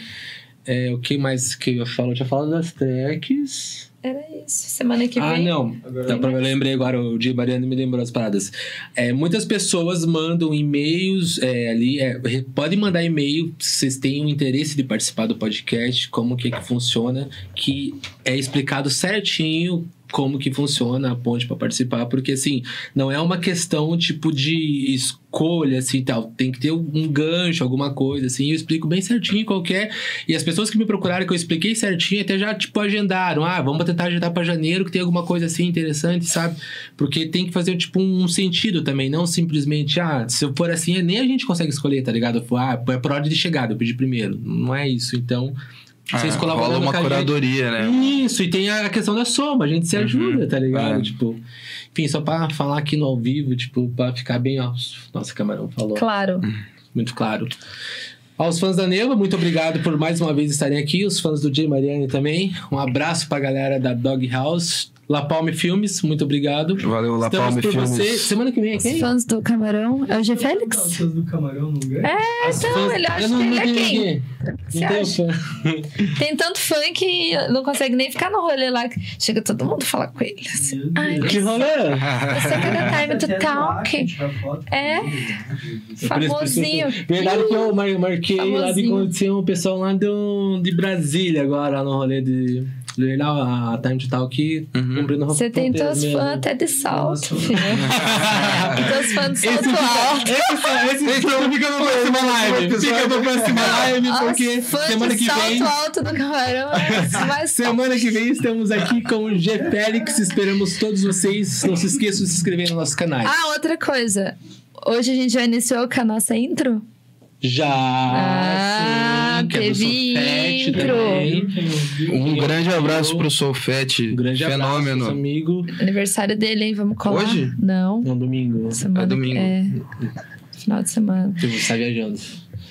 É, o que mais que eu falo? Eu tinha falado das tracks. Era isso. Semana que Ah, vem. não. Agora Tá, pra- eu lembrei agora, o Di Mariano me lembrou as paradas. É, muitas pessoas mandam e-mails é, ali. é, podem mandar e-mail se vocês têm o interesse de participar do podcast, como que, que funciona, que é explicado certinho como que funciona a ponte para participar, porque assim, não é uma questão tipo de escolha assim tal, tem que ter um gancho, alguma coisa assim, eu explico bem certinho qualquer e as pessoas que me procuraram que eu expliquei certinho até já tipo agendaram, ah, vamos tentar agendar para janeiro que tem alguma coisa assim interessante, sabe? Porque tem que fazer tipo um sentido também, não simplesmente, ah, se eu for assim, nem a gente consegue escolher, tá ligado? Ah, é por ordem de chegada, eu pedi primeiro. Não é isso, então vocês colaborando rola uma com a gente- curadoria, né? isso, e tem a questão da soma, a gente se Uhum. ajuda, tá ligado? É. Tipo, enfim, só pra falar aqui no ao vivo, tipo, pra ficar bem, ó. Nossa, camarão falou. Claro. Muito claro. Aos fãs da Neva, muito obrigado por mais uma vez estarem aqui. Os fãs do Jay Mariani também. Um abraço pra galera da Dog House. La Palme Filmes, muito obrigado. Valeu, La Estamos Palme Filmes. você. Semana que vem é Os quem? fãs do Camarão. É o G Félix? Calças do camarão no lugar? É, As então, fãs- ele acha Eu não- que ele não é quem? Não acha? fã. Tem tanto fã que não consegue nem ficar no rolê lá. Chega todo mundo falar com ele. assim, Ai. Que rolê? Você cada (laughs) time to talk. tirar foto. É. Famosinho. Verdade que eu mar- marquei lá de Famosinho. conhecer um pessoal lá do, de Brasília agora, no rolê de. De lá, a Time to Talk Uhum. cumprindo Você tem teus fãs até de salto, (laughs) filho. teus fãs de Esse salto alto. esse, esse fica, fica pra próxima live. Fica pra próxima live, porque semana de que salto vem. alto do camarão é (laughs) Semana que vem estamos aqui com o G Félix. Esperamos todos vocês. Não se esqueçam de se inscrever no nosso canal. Ah, outra coisa. Hoje a gente já iniciou com a nossa intro? Já. Ah, sim, que teve Intro. também. Um grande abraço pro Solfete. Um grande abraço, Fenômeno. nosso amigo. Aniversário dele, hein? Vamos colar? Hoje? Não. Não, domingo. Semana É domingo. É. Final de semana. Eu vou estar viajando.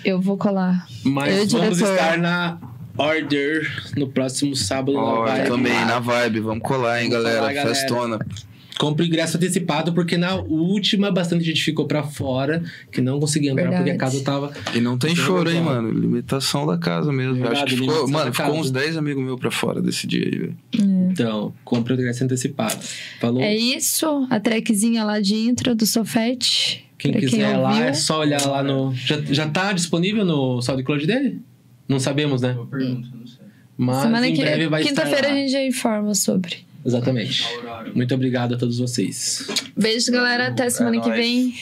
Eu vou colar. Mas Eu, vamos diretor. estar na Order no próximo sábado. na Ó, Vibe. também, na vibe. Vamos colar, hein, Vamos galera. colar, galera. Compre o ingresso antecipado, porque na última bastante gente ficou pra fora, que não conseguia entrar porque a Verdade. casa tava. E não tem é choro, hein, mano? Limitação da casa mesmo. Verdade, acho que ficou, mano, ficou casa. uns 10 amigos meus pra fora desse dia aí, velho. Então, compre o ingresso antecipado. Falou? É isso, a trackzinha lá de intro do Sofete. Quem pra quiser lá, ouviu. é só olhar lá no. Já, já tá disponível no SoundCloud dele? Não sabemos, né? Boa pergunta, não sei. Mas Semana em que breve vai estar. quinta-feira lá. a gente já informa sobre. Exatamente. Muito obrigado a todos vocês. Beijo, galera. Até semana que nóis. vem.